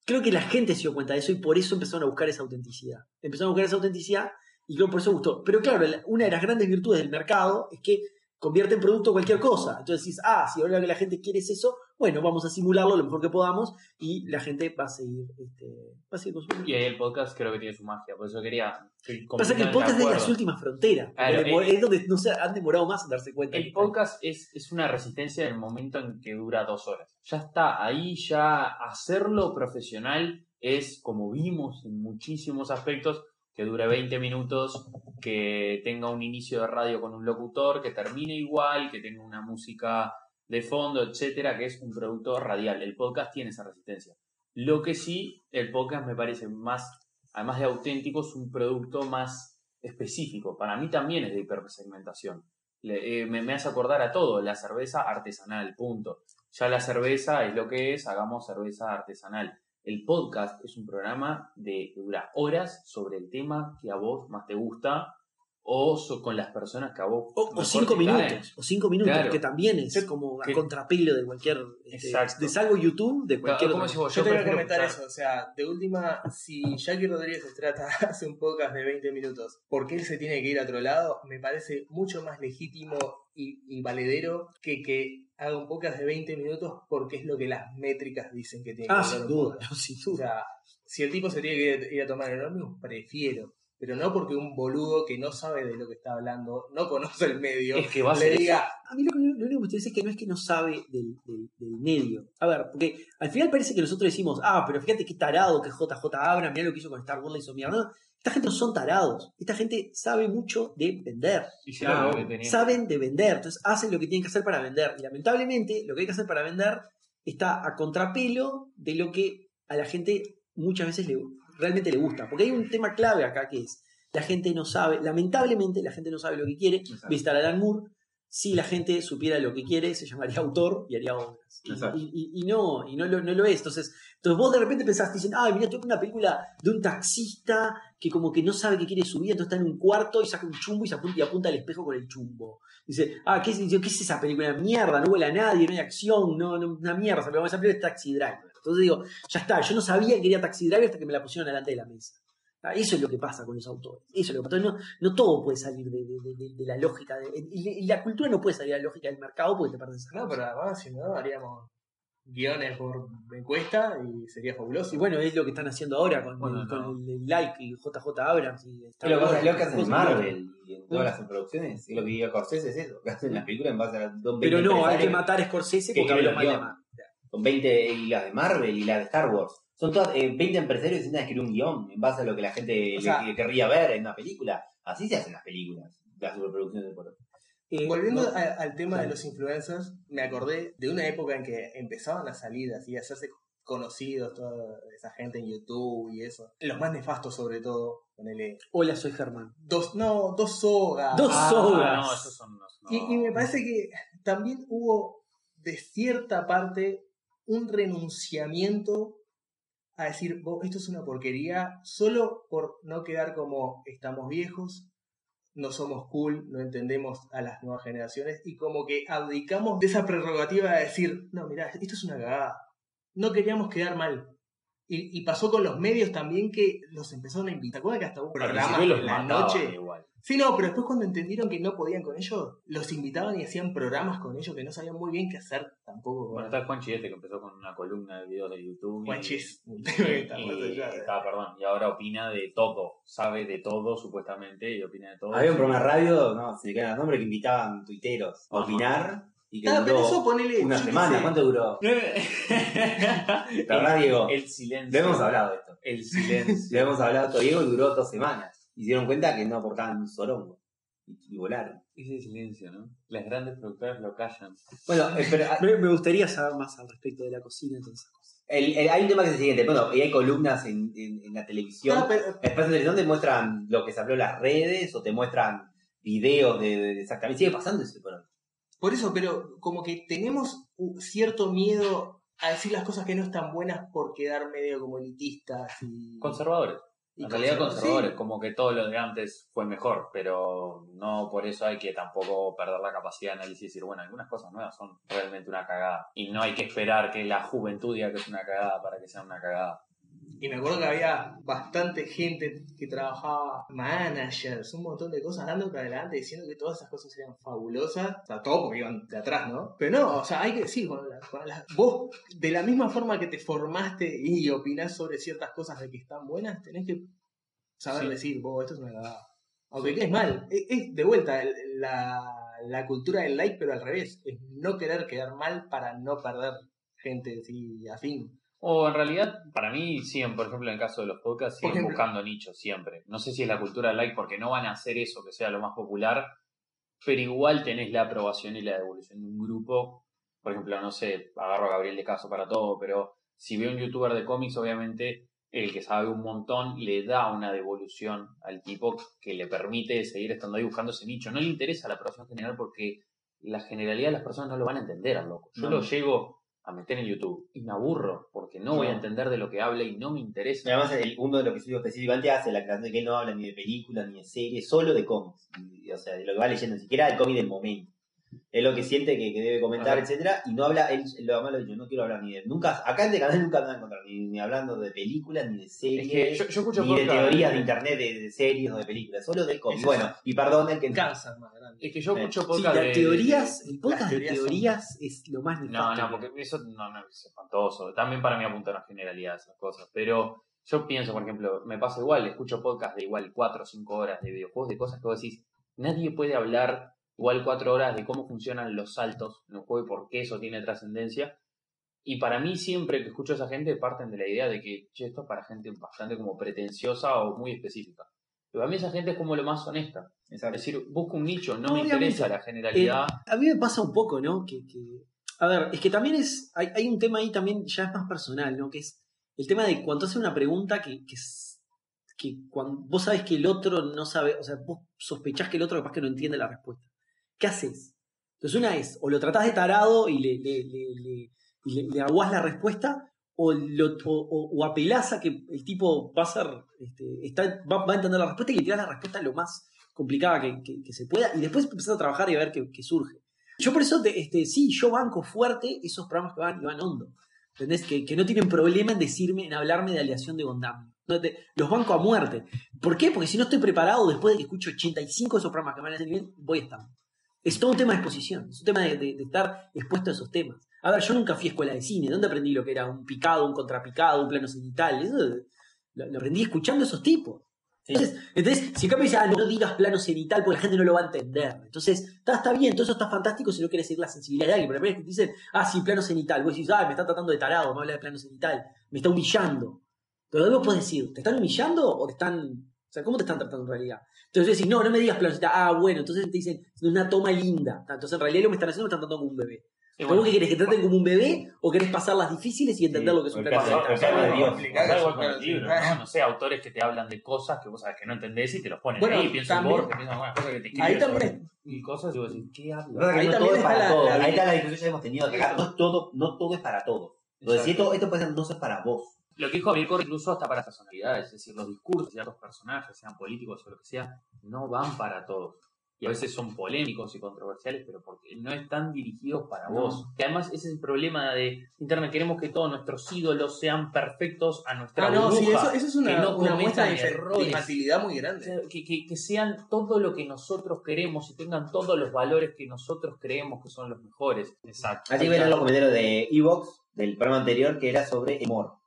creo que la gente se dio cuenta de eso y por eso empezaron a buscar esa autenticidad. Empezaron a buscar esa autenticidad y creo que por eso gustó. Pero claro, la- una de las grandes virtudes del mercado es que convierte en producto cualquier cosa. Entonces decís, ah, si ahora que la gente quiere es eso, bueno, vamos a simularlo lo mejor que podamos y la gente va a seguir, este, va a seguir consumiendo. Y ahí el podcast creo que tiene su magia, por eso quería. Pasa que el podcast es de las últimas fronteras. Claro, es donde no se han demorado más en darse cuenta. El podcast es, es una resistencia en el momento en que dura dos horas. Ya está, ahí ya hacerlo profesional es, como vimos en muchísimos aspectos, que dure 20 minutos, que tenga un inicio de radio con un locutor, que termine igual, que tenga una música de fondo, etcétera, que es un producto radial. El podcast tiene esa resistencia. Lo que sí, el podcast me parece más, además de auténtico, es un producto más específico. Para mí también es de hipersegmentación. Eh, me, me hace acordar a todo, la cerveza artesanal, punto. Ya la cerveza es lo que es, hagamos cerveza artesanal. El podcast es un programa de que dura horas sobre el tema que a vos más te gusta o so- con las personas que a vos O, o cinco te caen. minutos, o cinco minutos, Claro. que también es Sí, como a que- contrapelo de cualquier, este, Exacto. de salvo YouTube, de cualquier. Yo te voy a prefiero comentar escuchar- eso, o sea, de última, si Jackie Rodríguez Estrata hace un podcast de 20 minutos, ¿por qué él se tiene que ir a otro lado? Me parece mucho más legítimo y, y valedero que que haga un podcast de 20 minutos porque es lo que las métricas dicen que tiene que Ah, durar sin duda, sin O duda. sea, si el tipo se tiene que ir, ir a tomar el ómnibus, prefiero. Pero no porque un boludo que no sabe de lo que está hablando, no conoce el medio, Es que va a le ser diga, A mí lo, que- lo único que me interesa es que no es que no sabe del, del- del medio. A ver, porque al final parece que nosotros decimos, ah, pero fíjate qué tarado que JJ Abrams, mirá lo que hizo con Star Wars, la hizo mierda. No, esta gente no son tarados. Esta gente sabe mucho de vender. Que tenían. Saben de vender. Entonces hacen lo que tienen que hacer para vender. Y lamentablemente lo que hay que hacer para vender está a contrapelo de lo que a la gente muchas veces le, realmente le gusta. Porque hay un tema clave acá que es, la gente no sabe, lamentablemente la gente no sabe lo que quiere. A Alan Moore, si la gente supiera lo que quiere, se llamaría autor y haría obras. Y, y- no, y no lo, no lo es. Entonces, entonces vos de repente pensaste, dicen, ay, mira, tengo una película de un taxista que como que no sabe qué quiere subir, entonces está en un cuarto y saca un chumbo y se apunta, y apunta al espejo con el chumbo. Dice, ah, ¿qué es, yo, ¿qué es esa película? Mierda, no huele a nadie, no hay acción, no, no una mierda, esa película esa película es Taxi Driver. Entonces digo, ya está, yo no sabía que quería Taxi Driver hasta que me la pusieron delante de la mesa. Ah, Eso es lo que pasa con los autores. Eso es lo que pasa. Entonces, no, no todo puede salir de, de- de- de- la lógica. de- y, la cultura no puede salir de la lógica del mercado porque te perdes no, pero además, si no, haríamos guiones por encuesta y sería fabuloso. Y bueno, es lo que están haciendo ahora con, Bueno, el, con no. el, el like y JJ Abrams. Y Star lo que Wars, pasa- lo que hacen en Marvel y en todas las producciones, es lo que diga Corsés es eso, que hacen las películas en base a un Pero no, hay que matar a Scorsese que porque habló mal de Marvel. Con 20 y las de Marvel y las de Star Wars. Son todas eh, 20 empresarios que intentan escribir un guion en base a lo que la gente O sea- le- querría ver en una película. Así se hacen las películas, las superproducciones de por Volviendo no- a- al tema de los influencers, me acordé de una época en que empezaban a salir así, a hacerse conocidos toda esa gente en YouTube y eso. Los más nefastos sobre todo, ponele Hola, soy Germán. dos, no, dos sogas. Dos Ah, sogas. No, esos son. no, Y, y me parece que también hubo de cierta parte un renunciamiento a decir, "Vos, esto es una porquería, solo por no quedar como estamos viejos, no somos cool, no entendemos a las nuevas generaciones y como que abdicamos de esa prerrogativa de decir, no, mira, esto es una cagada. No queríamos quedar mal. Y, y pasó con los medios también que los empezaron a invitar. ¿Te acuerdas que hasta hubo Al programas principio los en la noche? igual. Sí, no, pero después cuando entendieron que no podían con ellos, los invitaban y hacían programas con ellos que no sabían muy bien qué hacer tampoco. Bueno, está el Juanchi este que empezó con una columna de videos de YouTube. un y- tema que está y- perdón, y ahora opina de todo, sabe de todo supuestamente y opina de todo. Había un programa de radio, no, se me quedan los nombres, que invitaban tuiteros a Ajá. opinar y que Ah, pero duró eso ponele. una semana. ¿Cuánto duró? La verdad, Diego, El silencio. le hemos hablado de esto. El silencio. Le hemos hablado a Diego y duró dos semanas. Y se dieron cuenta que no aportaban un sorongo. Y, y volaron. Ese silencio, ¿no? Las grandes productoras lo callan. Bueno, eh, pero, ah, Me, me gustaría saber más al respecto de la cocina, entonces. el- el- hay un tema que es el siguiente. Bueno, y hay columnas en, en- en la televisión. Ah, pero- Después de televisión te muestran lo que se habló en las redes o te muestran videos de, de- de exactamente. Sigue pasando eso, pero Por eso, pero como que tenemos cierto miedo a decir las cosas que no están buenas por quedar medio como elitistas y. Conservadores. y En realidad conservadores. conservadores, Sí. como que todo lo de antes fue mejor, pero no por eso hay que tampoco perder la capacidad de análisis y decir, bueno, algunas cosas nuevas son realmente una cagada. Y no hay que esperar que la juventud diga que es una cagada para que sea una cagada. Y me acuerdo que había bastante gente que trabajaba, managers, un montón de cosas dando para adelante, diciendo que todas esas cosas eran fabulosas. O sea, todo porque iban de atrás, ¿no? Pero no, o sea, hay que decir, con la- con la- vos, de la misma forma que te formaste y opinás sobre ciertas cosas de que están buenas, tenés que saber Sí. decir, vos, esto es una cagada. Aunque quedes mal. Es, es, de vuelta el- la, la cultura del like, pero al revés. Es no querer quedar mal para no perder gente así afín. O en realidad, para mí, siguen, por ejemplo, en el caso de los podcasts, siguen buscando nichos siempre. No sé si es la cultura like porque no van a hacer eso que sea lo más popular, pero igual tenés la aprobación y la devolución de un grupo. Por ejemplo, no sé, agarro a Gabriel de caso para todo, pero si veo un youtuber de cómics, obviamente el que sabe un montón le da una devolución al tipo que le permite seguir estando ahí buscando ese nicho. No le interesa la aprobación general porque la generalidad de las personas no lo van a entender al loco. Yo No. lo llego a meter en YouTube y me aburro porque no, voy a entender de lo que habla y no me interesa. Y además, el, uno de los episodios específicamente hace la aclaración de que él no habla ni de películas ni de series, solo de cómics. Y, o sea, de lo que va leyendo, ni siquiera del cómic del momento. Es lo que siente que, que debe comentar, Ajá. etcétera Y no habla, él lo más lo dicho, no quiero hablar ni de. Nunca, acá en el canal nunca me van a encontrar ni, ni hablando de películas, ni de Es series, que yo, yo escucho ni de teorías de internet de, de series o de películas, solo de cómics. Eso Bueno, y perdón el que. Cáncer más grande. Es que yo Eh, escucho Sí, podcast las de- teorías, el podcast las de teorías son- teorías es lo más No, nefasto. no, porque eso no, no, es espantoso. También para mí apunta a una generalidad esas cosas. Pero yo pienso, por ejemplo, me pasa igual, escucho podcast de igual 4 o 5 horas de videojuegos, de cosas que vos decís, nadie puede hablar igual 4 horas de cómo funcionan los saltos en un juego y por qué eso tiene trascendencia. Y para mí siempre que escucho a esa gente parten de la idea de que, che, esto es para gente bastante como pretenciosa o muy específica. Pero a mí esa gente es como lo más honesta. Es decir, busco un nicho, no, No, me interesa la generalidad. A mí me pasa un poco, ¿no? Que, que- a ver, es que también es. Hay, hay un tema ahí también ya es más personal, ¿no? Que es el tema de cuando hace una pregunta que, que, que cuando vos sabes que el otro no sabe, o sea, vos sospechás que el otro capaz que no entiende la respuesta. ¿Qué haces? Entonces una es, o lo tratás de tarado y le, le, aguás la respuesta, o, lo, apelás a que el tipo va a ser, este, va, a entender la respuesta y le tirás la respuesta lo más complicada que, se pueda, y después empezás a trabajar y a ver qué, surge. Yo por eso, te- este, sí, yo banco fuerte esos programas que van y van hondo. ¿Entendés? Que, que no tienen problema en decirme, en hablarme de aleación de Gondam. Los banco a muerte. ¿Por qué? Porque si no estoy preparado después de que escucho 85 de esos programas que van a hacer bien, voy a estar. Es todo un tema de exposición, es un tema de, de- de estar expuesto a esos temas. A ver, yo nunca fui a escuela de cine. ¿Dónde aprendí lo que era un picado, un contrapicado, un plano cenital? Eso lo, lo aprendí escuchando a esos tipos. Entonces, entonces, si en cambio dice, ah, no digas plano cenital porque la gente no lo va a entender. Entonces, está, está bien, todo eso está fantástico si no quieres seguir la sensibilidad de alguien. Pero la primera vez que te dicen, ah, sí, plano cenital, vos decís, ah, me está tratando de tarado, me habla de plano cenital, me está humillando. Pero luego puedes decir, ¿te están humillando o te están. O sea, ¿cómo te están tratando en realidad? Entonces decís, no, no me digas plano cenital. Ah, bueno, entonces te dicen, una toma linda. Entonces, en realidad lo que me están haciendo me están tratando como un bebé. Y ¿Pero vos qué querés? ¿Que traten como un bebé o querés pasarlas difíciles y entender Sí, lo que es un libro, ¿no? No sé, autores que te hablan de cosas que vos sabes que no entendés y te los ponen Bueno, ahí. Pienso en también- Borges, pienso en algunas cosas que te Ahí escriben también cosas y vos decís, ¿qué Lo que hablas? pasa es que Ahí no también todo es está para la- todos. la- Ahí está la discusión que hemos tenido acá. No, es todo, no todo es para todos. Entonces, si esto, esto puede ser, no es para vos. Lo que dijo Gabriel Corre incluso hasta para personalidades, es decir, los discursos de ciertos personajes, sean políticos o lo que sea, no van para todos. Y a veces son polémicos y controversiales, pero porque no están dirigidos para No. vos. Que además ese es el problema de Internet. Queremos que todos nuestros ídolos sean perfectos a nuestra Ah, no, sí, burbuja, eso, eso es una, que no una muestra de, errores. infantilidad muy O grande. sea, que, que- que sean todo lo que nosotros queremos y tengan todos los valores que nosotros creemos que son los mejores. Exacto. Así que ven los comentarios de Evox del programa anterior que era sobre el humor.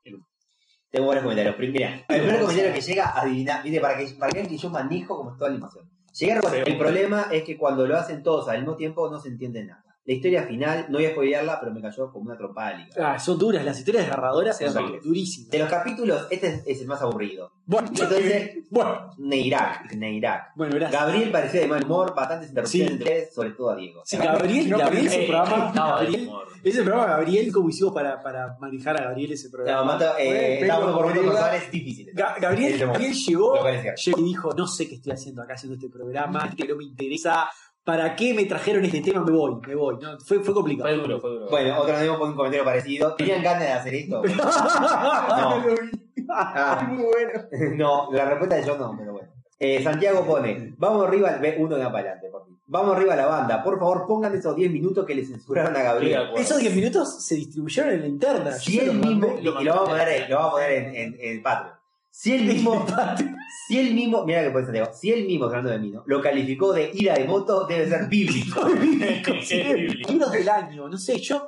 Tengo varios comentarios. Prim- Mira, el primer comentario que llega, adivina, viste, para que, para que vean que yo manejo como toda la animación. Llega el problema es que cuando lo hacen todos al mismo tiempo no se entiende nada. La historia final, no voy a spoilearla, pero me cayó como una trompada de liga. Ah, son duras, las historias desgarradoras sí. durísimas. De los capítulos, este es, es el más aburrido. Bueno, Entonces, bueno, Neirak, Neirak. bueno, gracias. Gabriel parecía de mal humor, bastantes interrupciones Sí. entre ellos, sobre todo a Diego. Sí, Gabriel, No, Gabriel Eh, programa, de Gabriel, ese programa Gabriel, ¿cómo hicimos para, para manejar a Gabriel ese programa? eh, Bueno, estábamos pero- por momentos pero- personales difíciles. Ga- Gabriel. Gabriel llegó, llegó y dijo, no sé qué estoy haciendo acá haciendo este programa, que no me interesa, ¿para qué me trajeron este tema? Me voy, me voy. No, fue, fue complicado. Fue duro, fue duro. Bueno, otro amigo pone un comentario parecido. ¿Tenían ganas de hacer esto? No. Lo vi. Ah, Muy bueno. no, la respuesta es yo no, pero bueno. Eh, Santiago pone, vamos arriba, uno de para adelante, por fin. Vamos arriba a la banda, por favor pongan esos 10 minutos que le censuraron a Gabriel. acuerdo. Esos 10 minutos se distribuyeron en la interna. Yo él los mismo, y, lo vamos a poner, lo vamos a poner en, en, en Patreon. Si él mismo, si él mismo, mira que puede Santiago, si él mismo, hablando de mí, ¿no? lo calificó de ira de moto, debe ser bíblico. Libros del año, no sé, yo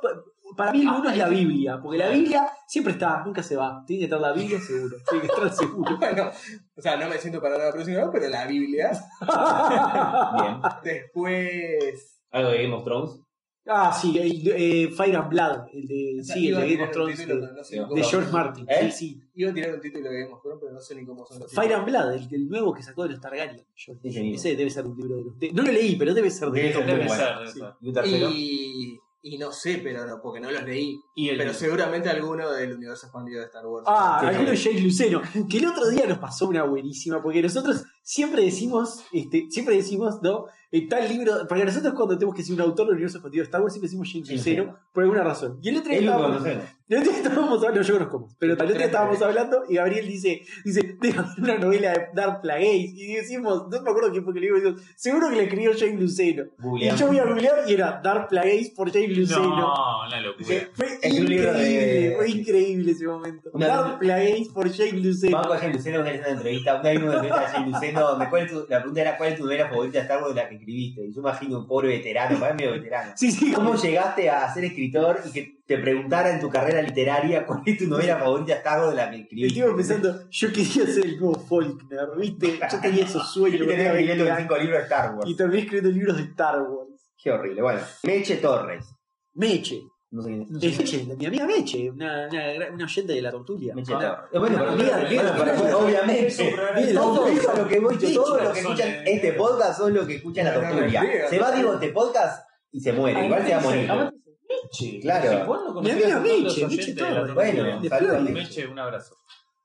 para mí el uno es la Biblia, porque la Biblia siempre está, nunca se va. Tiene que estar la Biblia seguro, tiene que estar seguro. Bueno, o sea, no me siento para nada próximo, pero la Biblia. Bien. Después. ¿Algo de Game of Thrones? Ah, sí, el, eh, Fire and Blood, el de, sí, el de Game of Thrones título, de, no sé George Martin. ¿Eh? Sí, sí. Iba a tirar un título de Game of Thrones, pero no sé ni cómo son los Fire títulos. and Blood, el, el nuevo que sacó de los Targaryen. Yo- Ese debe ser un libro de los. de- no lo leí, pero debe ser de Debe Debe ser, Sí. ¿Y un tercero? Y, y no sé, pero no, porque no los leí. Y Pero seguramente alguno del universo expandido de Star Wars. Ah, alguno de. Jake Luceno, que el otro día nos pasó una buenísima, porque nosotros siempre decimos, este, siempre decimos, ¿no? Tal libro, porque nosotros cuando tenemos que decir un autor del universo expandido de Star Wars, siempre decimos Luceno, sí. por alguna razón. Y el otro día estábamos, el otro estábamos hablando, yo conozco pero el otro día estábamos hablando y Gabriel dice, dice, déjame una novela de Dark Plagueis, y decimos, no me acuerdo quién fue que le digo, seguro que le escribió Jake Luceno. Y yo voy a googlear y era Dark Plagueis por Jake Luceno. No, una locura. Fue Es increíble, de- fue increíble ese momento. Una- Dark Plagueis por Jake Luceno. Vamos a Jay Luceno una entrevista, una en una entrevista Luceno, donde cuál es tu- la pregunta era cuál es tu novela favorita de Star Wars de la que escribiste. Y yo imagino un pobre veterano, para mí medio veterano. Sí, sí, ¿Cómo llegaste a ser escritor y que te preguntara en tu carrera literaria cuál es tu novela favorita de Star Wars de la que escribiste? Estuve pensando, yo quería ser el nuevo Faulkner, ¿viste? Yo tenía esos sueños. Y tenía escribiendo 20 los años, cinco libros de Star Wars. Y terminé escribiendo libros de Star Wars. Qué horrible. Bueno, Meche Torres. Meche. No sé quién es. Meche, mi amiga Meche, una, una, una oyente de la tortulia. Eh, Bueno, pero- mira. obviamente. Todo eso lo que voy, todo lo que escuchan este podcast son lo que escuchan la tortulia. Se va, digo, este podcast y se muere. Igual se va a morir. Meche. Claro. ¿Cuándo Mi amiga Meche, Meche tortulia? Bueno, saludos. Meche. Un abrazo.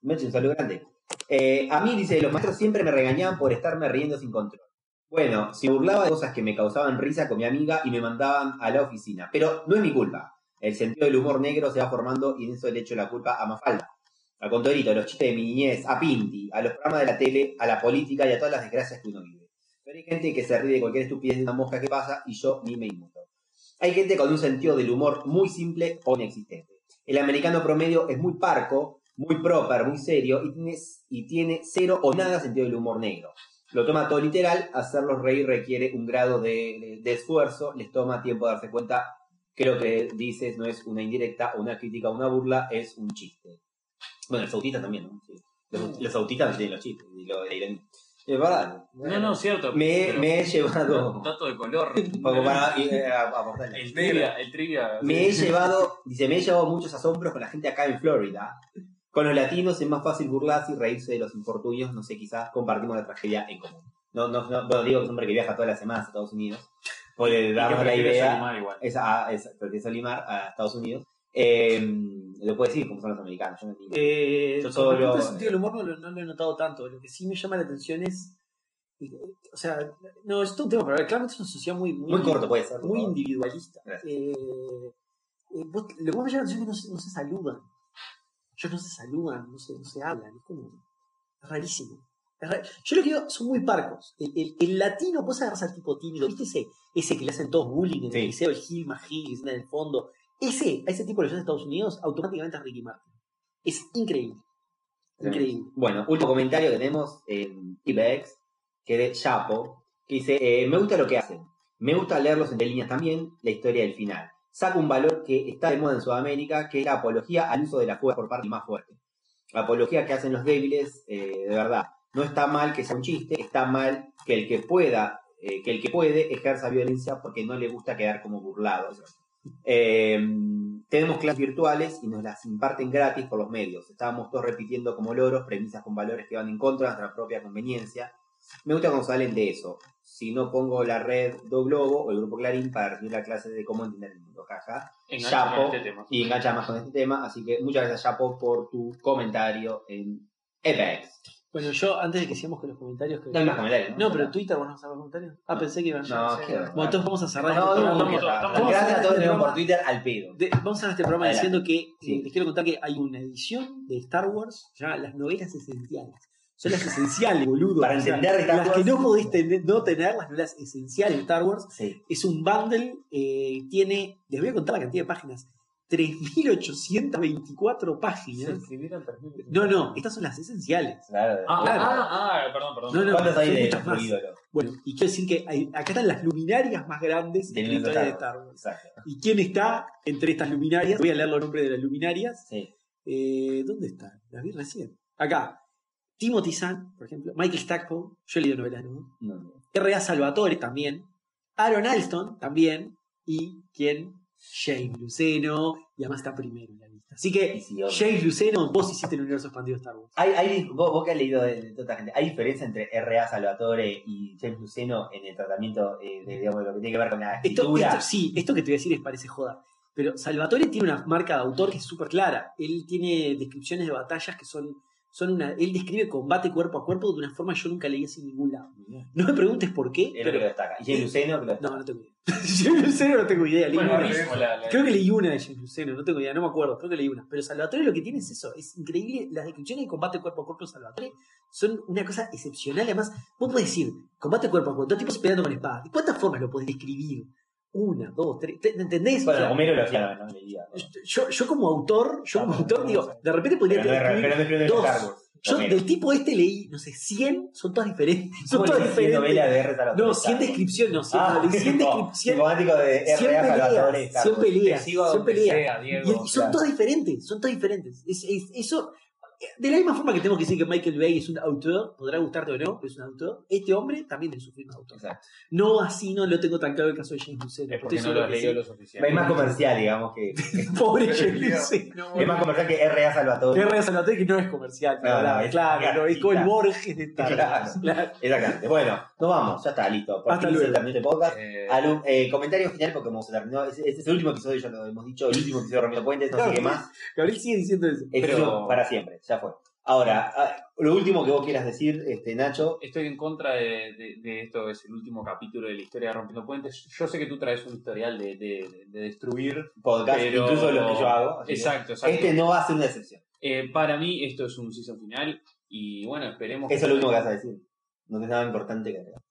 Meche, un saludo grande. Eh, a mí, dice, los maestros siempre me regañaban por estarme riendo sin control. Bueno, si burlaba de cosas que me causaban risa con mi amiga y me mandaban a la oficina. Pero no es mi culpa. El sentido del humor negro se va formando y en eso le echo la culpa a Mafalda. A Contorito, a los chistes de mi niñez, a Pinti, a los programas de la tele, a la política y a todas las desgracias que uno vive. Pero hay gente que se ríe de cualquier estupidez de una mosca que pasa y yo ni me inmuto. Hay gente con un sentido del humor muy simple o inexistente. El americano promedio es muy parco, muy proper, muy serio y tiene, y tiene cero o nada sentido del humor negro. Lo toma todo literal, hacerlos reír requiere un grado de, de- de esfuerzo, les toma tiempo darse cuenta que lo que dices no es una indirecta o una crítica o una burla, es un chiste. Bueno, el sautista también, ¿no? Sí. Los, los autistas no tienen los chistes. y lo- y Es verdad. No, no, cierto. Me, he llevado. Dato de color. Para eh, a- aportarle. El trivia, el trivia. Me he llevado, dice, me he llevado muchos asombros con la gente acá en Florida. Con los latinos es más fácil burlarse y reírse de los infortunios, no sé, quizás compartimos la tragedia en común. No, no, no digo que es un hombre que viaja todas las semanas a Estados Unidos. Y que darnos la idea. Igual. Es, a, es, prefiere Solimar a Estados Unidos. Eh, lo puede decir como son los americanos. Yo no entiendo. Eh, Yo solo- respecto al sentido del humor no lo, no lo he notado tanto. Lo que sí me llama la atención es. O sea, no, es todo un tema, pero claramente es una sociedad muy, muy, Muy corto puede ser. muy favor. individualista. Eh, eh, vos- lo que más me llama la atención es que no se, no se saludan. Ellos no se saludan, no se, no se hablan. Es como. Es rarísimo. Yo lo que digo, son muy parcos. El, el- el latino, vos agarras al tipo tímido, ¿viste ese, ese que le hacen todos bullying en Sí. el liceo, el Gil más Gil, que está en el fondo? Ese, a ese tipo lo llevas a Estados Unidos, automáticamente es Ricky Martin. Es increíble. Increíble. Bueno, último comentario que tenemos en Ibex, que es de Chapo, que dice, eh, me gusta lo que hacen. Me gusta leerlos entre líneas también, la historia del final. Saca un valor que está de moda en Sudamérica, que es la apología al uso de la fuerza por parte del más fuerte. La apología que hacen los débiles, eh, de verdad. No está mal que sea un chiste, está mal que el que pueda, eh, que el que puede ejerza violencia porque no le gusta quedar como burlado. Eh, tenemos clases virtuales y nos las imparten gratis por los medios. Estábamos todos repitiendo como loros premisas con valores que van en contra de nuestra propia conveniencia. Me gusta cuando salen de eso. Si no pongo la red Do Globo o el grupo Clarín para recibir la clase de cómo entender el mundo, jaja. Chapo. este. Y engancha más con este tema. Así que muchas gracias, Chapo, por tu comentario en Epex. Bueno, yo antes de que sigamos con los comentarios. Que... No hay más comentarios. No, pero en Twitter vos no sabes comentarios. Ah, pensé que iban No, qué no. Bueno, entonces vamos a cerrar No, este no, programa. no, Gracias a todos los por Twitter al pedo. De- vamos a cerrar este programa Adelante. diciendo que Sí. eh, les quiero contar que hay una edición de Star Wars llamada Las Novelas Esenciales. Son las esenciales, boludo. Para entender Star las Wars. que no podés tener- no tener, las novelas esenciales de Star Wars. Sí. Es un bundle, eh, tiene, les voy a contar la cantidad de páginas, 3.824 páginas. No, no, estas son las esenciales. Claro. Ah, Claro. ah, ah, perdón, perdón. No, no, ¿Cuántos hay de muchas más. Bueno, y quiero decir que hay- acá están las luminarias más grandes de la historia de Star Star Wars. Exacto. ¿Y quién está entre estas luminarias? Voy a leer los nombres de las luminarias. Sí. Eh, ¿Dónde están? Las vi recién. Acá. Timothy Zahn, por ejemplo. Michael Stackpole. Yo he leído novelas, ¿no? No, no. R.A. Salvatore también. Aaron Alston también. Y quién? James Luceno. Y además está primero en la lista. Así que, sí. James Luceno, vos hiciste el universo expandido de Star Wars. Hay, hay, vos, vos que has leído de, de toda esta gente, ¿hay diferencia entre R.A. Salvatore y James Luceno en el tratamiento eh, de, digamos, lo que tiene que ver con la Esto, escritura? esto- sí, esto que te voy a decir es parece joda. Pero Salvatore tiene una marca de autor que es súper clara. Él tiene descripciones de batallas que son, son una. Él describe combate cuerpo a cuerpo de una forma que yo nunca leí así en ningún lado. No me preguntes por qué, lo que pero. lo destaca. Y Luceno que lo destaca. No, no tengo idea. James Luceno no tengo idea. leí Bueno, una. lo mismo, la- la- Creo que leí una de James Luceno, no tengo idea, no me acuerdo, creo que leí una. Pero Salvatore lo que tiene es eso, es increíble. Las descripciones de combate cuerpo a cuerpo de Salvatore son una cosa excepcional. Además, vos podés decir combate cuerpo a cuerpo, dos tipos peleando con espadas. ¿De cuántas formas lo podés describir? Una, dos, tres. ¿te- ¿Entendés? O Bueno, sea, Homero lo hacía, no leía. yo, yo como autor, yo como Ah, autor digo, de repente podría de dos. Yo Homero. del tipo este leí, no sé, 100, son todas diferentes. Son ¿Cómo todas diferentes. novelas de R. Salvatore? No, 100 descripciones, no, 100, Ah, no, leí 100 tipo, descripciones. Diplomático de 100 R.A. Salvatore. peleas, Star 100 Wars. peleas, Te sigo a 100 donde peleas. Y, son todas diferentes, son todas diferentes. Es, es- eso, de la misma forma que tenemos que decir que Michael Bay es un autor, podrá gustarte o no, pero es un autor, este hombre también es un film de autor. Exacto. No así, no lo tengo tan claro el caso de James Luceno. Es porque Estoy no lo has leído sí. lo suficiente. Es más comercial, digamos, que. Pobre James Luceno. Es más comercial que R.A. Salvatore. R. Salvatore que no es comercial, pero No, no, claro, es- claro, es como el. Borges de Wars. Claro. Exactamente. Bueno, nos vamos, ya está, listo. Por Hasta luego. terminó este podcast. Eh, eh, comentario final, porque como se terminó, este este es el último episodio, ya lo hemos dicho, el último episodio de Romero Puentes, no sé qué más. Gabriel sigue diciendo eso. Es para siempre, ya fue. Ahora, ah, lo último que vos quieras decir, este, Nacho, Estoy en contra de, de- de esto, es el último capítulo de la historia de Rompiendo Puentes. Yo sé que tú traes un historial de, de- de destruir, podcast, pero... incluso lo que yo hago. Exacto, exacto. Este no va a ser una excepción. Eh, para mí esto es un season final y bueno, esperemos Eso es lo último que vas a decir. No tenés nada importante que agregar.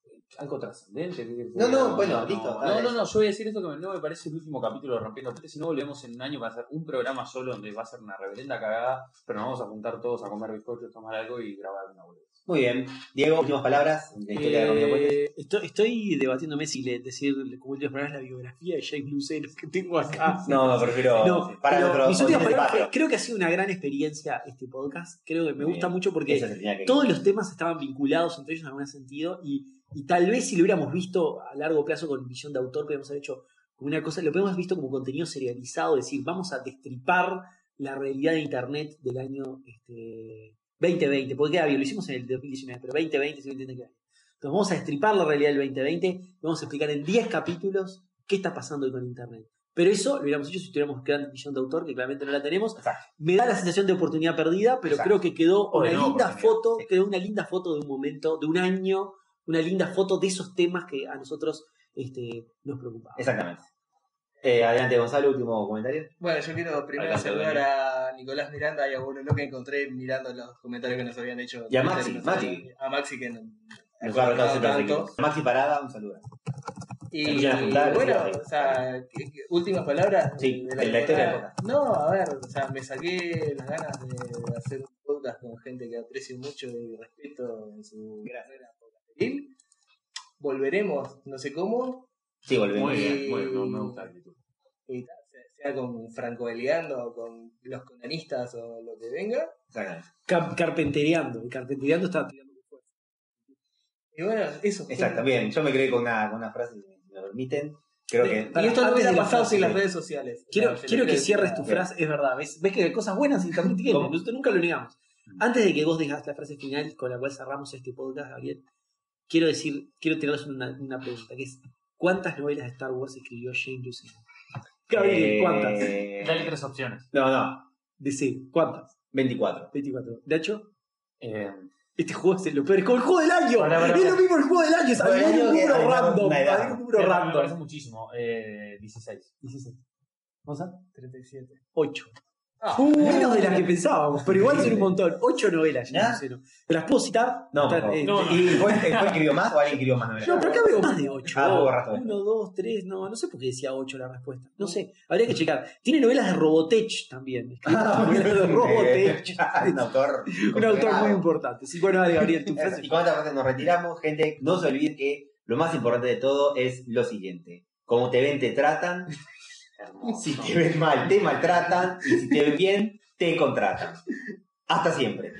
Algo trascendente. ¿qué querés que No, no, bueno, listo, No, no, no, yo voy a decir esto que no me parece el último capítulo de Rompiendo Puentes. Si no volvemos en un año, va a ser un programa solo donde va a ser una reverenda cagada, pero nos vamos a juntar todos a comer bizcochos, tomar algo y grabar una boludez. Muy bien. Diego, últimas palabras de historia de Rompiendo Puentes. Eh, estoy, estoy debatiéndome si le, decir como últimas palabras la biografía de James Luceno que tengo acá. No, prefiero No, para pero otro mis últimas palabras, creo que ha sido una gran experiencia este podcast. Creo que me gusta bien. mucho porque todos los temas estaban vinculados entre ellos en algún sentido y, y tal vez si lo hubiéramos visto a largo plazo con visión de autor, podríamos haber hecho como una cosa, lo podemos visto como contenido serializado, es decir, vamos a destripar la realidad de Internet del año este, 2020, porque queda bien, lo hicimos en el 2019, pero 2020 se entiende que Entonces vamos a destripar la realidad del 2020, vamos a explicar en 10 capítulos qué está pasando hoy con Internet. Pero eso lo hubiéramos hecho si tuviéramos gran visión de autor, que claramente no la tenemos. Exacto. Me da la sensación de oportunidad perdida, pero Exacto. creo que quedó una no linda foto, sí. quedó una linda foto de un momento, de un año, una linda foto de esos temas que a nosotros este, nos preocupaban. Exactamente. Eh, adelante, Gonzalo, último comentario. Bueno, yo quiero primero Adelante, saludar a Nicolás Miranda y a uno que encontré mirando los comentarios que nos habían hecho. Y a Maxi, Maxi. A Maxi que nos ha tanto. seguido. Maxi Parada, un saludo. Y juntar, bueno, o sea, ¿qué- qué- últimas palabras. Sí, de la historia del podcast. No, a ver, o sea, me saqué las ganas de, de hacer un podcast con gente que aprecio mucho y respeto en su carrera Volveremos, no sé cómo, Sí, volvemos. Muy bien, Y- muy bien, me- me gusta la actitud. y tal, sea, con Franco Eliando o con los conanistas o lo que venga. Car- carpentereando, y carpentereando está tirando muy fuerte. Y bueno, eso. Exacto, bien. Yo me quedé con una, con una frase, si me permiten. Creo que. Y esto no hubiera pasado sin las redes sociales. Quiero, quiero que cierres decir tu frase, es verdad. ¿Ves, ves que hay cosas buenas en Internet tiene, ¿Cómo? nosotros nunca lo negamos. Antes de que vos dejas la frase final con la cual cerramos este podcast, Gabriel, quiero decir, quiero tirarles una, una pregunta, que es ¿cuántas novelas de Star Wars escribió James Luceno? Gabriel, Eh, ¿cuántas? Dale tres opciones. No, no. DC, ¿cuántas? 24. 24. ¿De hecho? Eh, Este juego es lo peor, es como el juego del año. Pará, pará, es lo mismo el juego del año, es que número random. un número me random. parece muchísimo. Eh, 16. 16. ¿Vamos a? 37. 8. Ah, Menos de las que pensábamos, pero igual son un montón. 8 novelas, ¿Ya? ¿Te las puedo citar? No, eh, No, no. ¿Y fue, fue escribió más o alguien escribió más novelas? No, pero acá veo más de 8. Ah, borraste. 1, 2, 3, no, no sé por qué decía 8 la respuesta. No sé, habría que checar. Tiene novelas de Robotech también. Ah, novelas de Robotech. un autor. Un autor muy importante. Sí, bueno, dale, Gabriel, tu frase. Y con esta frase nos retiramos, gente. No se olviden que lo más importante de todo es lo siguiente. Como te ven, te tratan. Si te ven mal, te maltratan. Y si te ven bien, te contratan. Hasta siempre.